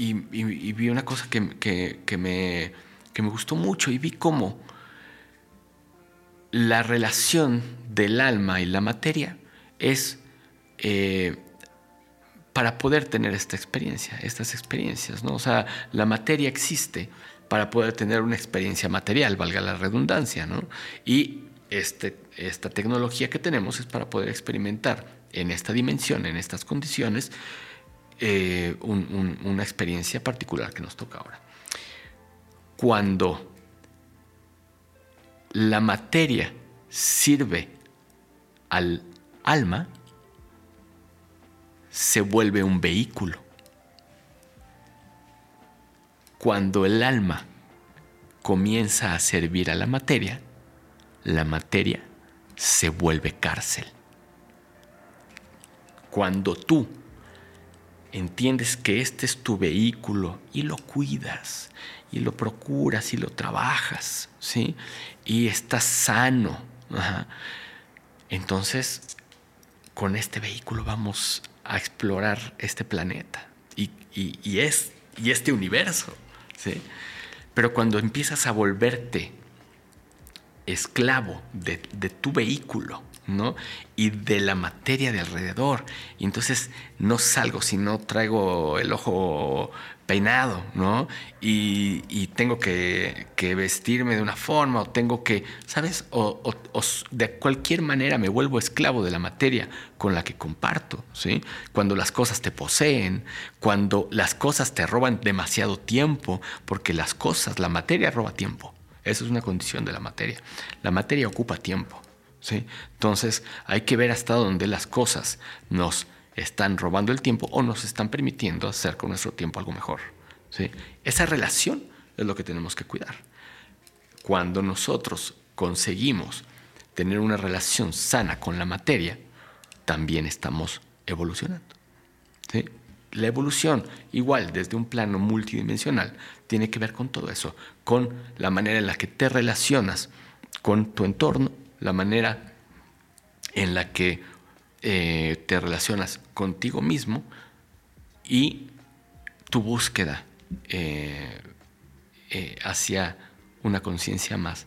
y, vi una cosa que, me, me gustó mucho y vi cómo la relación del alma y la materia es eh, para poder tener esta experiencia, estas experiencias, ¿no? O sea, la materia existe para poder tener una experiencia material, valga la redundancia, ¿no? Y este, esta tecnología que tenemos es para poder experimentar en esta dimensión, en estas condiciones, eh, una experiencia particular que nos toca ahora. Cuando la materia sirve al alma, se vuelve un vehículo. Cuando el alma comienza a servir a la materia, la materia se vuelve cárcel. Cuando tú entiendes que este es tu vehículo y lo cuidas y lo procuras y lo trabajas, ¿sí? Y estás sano. Entonces, con este vehículo vamos a explorar este planeta y, es, y este universo, ¿sí? Pero cuando empiezas a volverte esclavo de, tu vehículo, Y de la materia de alrededor. Y entonces no salgo si no traigo el ojo peinado, ¿no? Y, tengo que, vestirme de una forma o tengo que, ¿sabes? O, de cualquier manera me vuelvo esclavo de la materia con la que comparto, ¿sí? Cuando las cosas te poseen, cuando las cosas te roban demasiado tiempo, porque las cosas, la materia roba tiempo. Eso es una condición de la materia. La materia ocupa tiempo, ¿sí? Entonces hay que ver hasta dónde las cosas nos están robando el tiempo o nos están permitiendo hacer con nuestro tiempo algo mejor. ¿sí? Esa relación es lo que tenemos que cuidar. Cuando nosotros conseguimos tener una relación sana con la materia, también estamos evolucionando. ¿sí? La evolución, igual desde un plano multidimensional, tiene que ver con todo eso, con la manera en la que te relacionas con tu entorno, la manera en la que eh, te relacionas contigo mismo y tu búsqueda eh, eh, hacia una conciencia más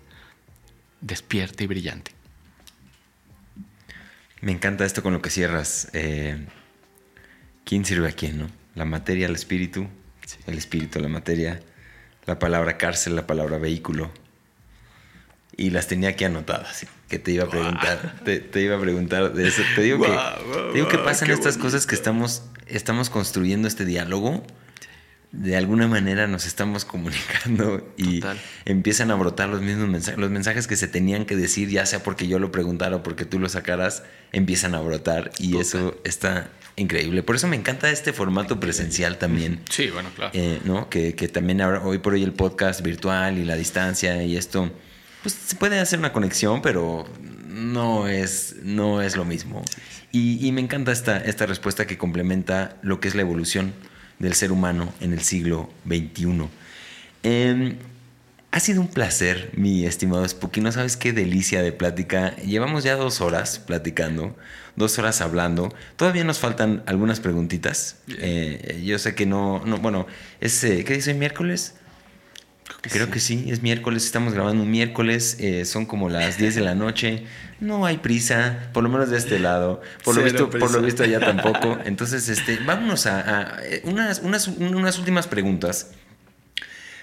despierta y brillante. Me encanta esto con lo que cierras. ¿Quién sirve a quién, no? La materia al espíritu, el espíritu a la materia, la palabra cárcel, la palabra vehículo. Y las tenía aquí anotadas que te iba a preguntar. Te, iba a preguntar de eso. Te digo que, digo que pasan estas cosas que estamos, estamos construyendo este diálogo. De alguna manera nos estamos comunicando y empiezan a brotar los mismos mensajes. Los mensajes que se tenían que decir, ya sea porque yo lo preguntara o porque tú lo sacaras, empiezan a brotar y eso está increíble. Por eso me encanta este formato presencial también. Sí, bueno, claro. Eh, ¿no? que, que también ahora, hoy por hoy el podcast virtual y la distancia y esto pues se puede hacer una conexión, pero no es, no es lo mismo. Y, me encanta esta, esta respuesta que complementa lo que es la evolución del ser humano en el siglo XXI. Em, ha sido un placer, mi estimado Spooky. No sabes qué delicia de plática. Llevamos ya dos horas platicando, dos horas hablando. Todavía nos faltan algunas preguntitas. Eh, yo sé que no, no bueno, es, eh, ¿qué dice miércoles? Creo que sí, es miércoles, estamos grabando un miércoles, eh, son como las 10 de la noche, no hay prisa, por lo menos de este lado, por, lo visto, por lo visto allá tampoco. Entonces, este, vámonos a, eh, unas, unas, unas, últimas preguntas.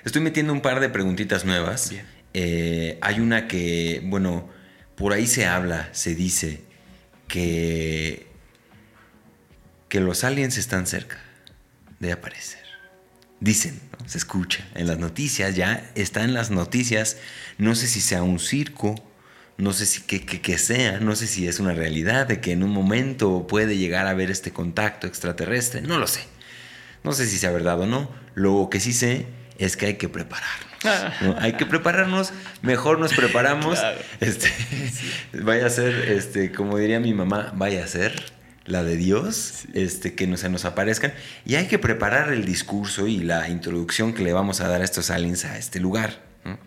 Estoy metiendo un par de preguntitas nuevas. Eh, hay una que, bueno, por ahí se habla, se dice que, que los aliens están cerca de aparecer. Dicen, se escucha en las noticias, ya está en las noticias. No sé si sea un circo, no sé si que, sea, no sé si es una realidad de que en un momento puede llegar a haber este contacto extraterrestre, no lo sé. No sé si sea verdad o no. Lo que sí sé es que hay que prepararnos. Ah. Hay que prepararnos, mejor nos preparamos. Este, vaya a ser, este, como diría mi mamá, vaya a ser la de Dios, este, que no se nos aparezcan. Y hay que preparar el discurso y la introducción que le vamos a dar a estos aliens a este lugar,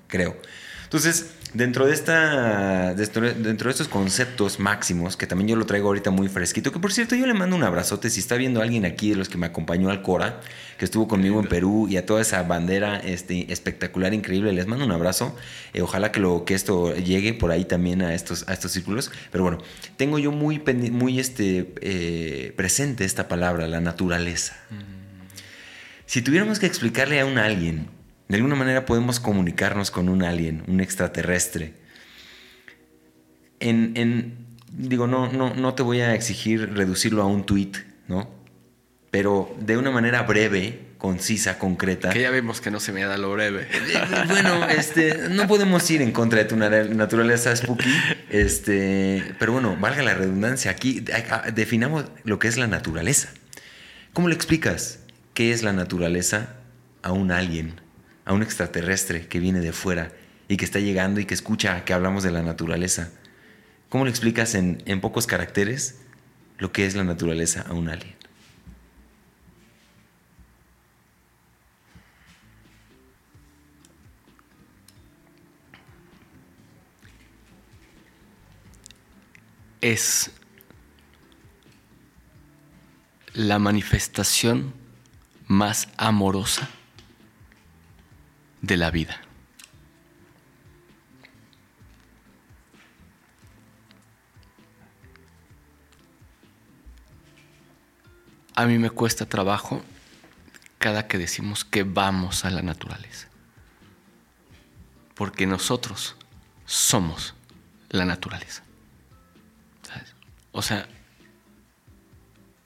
creo. Entonces, dentro de, esta, dentro de estos conceptos máximos, que también yo lo traigo ahorita muy fresquito, que por cierto yo le mando un abrazote si está viendo alguien aquí de los que me acompañó al Cora, que estuvo conmigo en Perú y a toda esa bandera este, espectacular, increíble, les mando un abrazo. Eh, ojalá que, lo, que esto llegue por ahí también a estos, a estos círculos. Pero bueno, tengo yo muy, muy este, eh, presente esta palabra, la naturaleza. Mm. Si tuviéramos que explicarle a un alguien de alguna manera podemos comunicarnos con un alien, un extraterrestre. En, digo, no, no, no te voy a exigir reducirlo a un tweet, ¿no? Pero de una manera breve, concisa, concreta. Que ya vemos que no se me da lo breve. Eh, bueno, este, no podemos ir en contra de tu naturaleza spooky, este, pero bueno, valga la redundancia, aquí definamos lo que es la naturaleza. ¿Cómo le explicas qué es la naturaleza a un alien? A un extraterrestre que viene de fuera y que está llegando y que escucha que hablamos de la naturaleza. ¿Cómo le explicas en, en pocos caracteres lo que es la naturaleza a un alien? Es la manifestación más amorosa de la vida. A mí me cuesta trabajo cada que decimos que vamos a la naturaleza. Porque nosotros somos la naturaleza. O sea,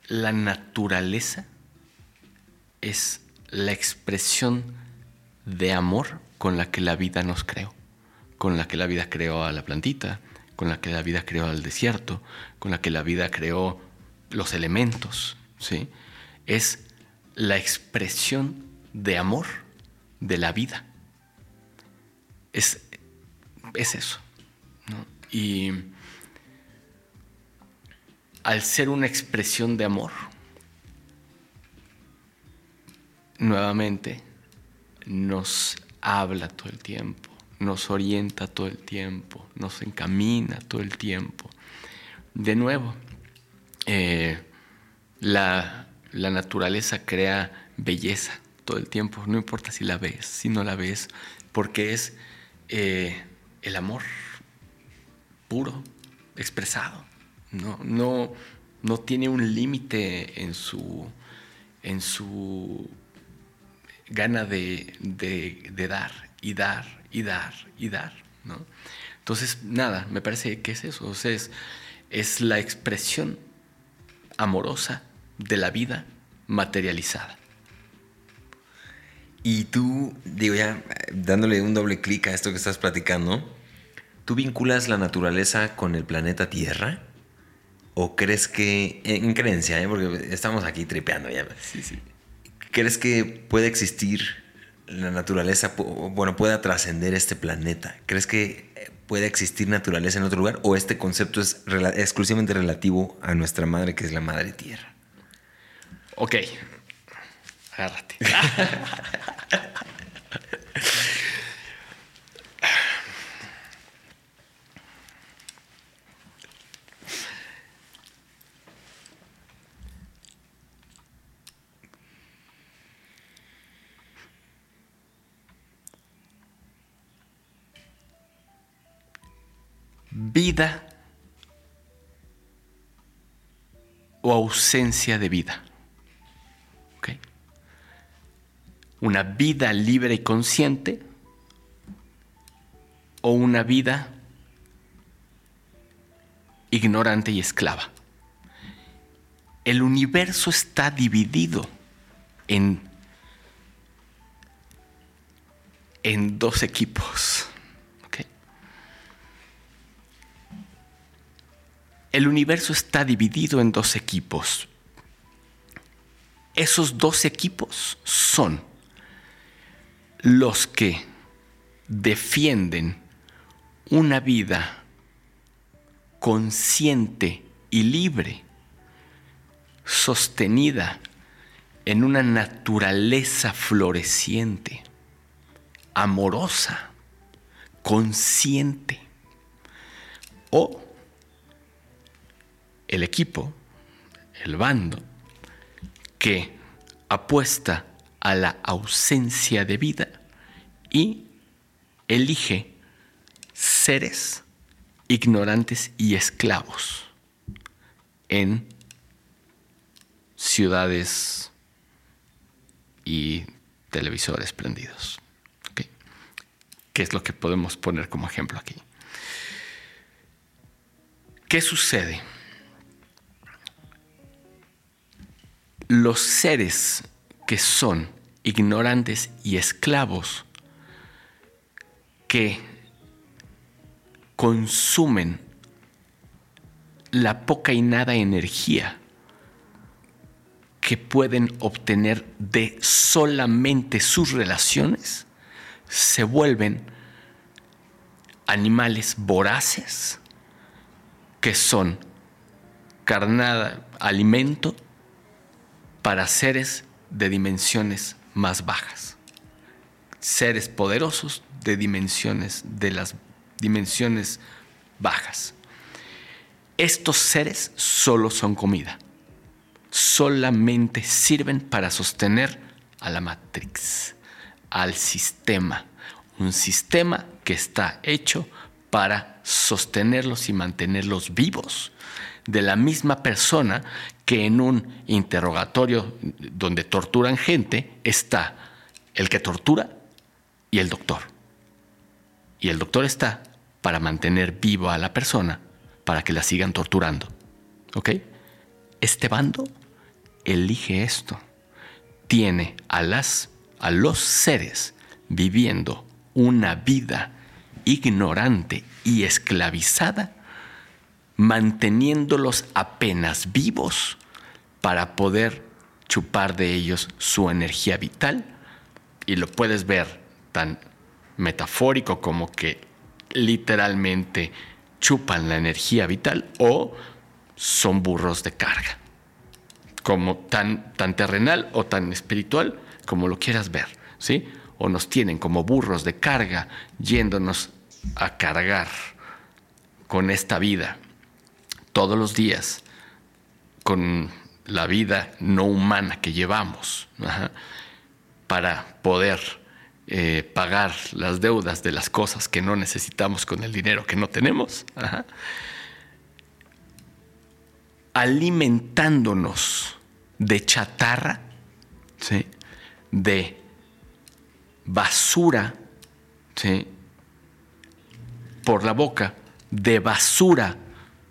la naturaleza es la expresión de amor con la que la vida nos creó, con la que la vida creó a la plantita, con la que la vida creó al desierto, con la que la vida creó los elementos, ¿sí? Es la expresión de amor de la vida. Es, es eso. Y al ser una expresión de amor, nuevamente nos habla todo el tiempo, nos orienta todo el tiempo, nos encamina todo el tiempo. De nuevo, eh, la, naturaleza crea belleza todo el tiempo, no importa si la ves, si no la ves, porque es eh, el amor puro, expresado. No, no, no tiene un límite en su, en su gana de, dar y dar y dar y dar. ¿no? Entonces, nada, me parece que es eso. es, es la expresión amorosa de la vida materializada. Y tú, digo ya, dándole un doble clic a esto que estás platicando, ¿tú vinculas la naturaleza con el planeta Tierra? ¿O crees que, en creencia, ¿eh? porque estamos aquí tripeando ya? Sí, sí. ¿Crees que puede existir la naturaleza, bueno, pueda trascender este planeta? ¿Crees que puede existir naturaleza en otro lugar o este concepto es exclusivamente relativo a nuestra madre, que es la madre tierra? Ok, agárrate. vida o ausencia de vida. Una vida libre y consciente o una vida ignorante y esclava. El universo está dividido en, en dos equipos. El universo está dividido en dos equipos. Esos dos equipos son los que defienden una vida consciente y libre, sostenida en una naturaleza floreciente, amorosa, consciente, o el equipo, el bando, que apuesta a la ausencia de vida y elige seres ignorantes y esclavos en ciudades y televisores prendidos. ¿Qué es lo que podemos poner como ejemplo aquí? ¿Qué sucede? Los seres que son ignorantes y esclavos, que consumen la poca y nada energía que pueden obtener de solamente sus relaciones, se vuelven animales voraces que son carnada, alimento para seres de dimensiones más bajas. Seres poderosos de dimensiones, de las dimensiones bajas. Estos seres solo son comida. Solamente sirven para sostener a la Matrix, al sistema. Un sistema que está hecho para sostenerlos y mantenerlos vivos. De la misma persona que en un interrogatorio donde torturan gente está el que tortura y el doctor. Y el doctor está para mantener viva a la persona para que la sigan torturando. ¿Ok? Este bando elige esto. Tiene a, las, a los seres viviendo una vida ignorante y esclavizada, manteniéndolos apenas vivos para poder chupar de ellos su energía vital. Y lo puedes ver tan metafórico como que literalmente chupan la energía vital o son burros de carga, como tan, tan terrenal o tan espiritual como lo quieras ver, ¿sí? O nos tienen como burros de carga yéndonos a cargar con esta vida todos los días, con la vida no humana que llevamos, para poder eh, pagar las deudas de las cosas que no necesitamos con el dinero que no tenemos, alimentándonos de chatarra, de basura por la boca, de basura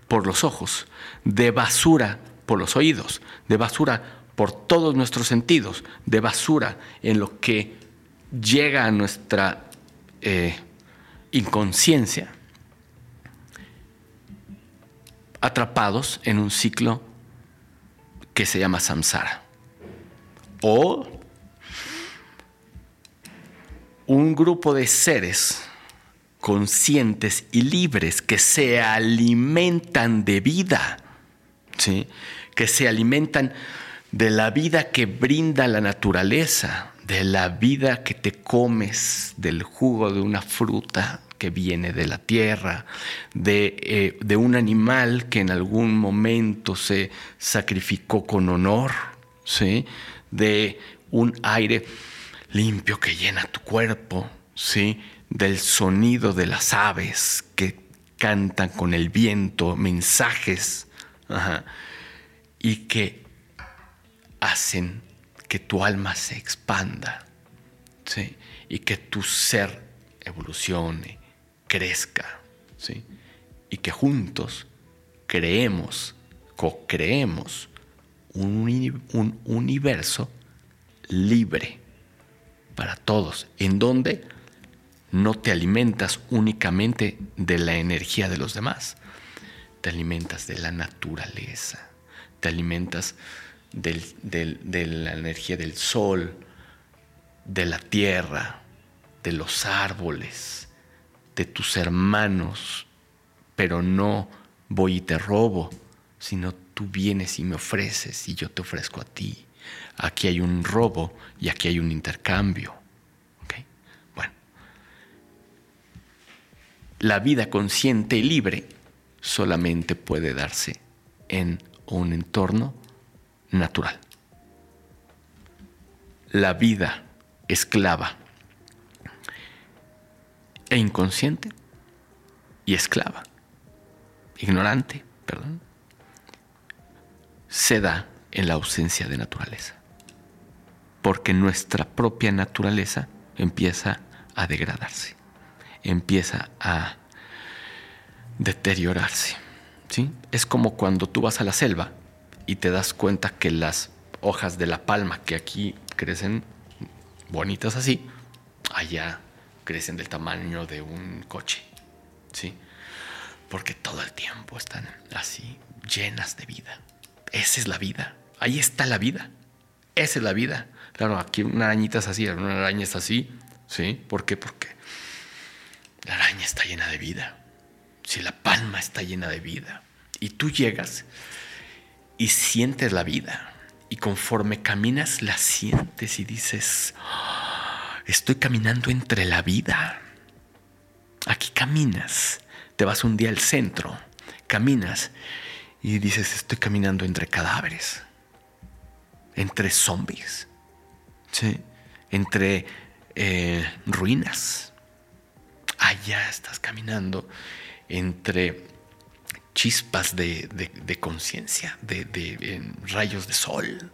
por los ojos, de basura por los oídos, de basura por todos nuestros sentidos, de basura en lo que llega a nuestra eh, inconsciencia, atrapados en un ciclo que se llama samsara. O un grupo de seres conscientes y libres que se alimentan de vida, ¿sí? que se alimentan de la vida que brinda la naturaleza, de la vida que te comes, del jugo de una fruta que viene de la tierra, de, eh, de, un animal que en algún momento se sacrificó con honor, ¿sí? de un aire limpio que llena tu cuerpo, ¿sí? Del sonido de las aves que cantan con el viento mensajes y que hacen que tu alma se expanda ¿sí? y que tu ser evolucione, crezca ¿sí? y que juntos creemos, co-creemos un, un universo libre para todos, en donde no te alimentas únicamente de la energía de los demás, te alimentas de la naturaleza, te alimentas de la energía del sol, de la tierra, de los árboles, de tus hermanos, pero no voy y te robo, sino tú vienes y me ofreces y yo te ofrezco a ti. Aquí hay un robo y aquí hay un intercambio. La vida consciente y libre solamente puede darse en un entorno natural. La vida esclava e inconsciente y esclava, ignorante, perdón, se da en la ausencia de naturaleza. Porque nuestra propia naturaleza empieza a degradarse, empieza a deteriorarse. ¿sí? Es como cuando tú vas a la selva y te das cuenta que las hojas de la palma que aquí crecen bonitas así, allá crecen del tamaño de un coche, ¿sí? Porque todo el tiempo están así, llenas de vida. Esa es la vida. Ahí está la vida. Esa es la vida. Claro, aquí una arañita es así, una araña es así, ¿sí? ¿Por qué? Porque la araña está llena de vida. Si la palma está llena de vida y tú llegas y sientes la vida. Y conforme caminas, la sientes y dices, ah, estoy caminando entre la vida. Aquí caminas, te vas un día al centro, caminas y dices, estoy caminando entre cadáveres, entre zombies, entre eh, ruinas. Allá estás caminando entre chispas de, conciencia, de, rayos de sol,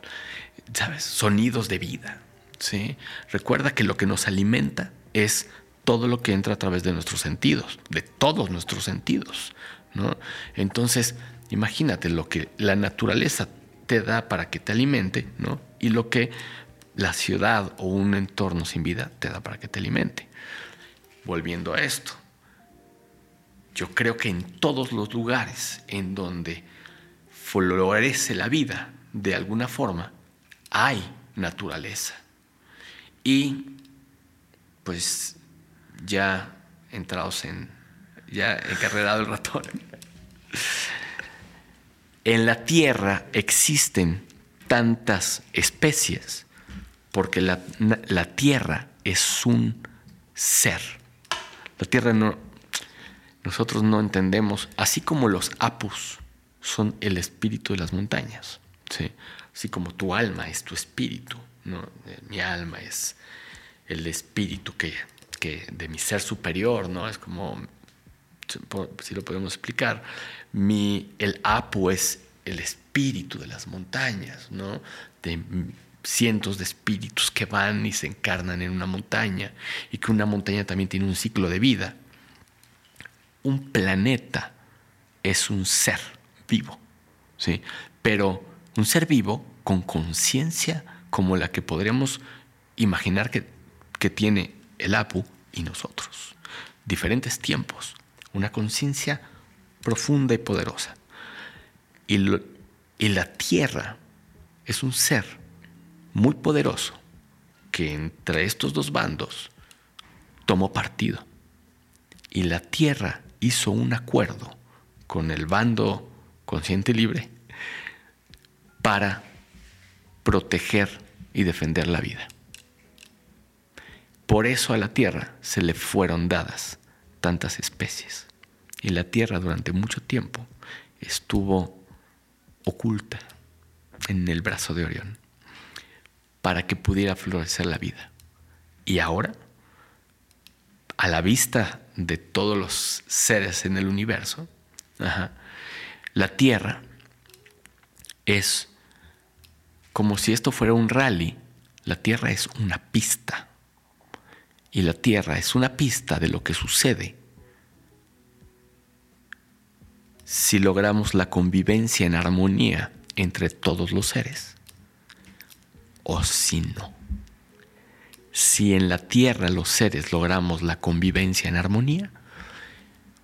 ¿sabes? Sonidos de vida. ¿sí? Recuerda que lo que nos alimenta es todo lo que entra a través de nuestros sentidos, de todos nuestros sentidos. ¿no? Entonces, imagínate lo que la naturaleza te da para que te alimente, ¿no? Y lo que la ciudad o un entorno sin vida te da para que te alimente. Volviendo a esto, yo creo que en todos los lugares en donde florece la vida de alguna forma, hay naturaleza. Y pues ya entrados en, ya encarrerado el ratón, en la Tierra existen tantas especies porque la, Tierra es un ser. La Tierra no, nosotros no entendemos, así como los apus son el espíritu de las montañas, ¿sí? así como tu alma es tu espíritu, ¿no? mi alma es el espíritu que, que de mi ser superior, ¿no? es como, si lo podemos explicar, mi, el apu es el espíritu de las montañas, ¿no? de cientos de espíritus que van y se encarnan en una montaña y que una montaña también tiene un ciclo de vida un planeta es un ser vivo, ¿sí? Pero un ser vivo con conciencia como la que podríamos imaginar que, tiene el Apu y nosotros. Diferentes tiempos, una conciencia profunda y poderosa. Y, y la Tierra es un ser muy poderoso que entre estos dos bandos tomó partido. Y la Tierra hizo un acuerdo con el bando consciente libre para proteger y defender la vida. Por eso a la Tierra se le fueron dadas tantas especies. Y la Tierra durante mucho tiempo estuvo oculta en el brazo de Orión para que pudiera florecer la vida. Y ahora, a la vista de todos los seres en el universo, la Tierra es como si esto fuera un rally, la Tierra es una pista. Y la Tierra es una pista de lo que sucede si logramos la convivencia en armonía entre todos los seres o si no si en la tierra los seres logramos la convivencia en armonía,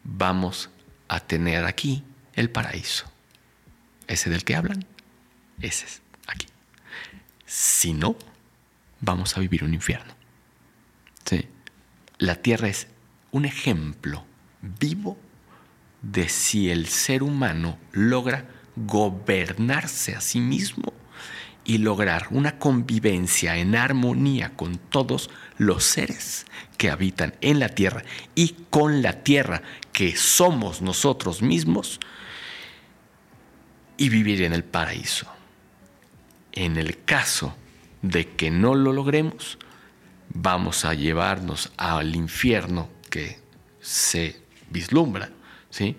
vamos a tener aquí el paraíso. Ese del que hablan, ese es aquí. Si no, vamos a vivir un infierno. La tierra es un ejemplo vivo de si el ser humano logra gobernarse a sí mismo y lograr una convivencia en armonía con todos los seres que habitan en la tierra y con la tierra que somos nosotros mismos y vivir en el paraíso. En el caso de que no lo logremos, vamos a llevarnos al infierno que se vislumbra, ¿sí?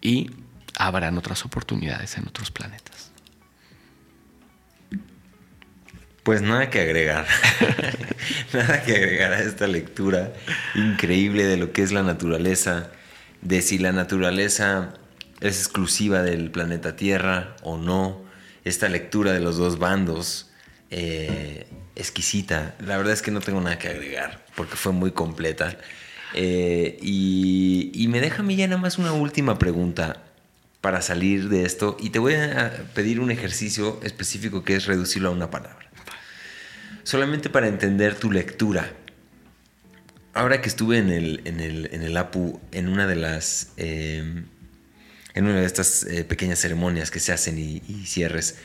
Y habrán otras oportunidades en otros planetas. Pues nada que agregar. nada que agregar a esta lectura increíble de lo que es la naturaleza, de si la naturaleza es exclusiva del planeta Tierra o no. Esta lectura de los dos bandos, eh, exquisita. La verdad es que no tengo nada que agregar porque fue muy completa. Eh, y, y, me deja a mí ya nada más una última pregunta para salir de esto y te voy a pedir un ejercicio específico que es reducirlo a una palabra solamente para entender tu lectura. Ahora que estuve en el, en el, APU, en una de las. Em, en una de estas eh, pequeñas ceremonias que se hacen y, cierres,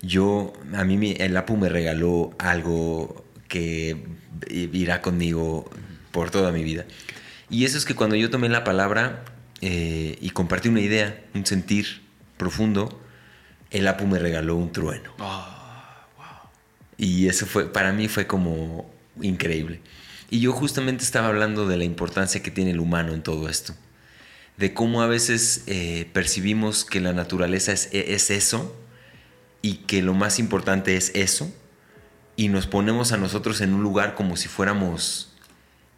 yo. A mí el APU me regaló algo que irá conmigo por toda mi vida. Y eso es que cuando yo tomé la palabra eh, y compartí una idea, un sentir profundo, el APU me regaló un trueno. Ah. Y eso fue, para mí fue como increíble. Y yo justamente estaba hablando de la importancia que tiene el humano en todo esto. De cómo a veces eh, percibimos que la naturaleza es, es eso y que lo más importante es eso. Y nos ponemos a nosotros en un lugar como si fuéramos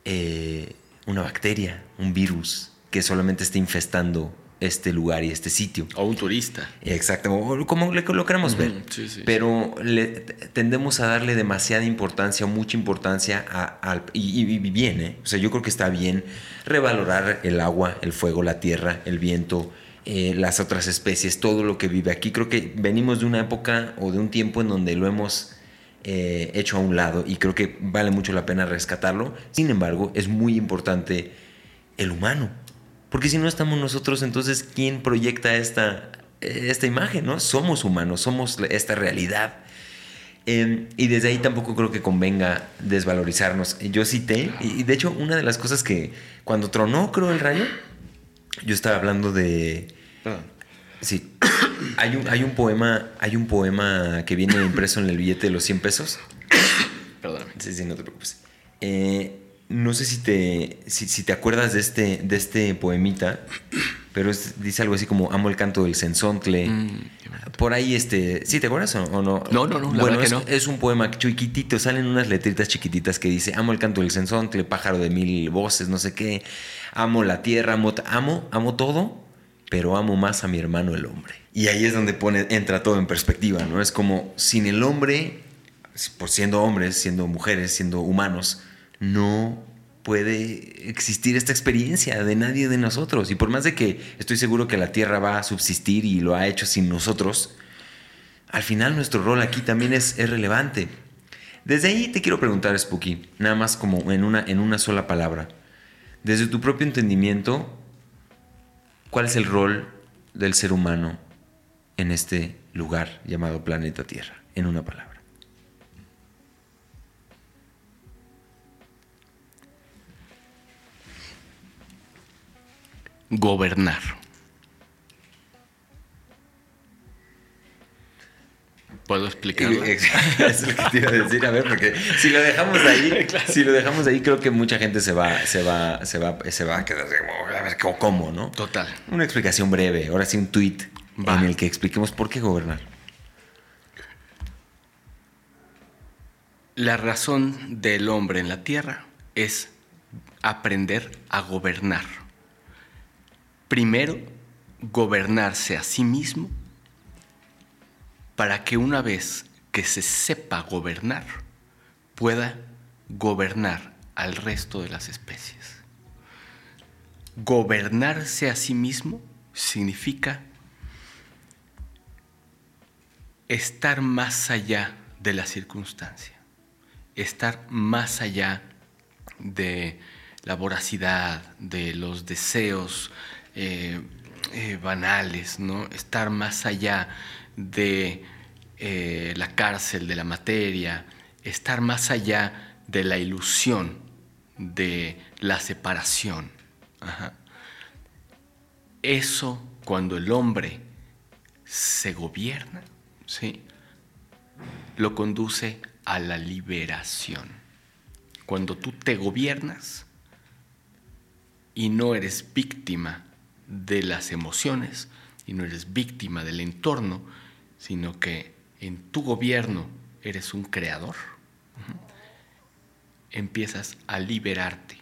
eh, una bacteria, un virus que solamente está infestando este lugar y este sitio. O un turista. Exacto, o como le- lo queramos ver. Ujú, sí, sí, Pero le- tendemos a darle demasiada importancia, mucha importancia a- al... Y, y- y bien, ¿eh? O sea, yo creo que está bien revalorar el agua, el fuego, la tierra, el viento, eh, las otras especies, todo lo que vive aquí. Creo que venimos de una época o de un tiempo en donde lo hemos eh, hecho a un lado y creo que vale mucho la pena rescatarlo. Sin embargo, es muy importante el humano. Porque si no estamos nosotros, entonces, ¿quién proyecta esta, esta imagen? ¿no? Somos humanos, somos esta realidad. Eh, y desde ahí tampoco creo que convenga desvalorizarnos. Yo cité, y de hecho, una de las cosas que cuando tronó, creo, el rayo, yo estaba hablando de. Sí. Hay un, hay un poema, hay un poema que viene impreso en el billete de los 100 pesos. Perdóname. Sí, sí, no te preocupes. Eh, no sé si te, si, si te acuerdas de este, de este poemita, pero es- dice algo así como amo el canto del sensontle. Por ahí, este, ¿sí te acuerdas o, o no? No, no, no, Bueno, es, que no. es un poema chiquitito, salen unas letritas chiquititas que dice amo el canto del sensontle, pájaro de mil voces, no sé qué. Amo la tierra, amo, amo, amo todo, pero amo más a mi hermano el hombre. Y ahí es donde pone, entra todo en perspectiva, ¿no? Es como sin el hombre, por siendo hombres, siendo mujeres, siendo humanos, no puede existir esta experiencia de nadie de nosotros. Y por más de que estoy seguro que la Tierra va a subsistir y lo ha hecho sin nosotros, al final nuestro rol aquí también es, es relevante. Desde ahí te quiero preguntar, Spooky, nada más como en una, en una sola palabra. Desde tu propio entendimiento, ¿cuál es el rol del ser humano en este lugar llamado planeta Tierra? En una palabra. Gobernar. ¿Puedo explicarlo? Es lo que te iba a decir, a ver, porque si lo dejamos ahí, si lo dejamos ahí, creo que mucha gente se va, se va, se va, se va a quedar como, a ver, ¿cómo- ¿cómo, no? Total. Una explicación breve, ahora sí un tweet Va. en el que expliquemos por qué gobernar. La razón del hombre en la tierra es aprender a gobernar. Primero, gobernarse a sí mismo para que una vez que se sepa gobernar, pueda gobernar al resto de las especies. Gobernarse a sí mismo significa estar más allá de la circunstancia, estar más allá de la voracidad, de los deseos eh, eh, banales, ¿no? estar más allá de eh, la cárcel, de la materia, estar más allá de la ilusión, de la separación. Eso cuando el hombre se gobierna, ¿sí? lo conduce a la liberación. Cuando tú te gobiernas y no eres víctima de las emociones y no eres víctima del entorno, sino que en tu gobierno eres un creador, empiezas a liberarte.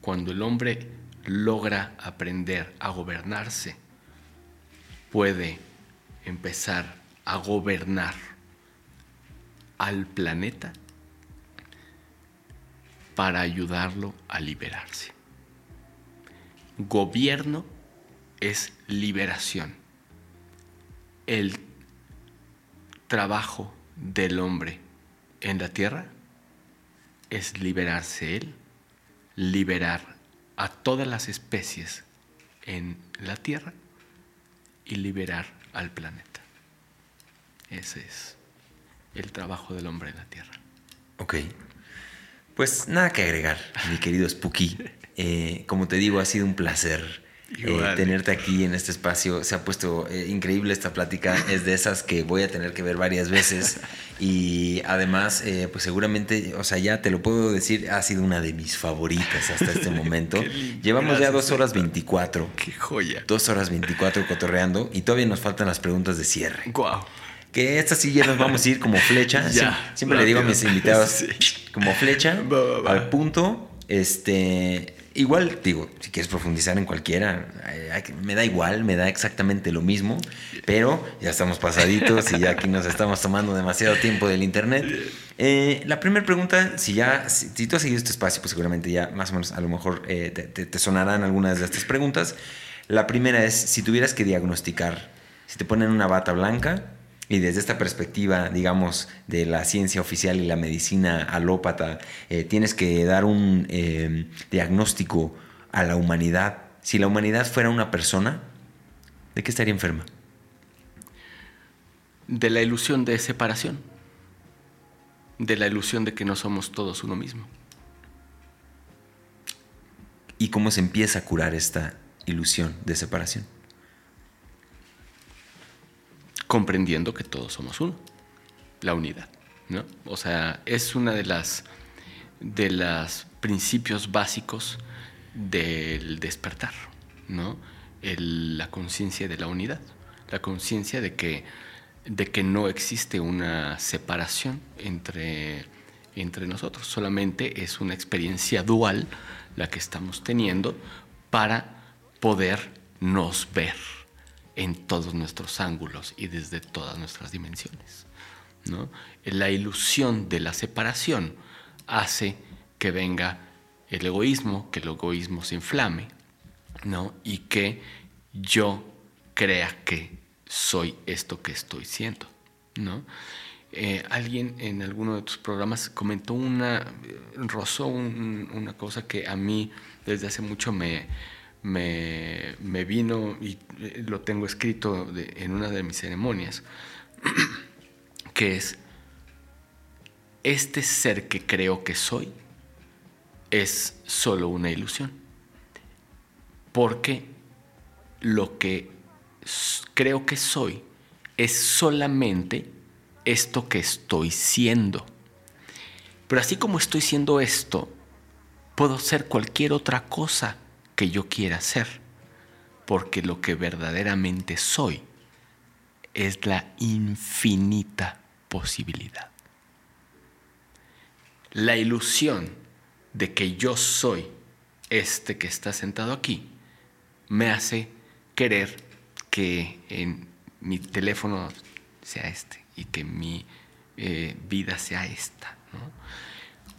Cuando el hombre logra aprender a gobernarse, puede empezar a gobernar al planeta para ayudarlo a liberarse. Gobierno es liberación. El trabajo del hombre en la tierra es liberarse él, liberar a todas las especies en la tierra y liberar al planeta. Ese es el trabajo del hombre en la tierra. Ok. Pues nada que agregar, mi querido Spooky. Eh, como te digo, ha sido un placer eh, tenerte aquí en este espacio. Se ha puesto eh, increíble esta plática. Es de esas que voy a tener que ver varias veces Y además, eh, pues seguramente, o sea, ya te lo puedo decir, ha sido una de mis favoritas hasta este momento. Llevamos ya dos horas 24. Qué joya. Dos horas 24 cotorreando y todavía nos faltan las preguntas de cierre. Guau. Que estas sí ya nos vamos a ir como flecha. Ya, siempre, le digo a mis invitados, Sí. como flecha, Va, va, va. al punto. Este, igual, digo, si quieres profundizar en cualquiera, eh, me da igual, me da exactamente lo mismo, pero ya estamos pasaditos y ya aquí nos estamos tomando demasiado tiempo del internet. Eh, la primera pregunta, si ya, si, tú has seguido este espacio, pues seguramente ya más o menos a lo mejor eh, te- te sonarán algunas de estas preguntas. La primera es, si tuvieras que diagnosticar, si te ponen una bata blanca y desde esta perspectiva, digamos, de la ciencia oficial y la medicina alópata, eh, tienes que dar un eh, diagnóstico a la humanidad. Si la humanidad fuera una persona, ¿de qué estaría enferma? De la ilusión de separación. De la ilusión de que no somos todos uno mismo. ¿Y cómo se empieza a curar esta ilusión de separación? Comprendiendo que todos somos uno, la unidad, ¿no? O sea, es una de las de los principios básicos del despertar, ¿no? La conciencia de la unidad, la conciencia de que de que no existe una separación entre entre nosotros, solamente es una experiencia dual la que estamos teniendo para podernos ver en todos nuestros ángulos y desde todas nuestras dimensiones. ¿no? La ilusión de la separación hace que venga el egoísmo, que el egoísmo se inflame, ¿no? y que yo crea que soy esto que estoy siendo. ¿no? Eh, alguien en alguno de tus programas comentó una, eh, rozó un- una cosa que a mí desde hace mucho me, me, vino y eh, lo tengo escrito en una de mis ceremonias, que es, este ser que creo que soy es solo una ilusión, porque lo que creo que soy es solamente esto que estoy siendo. Pero así como estoy siendo esto, puedo ser cualquier otra cosa que yo quiera ser, porque lo que verdaderamente soy es la infinita posibilidad. La ilusión de que yo soy este que está sentado aquí me hace querer que en mi teléfono sea este y que mi eh, vida sea esta.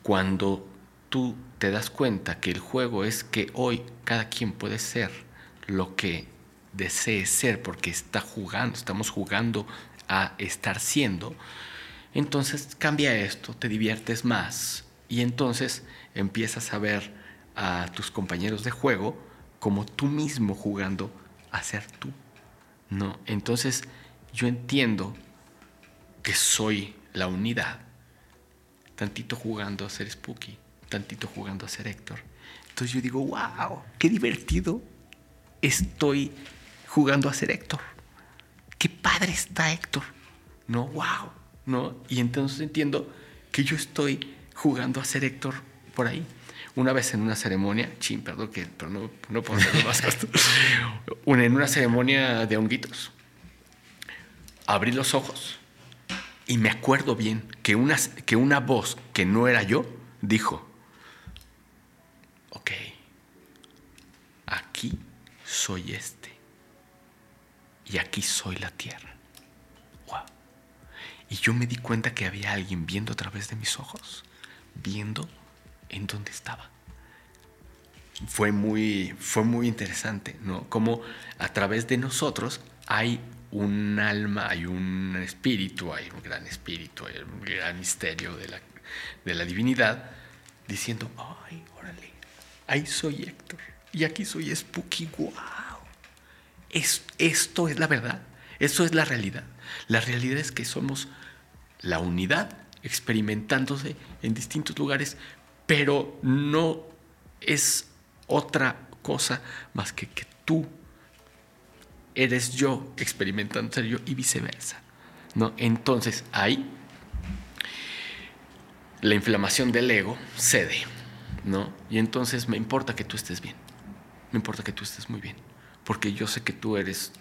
Cuando tú te das cuenta que el juego es que hoy cada quien puede ser lo que desee ser porque está jugando, estamos jugando a estar siendo, entonces cambia esto, te diviertes más y entonces empiezas a ver a tus compañeros de juego como tú mismo jugando a ser tú. No, entonces yo entiendo que soy la unidad, tantito jugando a ser Spooky, tantito jugando a ser Héctor. Entonces yo digo, wow, qué divertido estoy jugando a ser Héctor. Qué padre está Héctor. No, wow, ¿no? Y entonces entiendo que yo estoy jugando a ser Héctor por ahí. Una vez en una ceremonia, chin, perdón, que, pero no, no puedo hacerlo más gasto. Una, en una ceremonia de honguitos, abrí los ojos y me acuerdo bien que una, que una voz que no era yo dijo, ok, aquí soy este y aquí soy la tierra. Wow. Y yo me di cuenta que había alguien viendo a través de mis ojos, viendo en dónde estaba. Fue muy, fue muy interesante, ¿no? Como a través de nosotros hay un alma, hay un espíritu, hay un gran espíritu, hay un gran misterio de la, de la divinidad, diciendo, ay, órale, ahí soy Héctor y aquí soy Spooky, wow. Es, esto es la verdad, eso es la realidad. La realidad es que somos la unidad experimentándose en distintos lugares, pero no es otra cosa más que que tú eres yo experimentando ser yo y viceversa. ¿no? Entonces ahí la inflamación del ego cede, ¿no? Y entonces me importa que tú estés bien. Me importa que tú estés muy bien. Porque yo sé que tú eres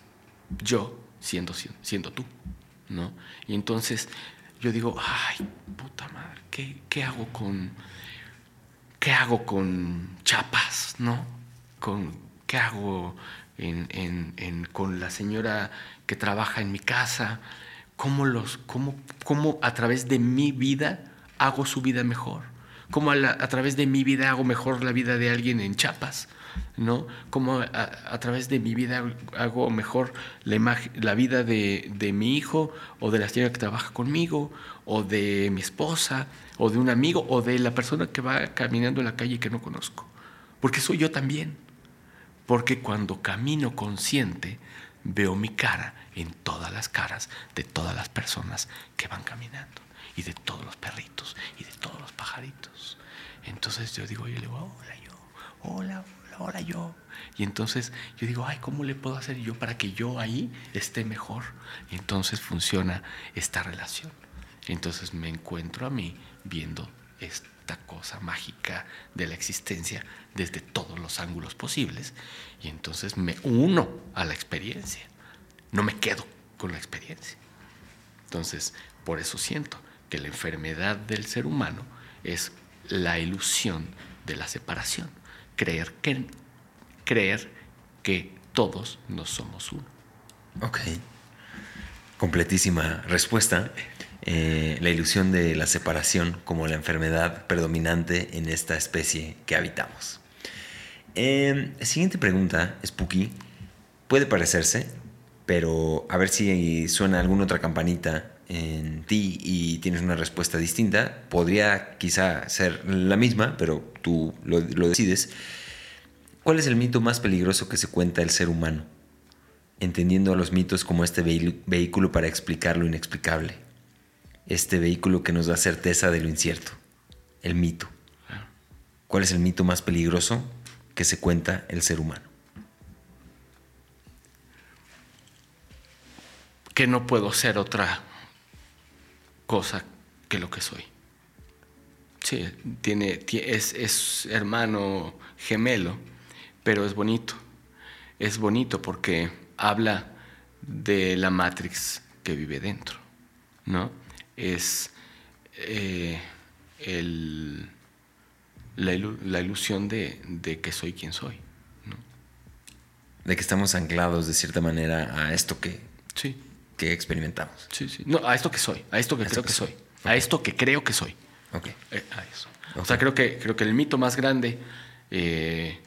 yo siendo, siendo tú, ¿no? Y entonces yo digo, ay, puta madre, ¿qué, qué hago con... ¿Qué hago con chapas, no? Con, ¿Qué hago con la señora que trabaja en mi casa? ¿Cómo, los, cómo, cómo a través de mi vida hago su vida mejor? ¿Cómo a, través de mi vida hago mejor la vida de alguien en Chiapas? ¿No? Cómo a, través de mi vida hago mejor la, la vida de, de, mi hijo o de la señora que trabaja conmigo o de mi esposa o de un amigo o de la persona que va caminando en la calle que no conozco. Porque soy yo también. Porque cuando camino consciente veo mi cara en todas las caras de todas las personas que van caminando y de todos los perritos y de todos los pajaritos. Entonces yo digo, yo le digo, hola yo, hola, hola yo. Y entonces yo digo, ay, ¿cómo le puedo hacer yo para que yo ahí esté mejor? Y entonces funciona esta relación. Entonces me encuentro a mí viendo esta cosa mágica de la existencia desde todos los ángulos posibles y entonces me uno a la experiencia. No me quedo con la experiencia. Entonces, por eso siento que la enfermedad del ser humano es la ilusión de la separación. Creer que, creer que todos no somos uno. Ok. Completísima respuesta. Eh, la ilusión de la separación como la enfermedad predominante en esta especie que habitamos. Eh, siguiente pregunta, Spooky. Puede parecerse, pero a ver si suena alguna otra campanita en ti y tienes una respuesta distinta. Podría quizá ser la misma, pero tú lo, decides. ¿Cuál es el mito más peligroso que se cuenta el ser humano? Entendiendo a los mitos como este vehículo para explicar lo inexplicable este vehículo que nos da certeza de lo incierto, el mito. ¿Cuál es el mito más peligroso que se cuenta el ser humano? Que no puedo ser otra cosa que lo que soy. Sí, tiene, es, es hermano gemelo, pero es bonito. Es bonito porque habla de la Matrix que vive dentro, ¿no? es eh, la, ilusión de, que soy quien soy. De que estamos anclados de cierta manera a esto que, sí. Que experimentamos. Sí, sí. No, a esto que soy, a esto que creo que, soy, a esto que creo que soy. Ok. Eh, a eso. O sea, creo que, creo que el mito más grande eh,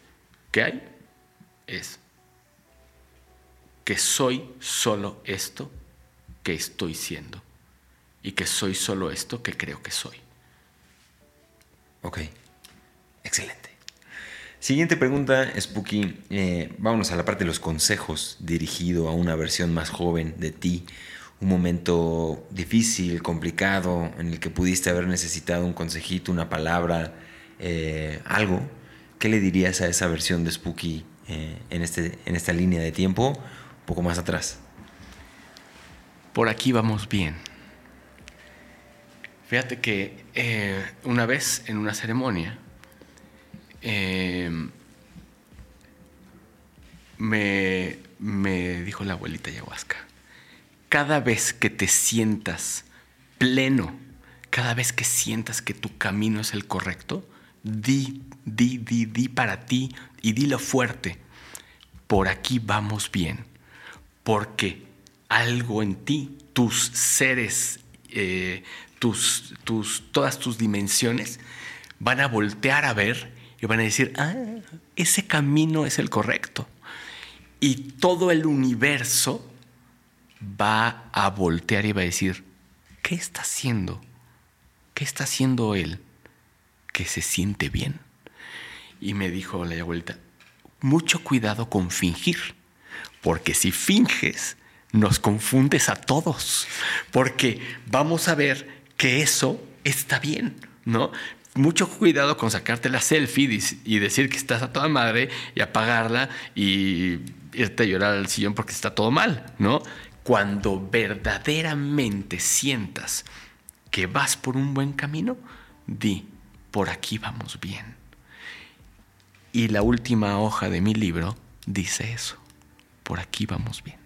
que hay es que soy solo esto que estoy siendo y que soy solo esto que creo que soy. Ok, excelente. Siguiente pregunta, Spooky. Eh, vámonos a la parte de los consejos dirigido a una versión más joven de ti. Un momento difícil, complicado, en el que pudiste haber necesitado un consejito, una palabra, eh, algo. ¿Qué le dirías a esa versión de Spooky eh, en, este, en esta línea de tiempo, un poco más atrás? Por aquí vamos bien. Fíjate que una vez en una ceremonia em, me, me dijo la abuelita ayahuasca, cada vez que te sientas pleno, cada vez que sientas que tu camino es el correcto, di, di, di, di para ti y dilo fuerte, por aquí vamos bien, porque algo en ti, tus seres eh, tus, tus, todas tus dimensiones van a voltear a ver y van a decir, ah, ese camino es el correcto. Y todo el universo va a voltear y va a decir, ¿qué está haciendo? ¿Qué está haciendo él? Que se siente bien. Y me dijo la abuelita, mucho cuidado con fingir, porque si finges, nos confundes a todos, porque vamos a ver que eso está bien, ¿no? Mucho cuidado con sacarte la selfie y decir que estás a toda madre y apagarla y irte a llorar al sillón porque está todo mal, ¿no? Cuando verdaderamente sientas que vas por un buen camino, di, por aquí vamos bien. Y la última hoja de mi libro dice eso, por aquí vamos bien.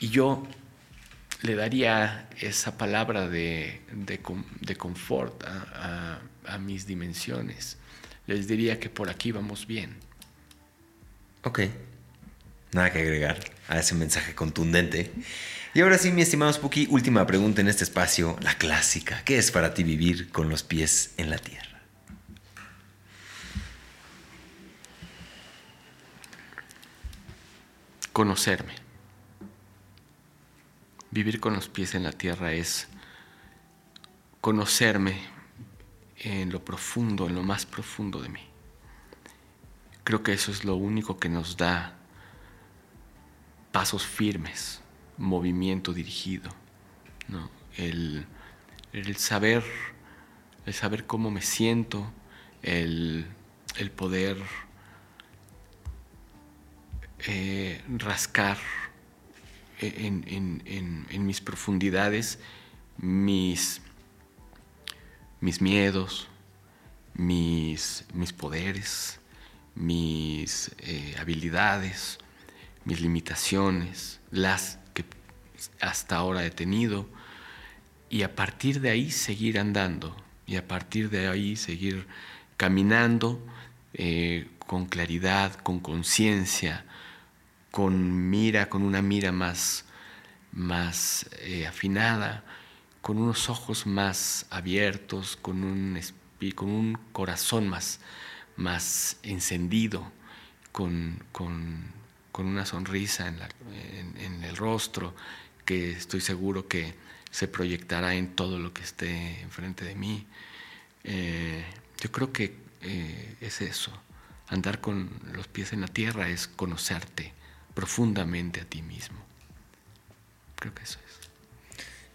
Y yo le daría esa palabra de, de, confort a, a, mis dimensiones. Les diría que por aquí vamos bien. Ok. Nada que agregar a ese mensaje contundente. Y ahora sí, mi estimado Spooky, última pregunta en este espacio, la clásica. ¿Qué es para ti vivir con los pies en la tierra? Conocerme. Vivir con los pies en la tierra es conocerme en lo profundo, en lo más profundo de mí. Creo que eso es lo único que nos da pasos firmes movimiento dirigido, ¿no? el, saber, el saber cómo me siento, el, poder eh, rascar en, mis profundidades mis, mis miedos, mis, mis poderes, mis eh, habilidades, mis limitaciones, las hasta ahora he tenido y a partir de ahí seguir andando y a partir de ahí seguir caminando eh, con claridad, con conciencia, con mira, con una mira más, más eh, afinada, con unos ojos más abiertos, con un, corazón más, más encendido, con, una sonrisa en el rostro, que estoy seguro que se proyectará en todo lo que esté enfrente de mí. Eh, yo creo que eh, es eso. Andar con los pies en la tierra es conocerte profundamente a ti mismo. Creo que eso es.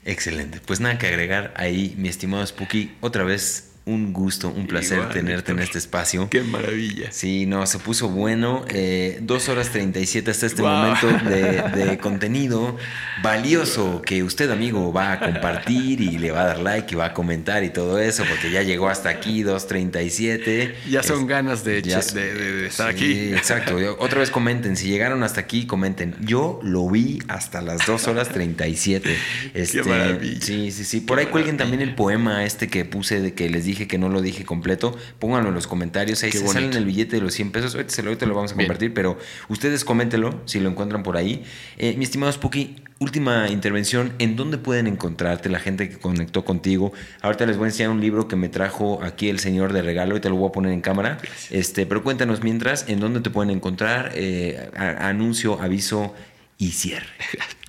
Excelente. Pues nada que agregar ahí, mi estimado Spooky. Otra vez un gusto, un placer tenerte en este espacio. Qué maravilla. Sí, no, se puso bueno. Eh, dos horas 37 hasta este momento de, contenido valioso que usted, amigo, va a compartir y le va a dar like y va a comentar y todo eso, porque ya llegó hasta aquí, 2.37. Ya son ganas de, de, estar aquí. Exacto. Otra vez comenten. Si llegaron hasta aquí, comenten. Yo lo vi hasta las dos horas 37. Este, Qué maravilla. Sí, sí, sí. Por ahí cuelguen también el poema este que puse de que les dije dije que no lo dije completo, pónganlo en los comentarios. Ahí se sale en el billete de los 100 pesos. Ahorita, se lo, lo vamos a compartir, pero ustedes coméntenlo si lo encuentran por ahí. Eh, mi estimado Spooky, última intervención. ¿En dónde pueden encontrarte la gente que conectó contigo? Ahorita les voy a enseñar un libro que me trajo aquí el señor de regalo te lo voy a poner en cámara. Este, pero cuéntanos mientras, ¿en dónde te pueden encontrar? Eh, anuncio, aviso y cierre.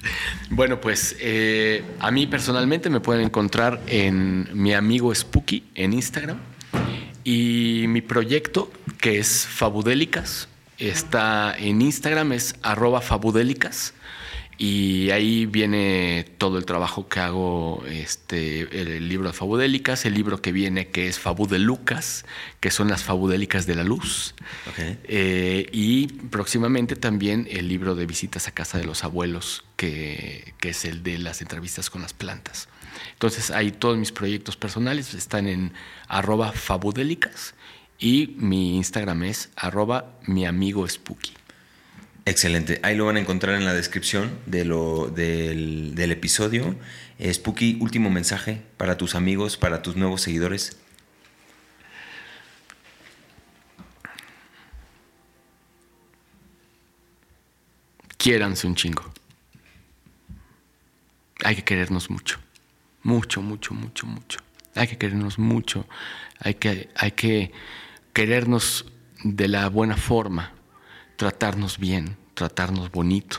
Bueno, pues eh, a mí personalmente me pueden encontrar en mi amigo Spooky en Instagram y mi proyecto que es Fabudélicas está en Instagram, es arroba fabudélicas. Y ahí viene todo el trabajo que hago, este, el libro de Fabudélicas, el libro que viene que es Fabudelucas, que son las Fabudélicas de la Luz. Eh, y próximamente también el libro de Visitas a Casa de los Abuelos, que, que, es el de las entrevistas con las plantas. Entonces ahí todos mis proyectos personales están en arroba Fabudélicas y mi Instagram es arroba mi amigo Spooky. Excelente. Ahí lo van a encontrar en la descripción de lo, del, episodio. Eh, Spooky, último mensaje para tus amigos, para tus nuevos seguidores. Quiéranse un chingo. Hay que querernos mucho. Mucho, mucho, mucho, mucho. Hay que querernos mucho. Hay que, hay que querernos de la buena forma tratarnos bien, tratarnos bonito,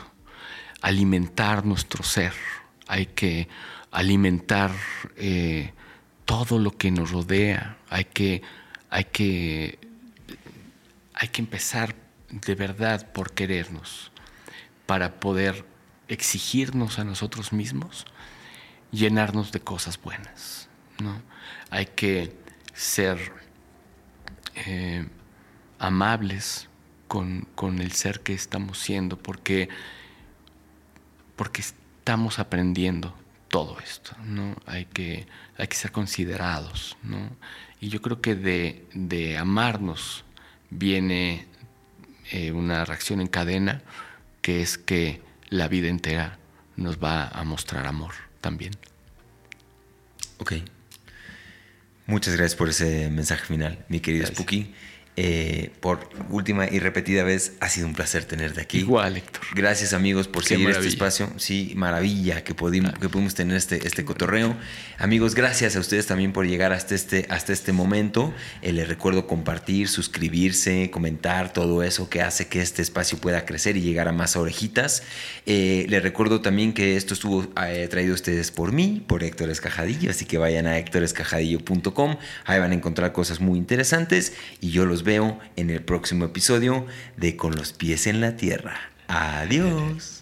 alimentar nuestro ser. Hay que alimentar eh, todo lo que nos rodea. Hay que, hay que, hay que empezar de verdad por querernos para poder exigirnos a nosotros mismos, llenarnos de cosas buenas. ¿no? Hay que ser eh, amables con, el ser que estamos siendo, porque, porque estamos aprendiendo todo esto, ¿no? Hay que, hay que ser considerados, ¿no? Y yo creo que de, de amarnos viene eh, una reacción en cadena que es que la vida entera nos va a mostrar amor también. Ok. Muchas gracias por ese mensaje final, mi querido Gracias. Spooky. Eh, por última y repetida vez, ha sido un placer tenerte aquí. Igual, Héctor. Gracias amigos por Qué seguir maravilla. este espacio. Sí, maravilla que, pudimos, que pudimos tener este, este cotorreo. Amigos, gracias a ustedes también por llegar hasta este, hasta este momento. Eh, les recuerdo compartir, suscribirse, comentar, todo eso que hace que este espacio pueda crecer y llegar a más orejitas. Eh, les recuerdo también que esto estuvo traído a ustedes por mí, por Héctor Escajadillo, así que vayan a héctorescajadillo.com. Ahí van a encontrar cosas muy interesantes y yo los veo en el próximo episodio de Con los pies en la tierra. Adiós.